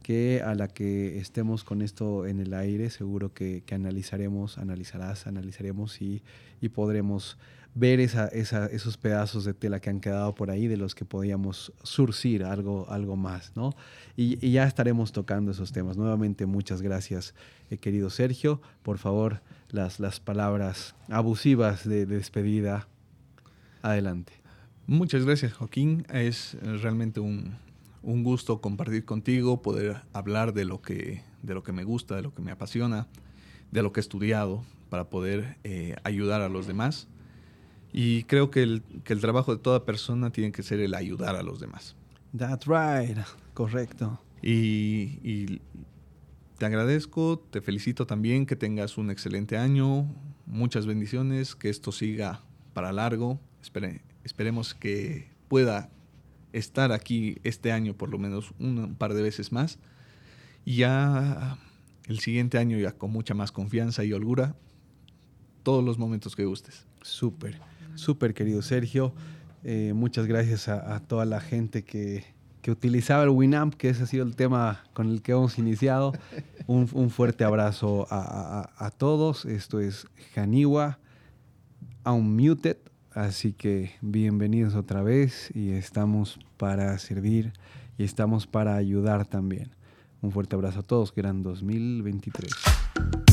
que a la que estemos con esto en el aire, seguro que, analizaremos, analizarás, analizaremos y, y podremos ver esos pedazos de tela que han quedado por ahí de los que podíamos surcir algo, algo más, ¿no? Y, ya estaremos tocando esos temas. Nuevamente, muchas gracias, eh, querido Sergio. Por favor, las, las palabras abusivas de, de despedida. Adelante. Muchas gracias, Joaquín. Es realmente un, un gusto compartir contigo, poder hablar de lo que, de lo que me gusta, de lo que me apasiona, de lo que he estudiado, para poder eh, ayudar a los demás. Y creo que el, que el trabajo de toda persona tiene que ser el ayudar a los demás. That's right, correcto. Y, y te agradezco, te felicito también, que tengas un excelente año, muchas bendiciones, que esto siga para largo. esperemos que pueda estar aquí este año por lo menos un par de veces más. Y ya el siguiente año ya con mucha más confianza y holgura, todos los momentos que gustes. Súper, súper querido Sergio. Eh, muchas gracias a, toda la gente que, que, utilizaba el Winamp, que ese ha sido el tema con el que hemos iniciado. Un, un fuerte abrazo a, a, a, todos. Esto es Janiwa Unmuted. Así que bienvenidos otra vez y estamos para servir y estamos para ayudar también. Un fuerte abrazo a todos, que eran 2023.